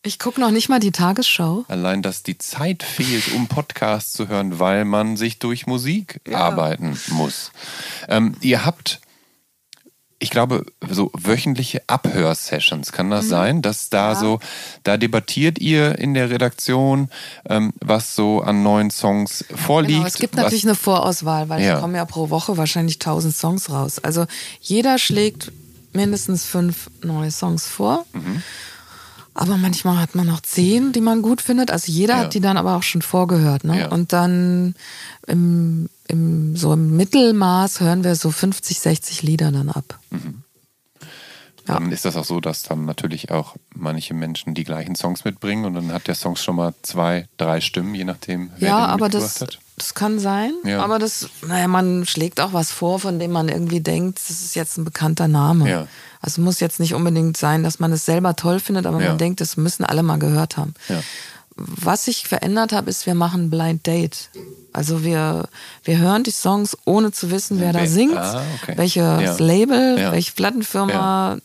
Ich gucke noch nicht mal die Tagesschau. allein, dass die Zeit fehlt, um Podcasts zu hören, weil man sich durch Musik arbeiten muss. Ähm, ihr habt, ich glaube, so wöchentliche Abhörsessions. Kann Mhm. das sein, dass da so, da debattiert ihr in der Redaktion, ähm, was so an neuen Songs vorliegt? Genau, es gibt natürlich eine Vorauswahl, weil Ja. es kommen ja pro Woche wahrscheinlich tausend Songs raus. Also jeder schlägt mindestens fünf neue Songs vor. Mhm. Aber manchmal hat man noch zehn, die man gut findet. Also jeder Ja. hat die dann aber auch schon vorgehört. Ne? Ja. Und dann im, im, so im Mittelmaß hören wir so 50, 60 Lieder dann ab. Dann ist das auch so, dass dann natürlich auch manche Menschen die gleichen Songs mitbringen und dann hat der Song schon mal zwei, drei Stimmen, je nachdem, wer ja, den aber das, hat. das kann sein. Ja. Aber das, naja, man schlägt auch was vor, von dem man irgendwie denkt, das ist jetzt ein bekannter Name. Ja. Also muss jetzt nicht unbedingt sein, dass man es selber toll findet, aber Ja. man denkt, das müssen alle mal gehört haben. Ja. Was sich verändert hat, ist, wir machen Blind Date. Also wir, wir hören die Songs, ohne zu wissen, wer da singt, ah, okay. welches Ja. Label, Ja. welche Plattenfirma.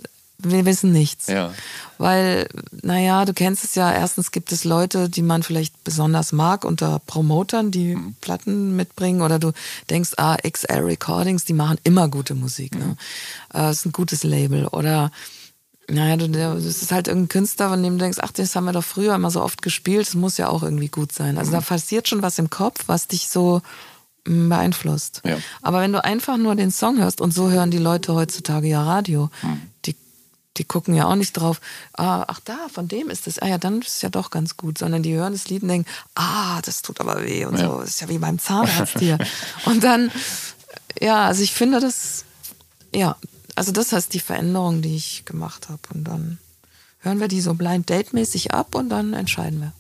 Wir wissen nichts. Ja. Weil, naja, du kennst es ja, erstens gibt es Leute, die man vielleicht besonders mag unter Promotern, die Mhm. Platten mitbringen. Oder du denkst, ah, XL Recordings, die machen immer gute Musik. Mhm. Ne? Äh, ist ein gutes Label. Oder, naja, das ist halt irgendein Künstler, von dem du denkst, ach, das haben wir doch früher immer so oft gespielt, das muss ja auch irgendwie gut sein. Also da Mhm. passiert schon was im Kopf, was dich so mm, beeinflusst. Ja. Aber wenn du einfach nur den Song hörst, und so hören die Leute heutzutage ja Radio, Mhm. die, die gucken ja auch nicht drauf, ah, ach da, von dem ist das, ah ja, dann ist es ja doch ganz gut, sondern die hören das Lied und denken, ah, das tut aber weh und Ja. so, das ist ja wie beim Zahnarzt hier. und dann, ja, also ich finde das, ja, also das ist die Veränderung, die ich gemacht habe und dann hören wir die so blind date-mäßig ab und dann entscheiden wir.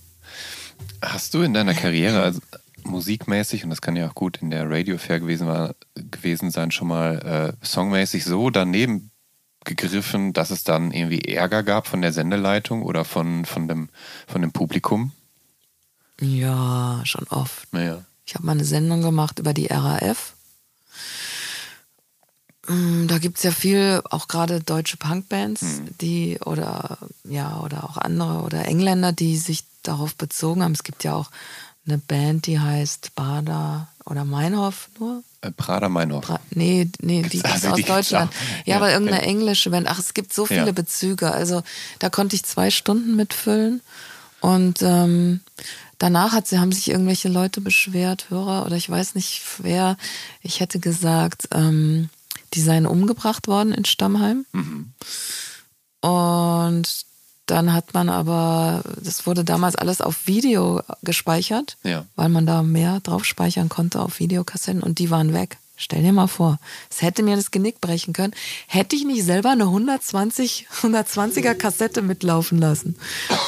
Hast du in deiner Karriere, also musikmäßig, und das kann ja auch gut in der Radio Fair gewesen, war, gewesen sein, schon mal äh, songmäßig so daneben gegriffen, dass es dann irgendwie Ärger gab von der Sendeleitung oder von, von, dem, von dem Publikum? Ja, schon oft. Naja. Ich habe mal eine Sendung gemacht über die RAF. Mm, Da gibt's ja viel, auch gerade deutsche Punkbands, die oder ja, oder auch andere oder Engländer, die sich darauf bezogen haben. Es gibt ja auch eine Band, die heißt Bader oder Meinhof nur. Äh, Prada Meinhof. Bra nee, nee, die gibt's also aus Deutschland. Ja, Ja, aber irgendeine englische Band. Ach, es gibt so viele Ja. Bezüge. Also da konnte ich zwei Stunden mitfüllen. Und ähm, danach hat, sie- haben sich irgendwelche Leute beschwert, Hörer oder ich weiß nicht wer. Ich hätte gesagt, ähm, die seien umgebracht worden in Stammheim. Und dann hat man aber, das wurde damals alles auf Video gespeichert, Ja. weil man da mehr drauf speichern konnte auf Videokassetten und die waren weg. Stell dir mal vor, es hätte mir das Genick brechen können, hätte ich nicht selber eine 120, 120er Kassette mitlaufen lassen.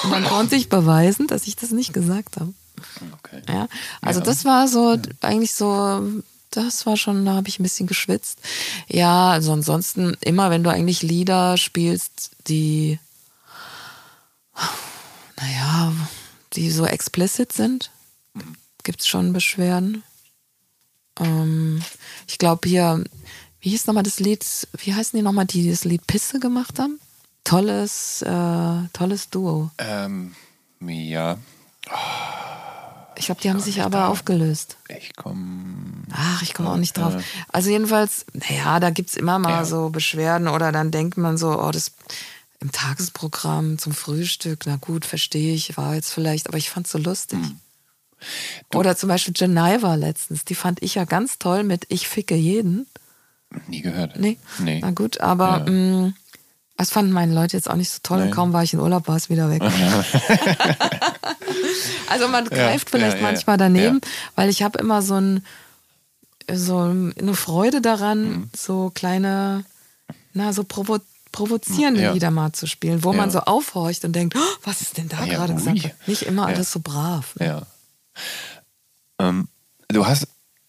Und dann konnte ich beweisen, dass ich das nicht gesagt habe. Okay. Ja, also Ja. das war so eigentlich so, das war schon, da habe ich ein bisschen geschwitzt. Ja, also ansonsten immer, wenn du eigentlich Lieder spielst, die, naja, die so explicit sind, gibt's schon Beschwerden. Ähm, ich glaube hier, wie hieß nochmal das Lied, wie heißen die nochmal, die das Lied Pisse gemacht haben? Tolles, äh, tolles Duo. Ähm, ja, Ich glaube, die haben sich aber aufgelöst. ich komme. Ach, ich komme auch nicht drauf. Also jedenfalls, naja, da gibt's immer mal Ja. so Beschwerden oder dann denkt man so, oh, das im Tagesprogramm zum Frühstück, na gut, verstehe ich, war jetzt vielleicht, aber ich fand's so lustig. Hm. Oder zum Beispiel Geneva letztens, die fand ich ja ganz toll mit Ich ficke jeden. Nie gehört. Nee, Nee. na gut, aber Ja. mh, das fanden meine Leute jetzt auch nicht so toll und Nein. kaum war ich in Urlaub, war es wieder weg. also man greift vielleicht ja, ja, manchmal ja. daneben, weil ich habe immer so, ein, so eine Freude daran, Mhm. so kleine, na, so provo provozierende Ja. Lieder mal zu spielen, wo man Ja. so aufhorcht und denkt, oh, was ist denn da Ja, gerade gesagt? Nicht immer Ja. alles so brav. ne? Ja. Ähm, du hast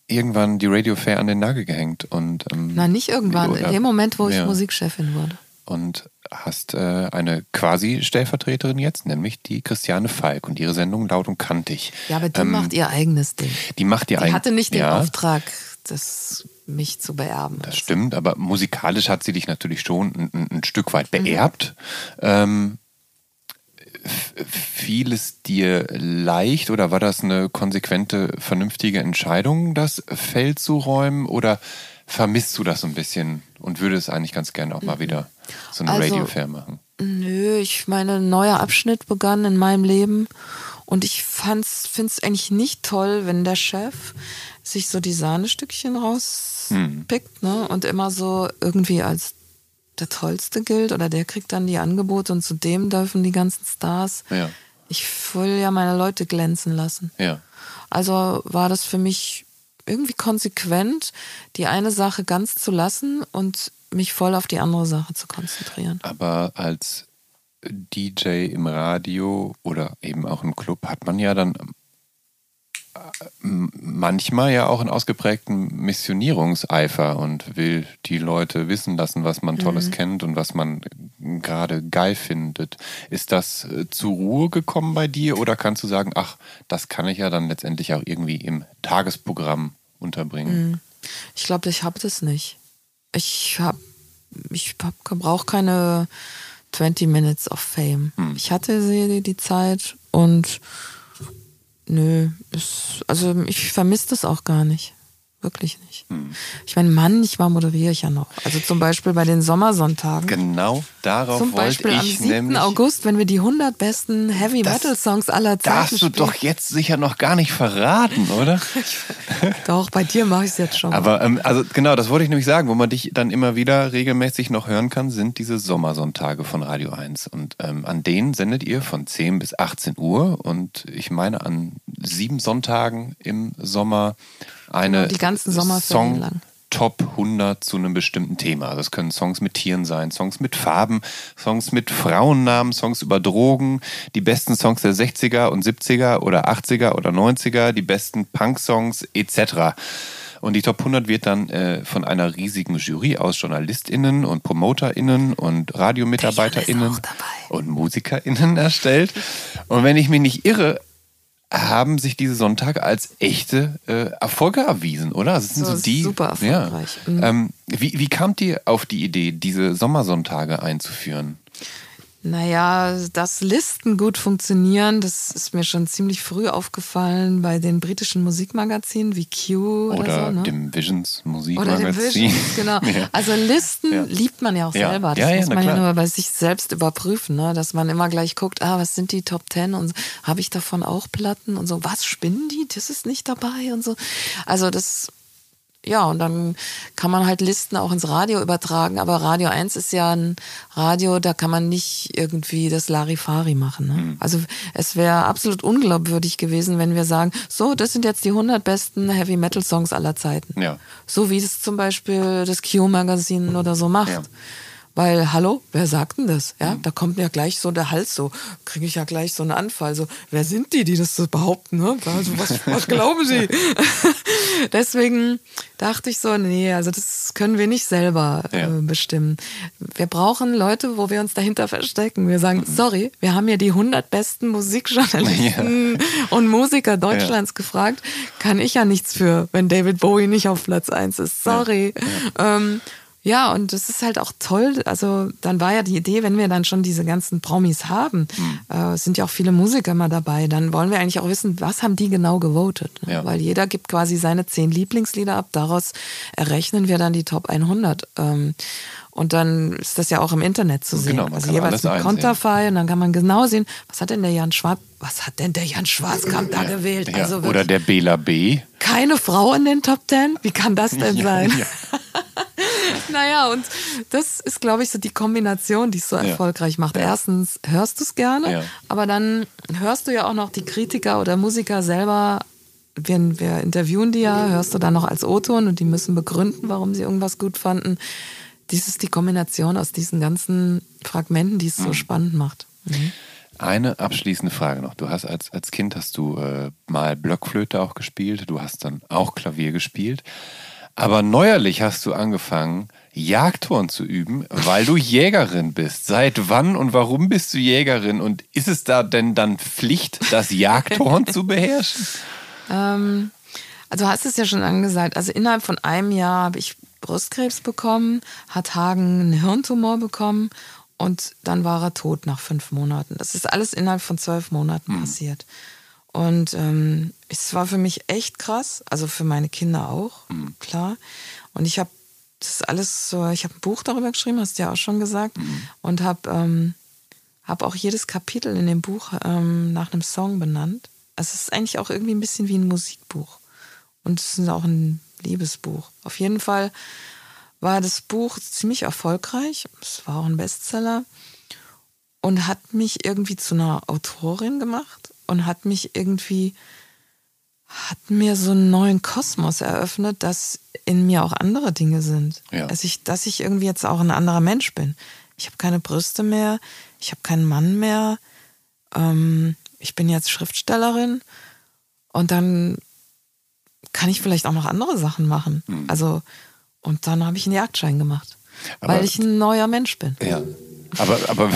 irgendwann die Radio Fair an den Nagel gehängt und. Ähm, Na, nicht irgendwann, in dem Moment, wo ich Ja. Musikchefin wurde. Und hast äh, eine quasi Stellvertreterin jetzt, nämlich die Christiane Falk und ihre Sendung Laut und Kantig. Ja, aber die Ähm, macht ihr eigenes Ding. Die macht ihr Die ein- hatte nicht den ja, Auftrag, das mich zu beerben. Das stimmt, aber musikalisch hat sie dich natürlich schon ein, ein Stück weit beerbt. Mhm. Ähm, fiel es dir leicht oder war das eine konsequente, vernünftige Entscheidung, das Feld zu räumen? Oder vermisst du das so ein bisschen und würdest eigentlich ganz gerne auch mal wieder so eine also, Radio-Fair machen? Nö, ich meine, ein neuer Abschnitt begann in meinem Leben und ich finde es eigentlich nicht toll, wenn der Chef sich so die Sahnestückchen rauspickt hm. ne? und immer so irgendwie als der Tollste gilt oder der kriegt dann die Angebote und zu dem dürfen die ganzen Stars. Ja. Ich will ja meine Leute glänzen lassen. Ja. Also war das für mich irgendwie konsequent, die eine Sache ganz zu lassen und mich voll auf die andere Sache zu konzentrieren. Aber als DJ im Radio oder eben auch im Club hat man ja dann manchmal ja auch einen ausgeprägten Missionierungseifer und will die Leute wissen lassen, was man Tolles mhm. kennt und was man gerade geil findet. Ist das äh, zur Ruhe gekommen bei dir oder kannst du sagen, ach, das kann ich ja dann letztendlich auch irgendwie im Tagesprogramm unterbringen? Mhm. Ich glaube, ich habe das nicht. Ich habe, ich hab, brauche keine 20 Minutes of Fame. Mhm. Ich hatte die Zeit und Nö, ist, also ich vermisse das auch gar nicht. Wirklich nicht. Hm. Ich meine, manchmal moderiere ich ja noch. Also zum Beispiel bei den Sommersonntagen. Genau, darauf zum Beispiel wollte ich am 7. nämlich. August, wenn wir die 100 besten Heavy Metal Songs aller Zeiten Darfst du doch jetzt sicher noch gar nicht verraten, oder? doch, bei dir mache ich es jetzt schon. Aber ähm, also genau, das wollte ich nämlich sagen, wo man dich dann immer wieder regelmäßig noch hören kann, sind diese Sommersonntage von Radio 1. Und ähm, an denen sendet ihr von 10 bis 18 Uhr. Und ich meine, an sieben Sonntagen im Sommer eine die ganzen Song lang. Top 100 zu einem bestimmten Thema. Das können Songs mit Tieren sein, Songs mit Farben, Songs mit Frauennamen, Songs über Drogen, die besten Songs der 60er und 70er oder 80er oder 90er, die besten Punk-Songs etc. Und die Top 100 wird dann äh, von einer riesigen Jury aus JournalistInnen und PromoterInnen und RadiomitarbeiterInnen und MusikerInnen erstellt. Und wenn ich mich nicht irre, haben sich diese Sonntage als echte äh, Erfolge erwiesen, oder? Also sind so, so die, super erfolgreich. Ja. Mhm. Ähm, wie, wie kamt ihr auf die Idee, diese Sommersonntage einzuführen? Naja, dass Listen gut funktionieren, das ist mir schon ziemlich früh aufgefallen bei den britischen Musikmagazinen wie Q oder, oder so, ne? dem Visions Musikmagazin. Oder dem Visions, genau. ja. Also Listen ja. liebt man ja auch ja. selber. Das muss man ja nur bei sich selbst überprüfen, ne? dass man immer gleich guckt, ah, was sind die Top Ten und habe ich davon auch Platten und so, was spinnen die? Das ist nicht dabei und so. Also das ja, und dann kann man halt Listen auch ins Radio übertragen. Aber Radio 1 ist ja ein Radio, da kann man nicht irgendwie das Larifari machen. Ne? Mhm. Also es wäre absolut unglaubwürdig gewesen, wenn wir sagen, so, das sind jetzt die 100 besten Heavy Metal Songs aller Zeiten. Ja. So wie es zum Beispiel das Q-Magazin oder so macht. Ja. Weil, hallo, wer sagt denn das? Ja, mhm. da kommt mir gleich so der Hals so, kriege ich ja gleich so einen Anfall. So, wer sind die, die das so behaupten? Ne? Also, was, was glauben sie? Deswegen dachte ich so, nee, also das können wir nicht selber äh, ja. bestimmen. Wir brauchen Leute, wo wir uns dahinter verstecken. Wir sagen, mhm. sorry, wir haben ja die 100 besten Musikjournalisten ja. und Musiker Deutschlands ja. gefragt. Kann ich ja nichts für, wenn David Bowie nicht auf Platz 1 ist. Sorry. Ähm, ja, und das ist halt auch toll. Also dann war ja die Idee, wenn wir dann schon diese ganzen Promis haben, mhm. äh, sind ja auch viele Musiker mal dabei, dann wollen wir eigentlich auch wissen, was haben die genau gewotet. Ne? Ja. Weil jeder gibt quasi seine zehn Lieblingslieder ab, daraus errechnen wir dann die Top 100. Ähm, und dann ist das ja auch im Internet zu sehen. Genau, also jeweils ein Konterfei und dann kann man genau sehen, was hat denn der Jan Schwarz, was hat denn der Jan Schwarzkamp da ja, gewählt? Ja. Also Oder der Bela B. Keine Frau in den Top Ten? Wie kann das denn sein? Ja, naja, und das ist, glaube ich, so die Kombination, die es so ja. erfolgreich macht. Erstens hörst du es gerne, ja. aber dann hörst du ja auch noch die Kritiker oder Musiker selber. Wir, wir interviewen die ja, hörst du dann noch als O-Ton und die müssen begründen, warum sie irgendwas gut fanden. Dies ist die Kombination aus diesen ganzen Fragmenten, die es so mhm. spannend macht. Mhm. Eine abschließende Frage noch. Du hast als, als Kind hast du äh, mal Blockflöte auch gespielt, du hast dann auch Klavier gespielt. Aber neuerlich hast du angefangen, Jagdhorn zu üben, weil du Jägerin bist. Seit wann und warum bist du Jägerin? Und ist es da denn dann Pflicht, das Jagdhorn zu beherrschen? Ähm, Also du hast es ja schon angesagt. Also innerhalb von einem Jahr habe ich Brustkrebs bekommen, hat Hagen einen Hirntumor bekommen und dann war er tot nach fünf Monaten. Das ist alles innerhalb von zwölf Monaten mhm. passiert. Und ähm, es war für mich echt krass, also für meine Kinder auch, mhm. klar. Und ich habe das alles so, ich habe ein Buch darüber geschrieben, hast du ja auch schon gesagt, mhm. und habe ähm, hab auch jedes Kapitel in dem Buch ähm, nach einem Song benannt. Also es ist eigentlich auch irgendwie ein bisschen wie ein Musikbuch. Und es ist auch ein Liebesbuch. Auf jeden Fall war das Buch ziemlich erfolgreich. Es war auch ein Bestseller und hat mich irgendwie zu einer Autorin gemacht und hat mich irgendwie, hat mir so einen neuen Kosmos eröffnet, dass in mir auch andere Dinge sind. Ja. Also ich, dass ich irgendwie jetzt auch ein anderer Mensch bin. Ich habe keine Brüste mehr, ich habe keinen Mann mehr, ähm, ich bin jetzt Schriftstellerin und dann kann ich vielleicht auch noch andere Sachen machen. Mhm. Also, und dann habe ich einen Jagdschein gemacht, aber, weil ich ein neuer Mensch bin. Ja. Aber, aber,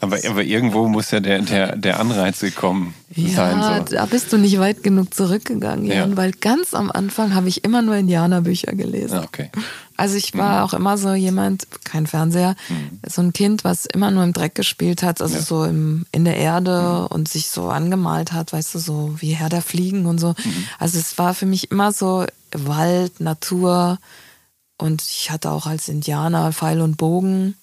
aber, aber irgendwo muss ja der, der, der Anreiz gekommen ja, sein. Ja, so. da bist du nicht weit genug zurückgegangen, Jan, ja. weil ganz am Anfang habe ich immer nur Indianerbücher gelesen. Ah, okay. Also ich war mhm. auch immer so jemand, kein Fernseher, mhm. so ein Kind, was immer nur im Dreck gespielt hat, also ja. so im, in der Erde mhm. und sich so angemalt hat, weißt du, so wie Herr der Fliegen und so. Mhm. Also es war für mich immer so Wald, Natur und ich hatte auch als Indianer Pfeil und Bogen.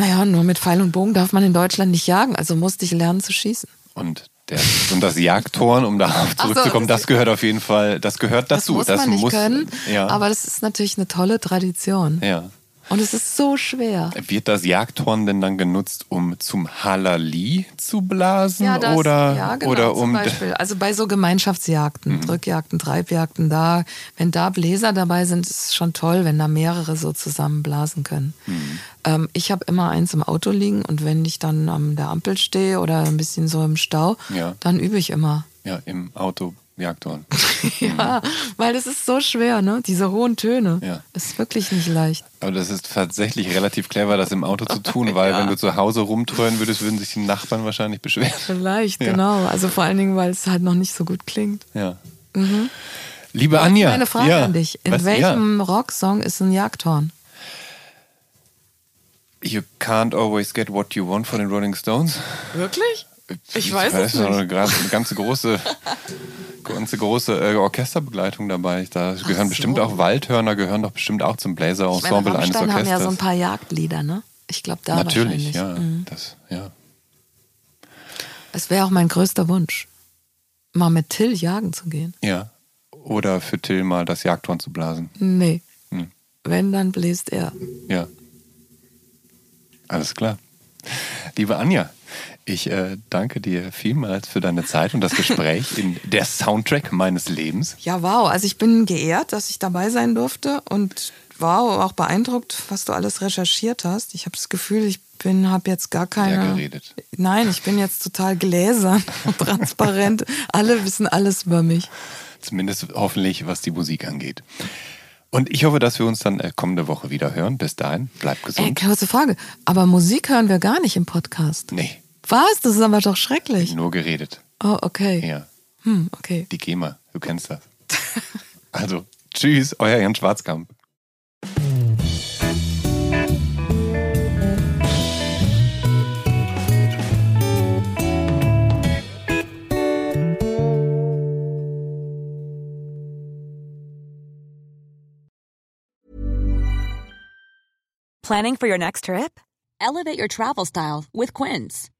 Naja, nur mit Pfeil und Bogen darf man in Deutschland nicht jagen, also musste ich lernen zu schießen. Und der, und das Jagdhorn, um darauf zurückzukommen, so, das, das gehört auf jeden Fall, das gehört dazu. Das muss man nicht muss, können, ja. aber das ist natürlich eine tolle Tradition. Ja. Und es ist so schwer. Wird das Jagdhorn denn dann genutzt, um zum Halali zu blasen? Ja, das, oder, ja, genau, oder um zum Beispiel. Also bei so Gemeinschaftsjagden, mhm. Drückjagden, Treibjagden, da, wenn da Bläser dabei sind, ist es schon toll, wenn da mehrere so zusammen blasen können. Mhm. Ähm, ich habe immer eins im Auto liegen und wenn ich dann an der Ampel stehe oder ein bisschen so im Stau, ja. dann übe ich immer. Ja, im Auto Jagdhorn. ja, weil das ist so schwer, ne? Diese hohen Töne. Ja. Ist wirklich nicht leicht. Aber das ist tatsächlich relativ clever, das im Auto zu tun, weil ja. wenn du zu Hause rumtrönen würdest, würden sich die Nachbarn wahrscheinlich beschweren. Vielleicht, ja. genau. Also vor allen Dingen, weil es halt noch nicht so gut klingt. Ja. Mhm. Liebe Anja. Eine Frage ja. an dich. In Was? welchem Rocksong ist ein Jagdhorn? You can't always get what you want von den Rolling Stones. Wirklich? Ich weiß es nicht. Eine, eine ganze große, ganze große äh, Orchesterbegleitung dabei. Da Ach gehören so. bestimmt auch Waldhörner, gehören doch bestimmt auch zum Bläser-Ensemble eines Orchesters. haben ja so ein paar Jagdlieder, ne? Ich glaube da Natürlich, ja, mhm. das, ja. Es wäre auch mein größter Wunsch, mal mit Till jagen zu gehen. Ja. Oder für Till mal das Jagdhorn zu blasen. Nee. Hm. Wenn, dann bläst er. Ja. Alles klar. Liebe Anja, ich äh, danke dir vielmals für deine Zeit und das Gespräch in der Soundtrack meines Lebens. Ja, wow. Also ich bin geehrt, dass ich dabei sein durfte und wow, auch beeindruckt, was du alles recherchiert hast. Ich habe das Gefühl, ich bin, habe jetzt gar keine. Ja, geredet. Nein, ich bin jetzt total gläsern und transparent. Alle wissen alles über mich. Zumindest hoffentlich, was die Musik angeht. Und ich hoffe, dass wir uns dann äh, kommende Woche wieder hören. Bis dahin, bleib gesund. Äh, kurze Frage. Aber Musik hören wir gar nicht im Podcast. Nee. Was? Das ist aber doch schrecklich. Nur geredet. Oh, okay. Ja. Hm, okay. Die GEMA, du kennst das. also, tschüss, euer Jan Schwarzkamp. Planning for your next trip? Elevate your travel style with Quince.